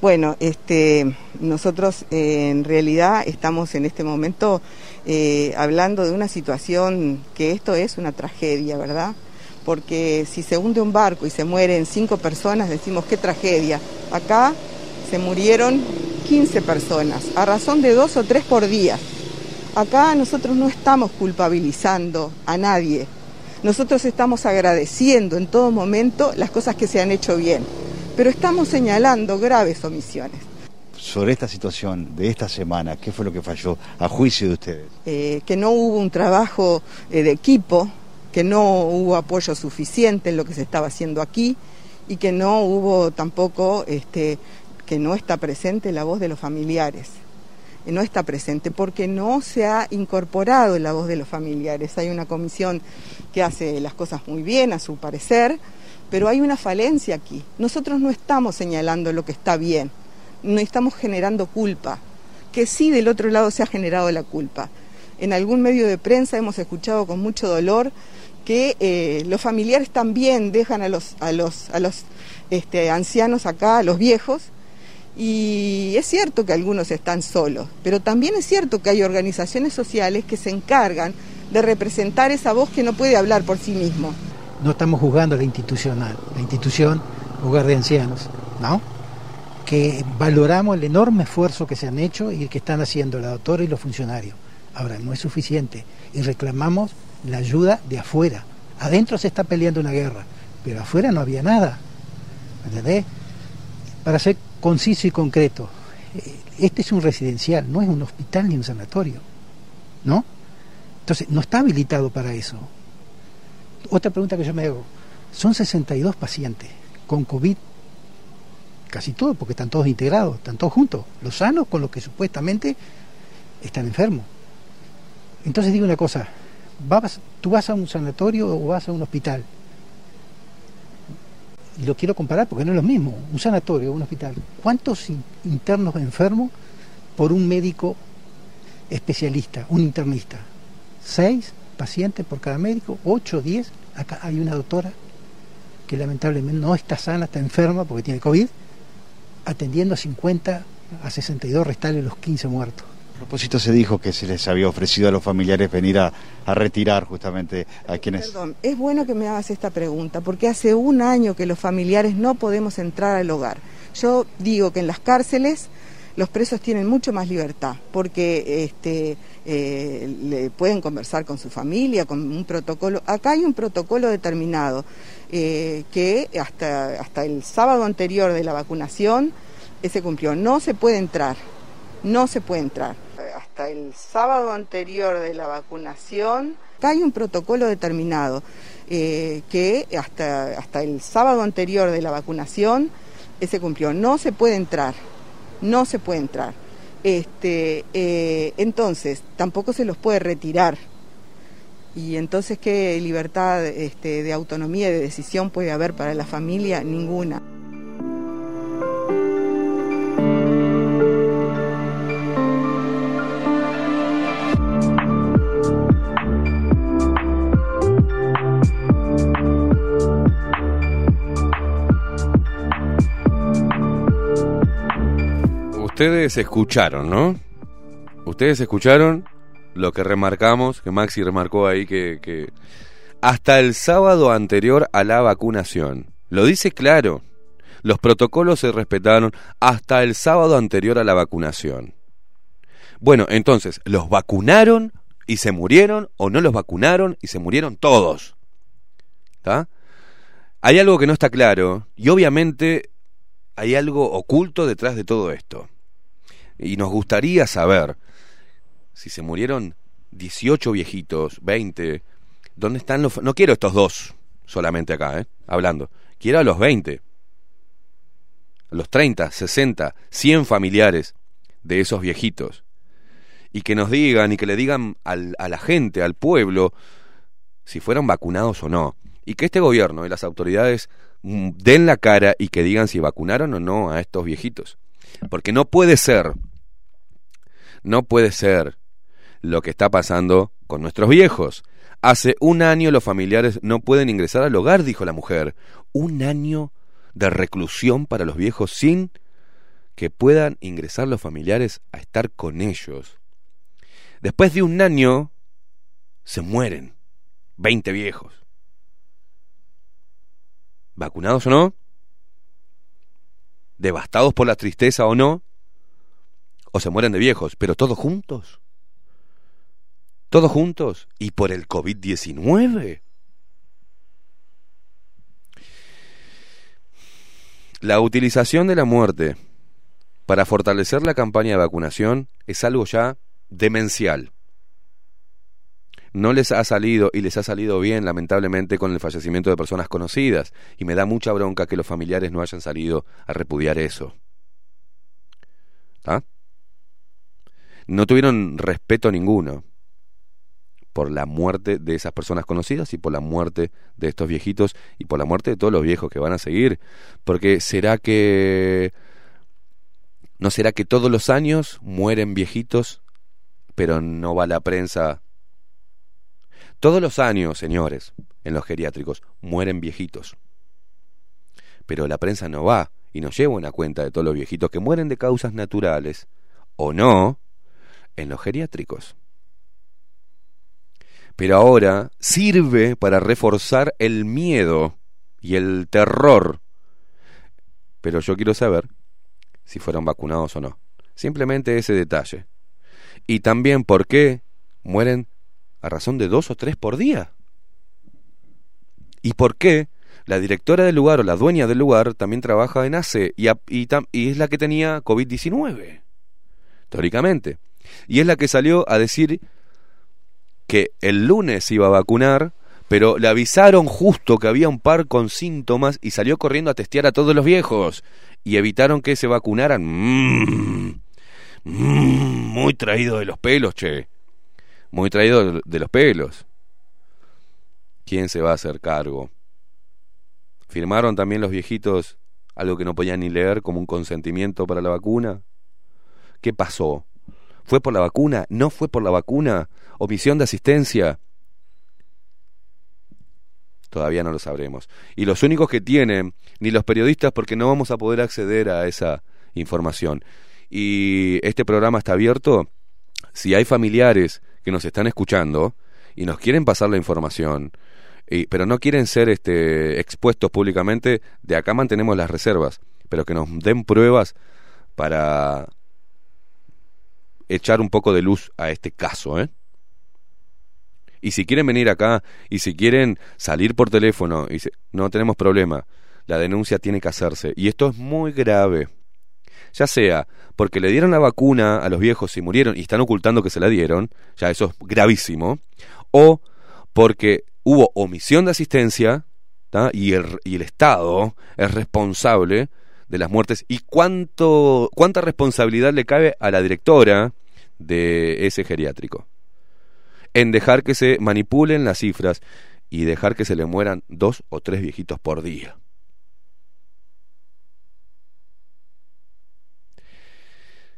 Bueno, este, nosotros eh, en realidad estamos en este momento eh, hablando de una situación que esto es una tragedia, ¿verdad? Porque si se hunde un barco y se mueren cinco personas, decimos qué tragedia. Acá se murieron 15 personas, a razón de dos o tres por día. Acá nosotros no estamos culpabilizando a nadie. Nosotros estamos agradeciendo en todo momento las cosas que se han hecho bien, pero estamos señalando graves omisiones. Sobre esta situación de esta semana, ¿qué fue lo que falló a juicio de ustedes? eh, que no hubo un trabajo eh, de equipo, que no hubo apoyo suficiente en lo que se estaba haciendo aquí y que no hubo tampoco, este, que no está presente la voz de los familiares. No está presente porque no se ha incorporado la voz de los familiares. Hay una comisión que hace las cosas muy bien, a su parecer, pero hay una falencia aquí. Nosotros no estamos señalando lo que está bien, no estamos generando culpa que sí del otro lado se ha generado la culpa. En algún medio de prensa hemos escuchado con mucho dolor que eh, los familiares también dejan a los, a los, a los este, ancianos acá, a los viejos, y es cierto que algunos están solos, pero también es cierto que hay organizaciones sociales que se encargan de representar esa voz que no puede hablar por sí mismo. No estamos jugando a la institucional, la institución hogar de ancianos, ¿no? Que valoramos el enorme esfuerzo que se han hecho y que están haciendo la doctora y los funcionarios. Ahora, no es suficiente y reclamamos la ayuda de afuera. Adentro se está peleando una guerra, pero afuera no había nada. ¿Entendés? Para ser conciso y concreto, este es un residencial, no es un hospital ni un sanatorio. ¿No? Entonces, no está habilitado para eso. Otra pregunta que yo me hago, son 62 pacientes con COVID, casi todos, porque están todos integrados, están todos juntos, los sanos con los que supuestamente están enfermos. Entonces digo una cosa, vas, tú vas a un sanatorio o vas a un hospital, y lo quiero comparar porque no es lo mismo, un sanatorio un hospital, ¿cuántos in- internos enfermos por un médico especialista, un internista? ¿Seis pacientes por cada médico? ¿Ocho, diez? Acá hay una doctora que lamentablemente no está sana, está enferma porque tiene COVID, atendiendo a 50 a 62 restales los 15 muertos. A propósito se dijo que se les había ofrecido a los familiares venir a, retirar justamente a quienes... Perdón, es bueno que me hagas esta pregunta, porque hace un año que los familiares no podemos entrar al hogar. Yo digo que en las cárceles los presos tienen mucho más libertad porque este, eh, le pueden conversar con su familia, con un protocolo. Acá hay un protocolo determinado eh, que hasta, hasta el sábado anterior de la vacunación eh, se cumplió. No se puede entrar, no se puede entrar. Hasta el sábado anterior de la vacunación, hay un protocolo determinado eh, que hasta, hasta el sábado anterior de la vacunación se cumplió. No se puede entrar, no se puede entrar. Este, eh, entonces, tampoco se los puede retirar. Y entonces, ¿qué libertad este, de autonomía y de decisión puede haber para la familia? Ninguna. Ustedes escucharon, ¿no? Ustedes escucharon lo que remarcamos, que Maxi remarcó ahí, que, hasta el sábado anterior a la vacunación. Lo dice claro. Los protocolos se respetaron hasta el sábado anterior a la vacunación. Bueno, entonces, ¿los vacunaron y se murieron o no los vacunaron y se murieron todos? ¿Está? Hay algo que no está claro y obviamente hay algo oculto detrás de todo esto. Y nos gustaría saber si se murieron 18 viejitos, 20, ¿dónde están los... No quiero estos dos solamente acá, ¿eh? Hablando. Quiero a los 20, a los 30, 60, 100 familiares de esos viejitos. Y que nos digan y que le digan al, a la gente, al pueblo, si fueron vacunados o no. Y que este gobierno y las autoridades mm, den la cara y que digan si vacunaron o no a estos viejitos. Porque no puede ser, no puede ser lo que está pasando con nuestros viejos. Hace un año los familiares no pueden ingresar al hogar, dijo la mujer. Un año de reclusión para los viejos sin que puedan ingresar los familiares a estar con ellos. Después de un año, se mueren 20 viejos. ¿Vacunados o no? ¿Devastados por la tristeza o no? ¿O se mueren de viejos? ¿Pero todos juntos? ¿Todos juntos? ¿Y por el COVID-19? La utilización de la muerte para fortalecer la campaña de vacunación es algo ya demencial. No les ha salido y les ha salido bien, lamentablemente, con el fallecimiento de personas conocidas. Y me da mucha bronca que los familiares no hayan salido a repudiar eso. ¿Ah? No tuvieron respeto ninguno por la muerte de esas personas conocidas y por la muerte de estos viejitos y por la muerte de todos los viejos que van a seguir. Porque será que... ¿No será que todos los años mueren viejitos, pero no va la prensa? Todos los años, señores, en los geriátricos, mueren viejitos. Pero la prensa no va y no lleva una cuenta de todos los viejitos que mueren de causas naturales, o no, en los geriátricos pero ahora sirve para reforzar el miedo y el terror. Pero yo quiero saber si fueron vacunados o no. Simplemente ese detalle. Y también por qué mueren a razón de dos o tres por día. Y por qué la directora del lugar o la dueña del lugar también trabaja en ACE y, y, es la que tenía COVID-19. Teóricamente. Y es la que salió a decir que el lunes iba a vacunar, pero le avisaron justo que había un par con síntomas y salió corriendo a testear a todos los viejos y evitaron que se vacunaran. Mm, mm, muy traído de los pelos, che. Muy traído de los pelos. ¿Quién se va a hacer cargo? ¿Firmaron también los viejitos algo que no podían ni leer como un consentimiento para la vacuna? ¿Qué pasó? ¿Fue por la vacuna? ¿No fue por la vacuna? ¿Omisión de asistencia? Todavía no lo sabremos. Y los únicos que tienen, ni los periodistas, porque no vamos a poder acceder a esa información. Y este programa está abierto. Si hay familiares que nos están escuchando y nos quieren pasar la información, y, pero no quieren ser este, expuestos públicamente, de acá mantenemos las reservas, pero que nos den pruebas para echar un poco de luz a este caso, ¿eh? Y si quieren venir acá y si quieren salir por teléfono, y se- no tenemos problema. La denuncia tiene que hacerse. Y esto es muy grave. Ya sea porque le dieron la vacuna a los viejos y murieron y están ocultando que se la dieron, ya eso es gravísimo. O porque hubo omisión de asistencia y, el, y el Estado es responsable de las muertes. ¿Y cuánto, cuánta responsabilidad le cabe a la directora de ese geriátrico? en dejar que se manipulen las cifras y dejar que se le mueran dos o tres viejitos por día.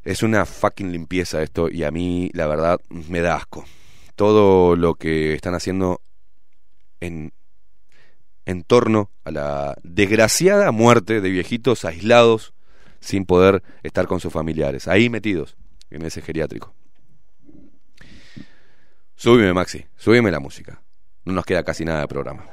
Es una fucking limpieza esto y a mí la verdad me da asco. Todo lo que están haciendo en, en torno a la desgraciada muerte de viejitos aislados sin poder estar con sus familiares, ahí metidos en ese geriátrico. Súbime, Maxi, súbime la música. No nos queda casi nada de programa.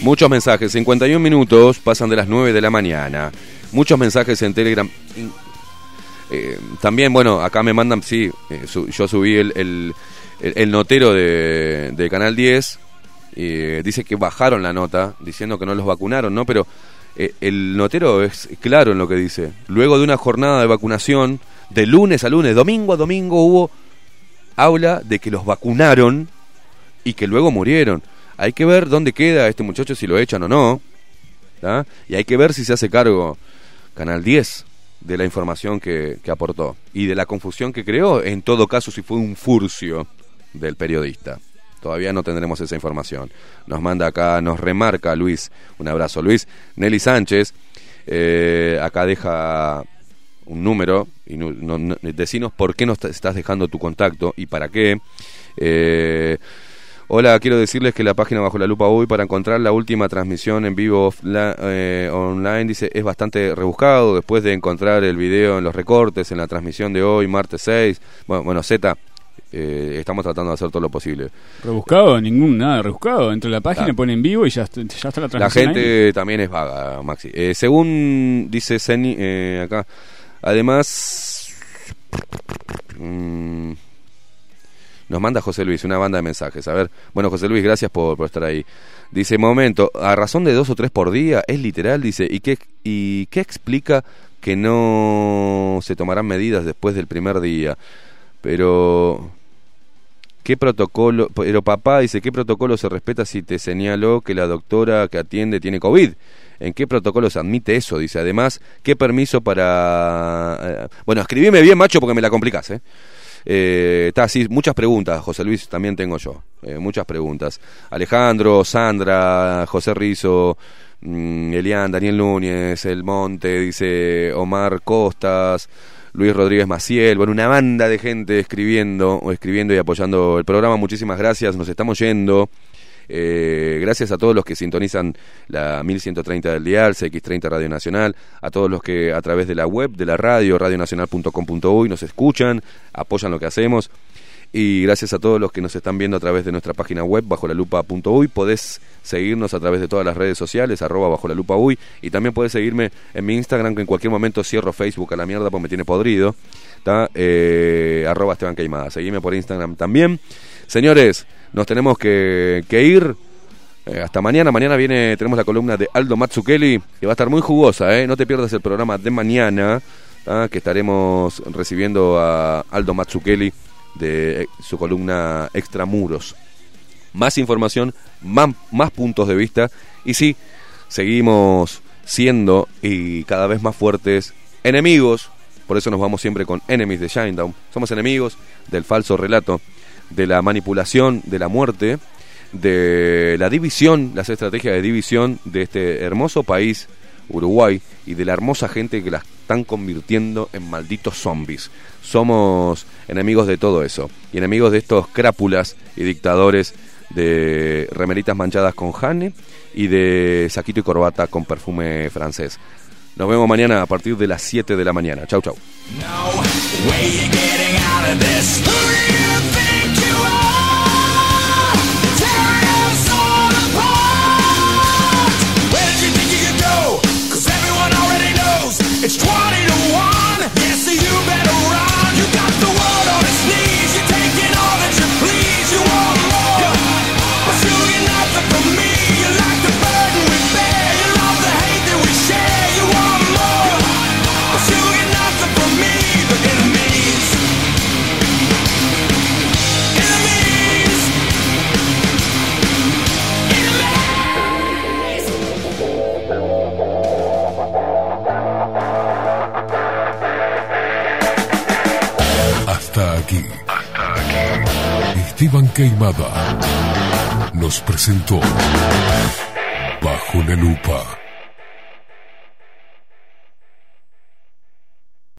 Muchos mensajes, 51 minutos, pasan de las 9 de la mañana. Muchos mensajes en Telegram. Eh, también, bueno, acá me mandan, sí, eh, yo subí el, notero de, Canal 10. eh, dice que bajaron la nota, diciendo que no los vacunaron, ¿no? Pero el notero es claro en lo que dice. Luego de una jornada de vacunación, de lunes a lunes, domingo a domingo, hubo habla de que los vacunaron y que luego murieron. Hay que ver dónde queda este muchacho, si lo echan o no. Y hay que ver si se hace cargo Canal 10 de la información que, que aportó y de la confusión que creó, en todo caso si fue un furcio del periodista. Todavía no tendremos esa información. Nos manda acá, nos remarca Luis. Un abrazo, Luis. Nelly Sánchez, eh, acá deja un número y no, no- no- decinos por qué nos estás dejando tu contacto y para qué. Eh, hola, quiero decirles que la página Bajo la Lupa hoy para encontrar la última transmisión en vivo eh, online dice es bastante rebuscado después de encontrar el video en los recortes en la transmisión de hoy, martes 6. Bueno, bueno Z, eh, estamos tratando de hacer todo lo posible. Rebuscado, ningún nada rebuscado. Dentro de la página Claro. pone en vivo y ya, está- ya está la La transmisión. ahí. gente también es vaga, Maxi. Eh, según dice Zeni eh, acá, además mm, nos manda José Luis una banda de mensajes. A ver, bueno José Luis, gracias por, por estar ahí. Dice, momento, a razón de dos o tres por día, es literal, dice, ¿y qué, y qué explica que no se tomarán medidas después del primer día? Pero ¿Qué protocolo? Pero papá dice, ¿qué protocolo se respeta si te señaló que la doctora que atiende tiene COVID? ¿En qué protocolo se admite eso? Dice, además, ¿qué permiso para...? eh, Bueno, escribime bien, macho, porque me la complicás, ¿eh? Eh, Está así, muchas preguntas, José Luis, también tengo yo. eh, muchas preguntas. Alejandro, Sandra, José Rizo, mm, Elian, Daniel Núñez, El Monte, dice Omar Costas, Luis Rodríguez Maciel, bueno, una banda de gente escribiendo, escribiendo y apoyando el programa. Muchísimas gracias, nos estamos yendo. Eh, gracias a todos los que sintonizan la 1130 del dial, CX30 Radio Nacional, a todos los que a través de la web de la radio, radionacional.com.uy, nos escuchan, apoyan lo que hacemos. Y gracias a todos los que nos están viendo a través de nuestra página web, bajo la lupa.uy. Podés seguirnos a través de todas las redes sociales, arroba bajo la lupa. Y también podés seguirme en mi Instagram, que en cualquier momento cierro Facebook a la mierda porque me tiene podrido. Eh, arroba Esteban Queimada. Seguime por Instagram también. Señores, nos tenemos que, que ir. Eh, hasta mañana. Mañana viene, tenemos la columna de Aldo Matsukeli, que va a estar muy jugosa, ¿eh? No te pierdas el programa de mañana, ¿tá? que estaremos recibiendo a Aldo Matsukeli de eh, su columna Extramuros. Más información, más, más puntos de vista. Y sí, seguimos siendo y cada vez más fuertes enemigos. Por eso nos vamos siempre con enemies de Shinedown. Somos enemigos del falso relato, de la manipulación, de la muerte, de la división, las estrategias de división de este hermoso país, Uruguay, y de la hermosa gente que la está están convirtiendo en malditos zombies. Somos enemigos de todo eso. Y enemigos de estos crápulas y dictadores de remeritas manchadas con Jane y de saquito y corbata con perfume francés. Nos vemos mañana a partir de las 7 de la mañana. Chau, chau. Esteban Queimada nos presentó Bajo la Lupa.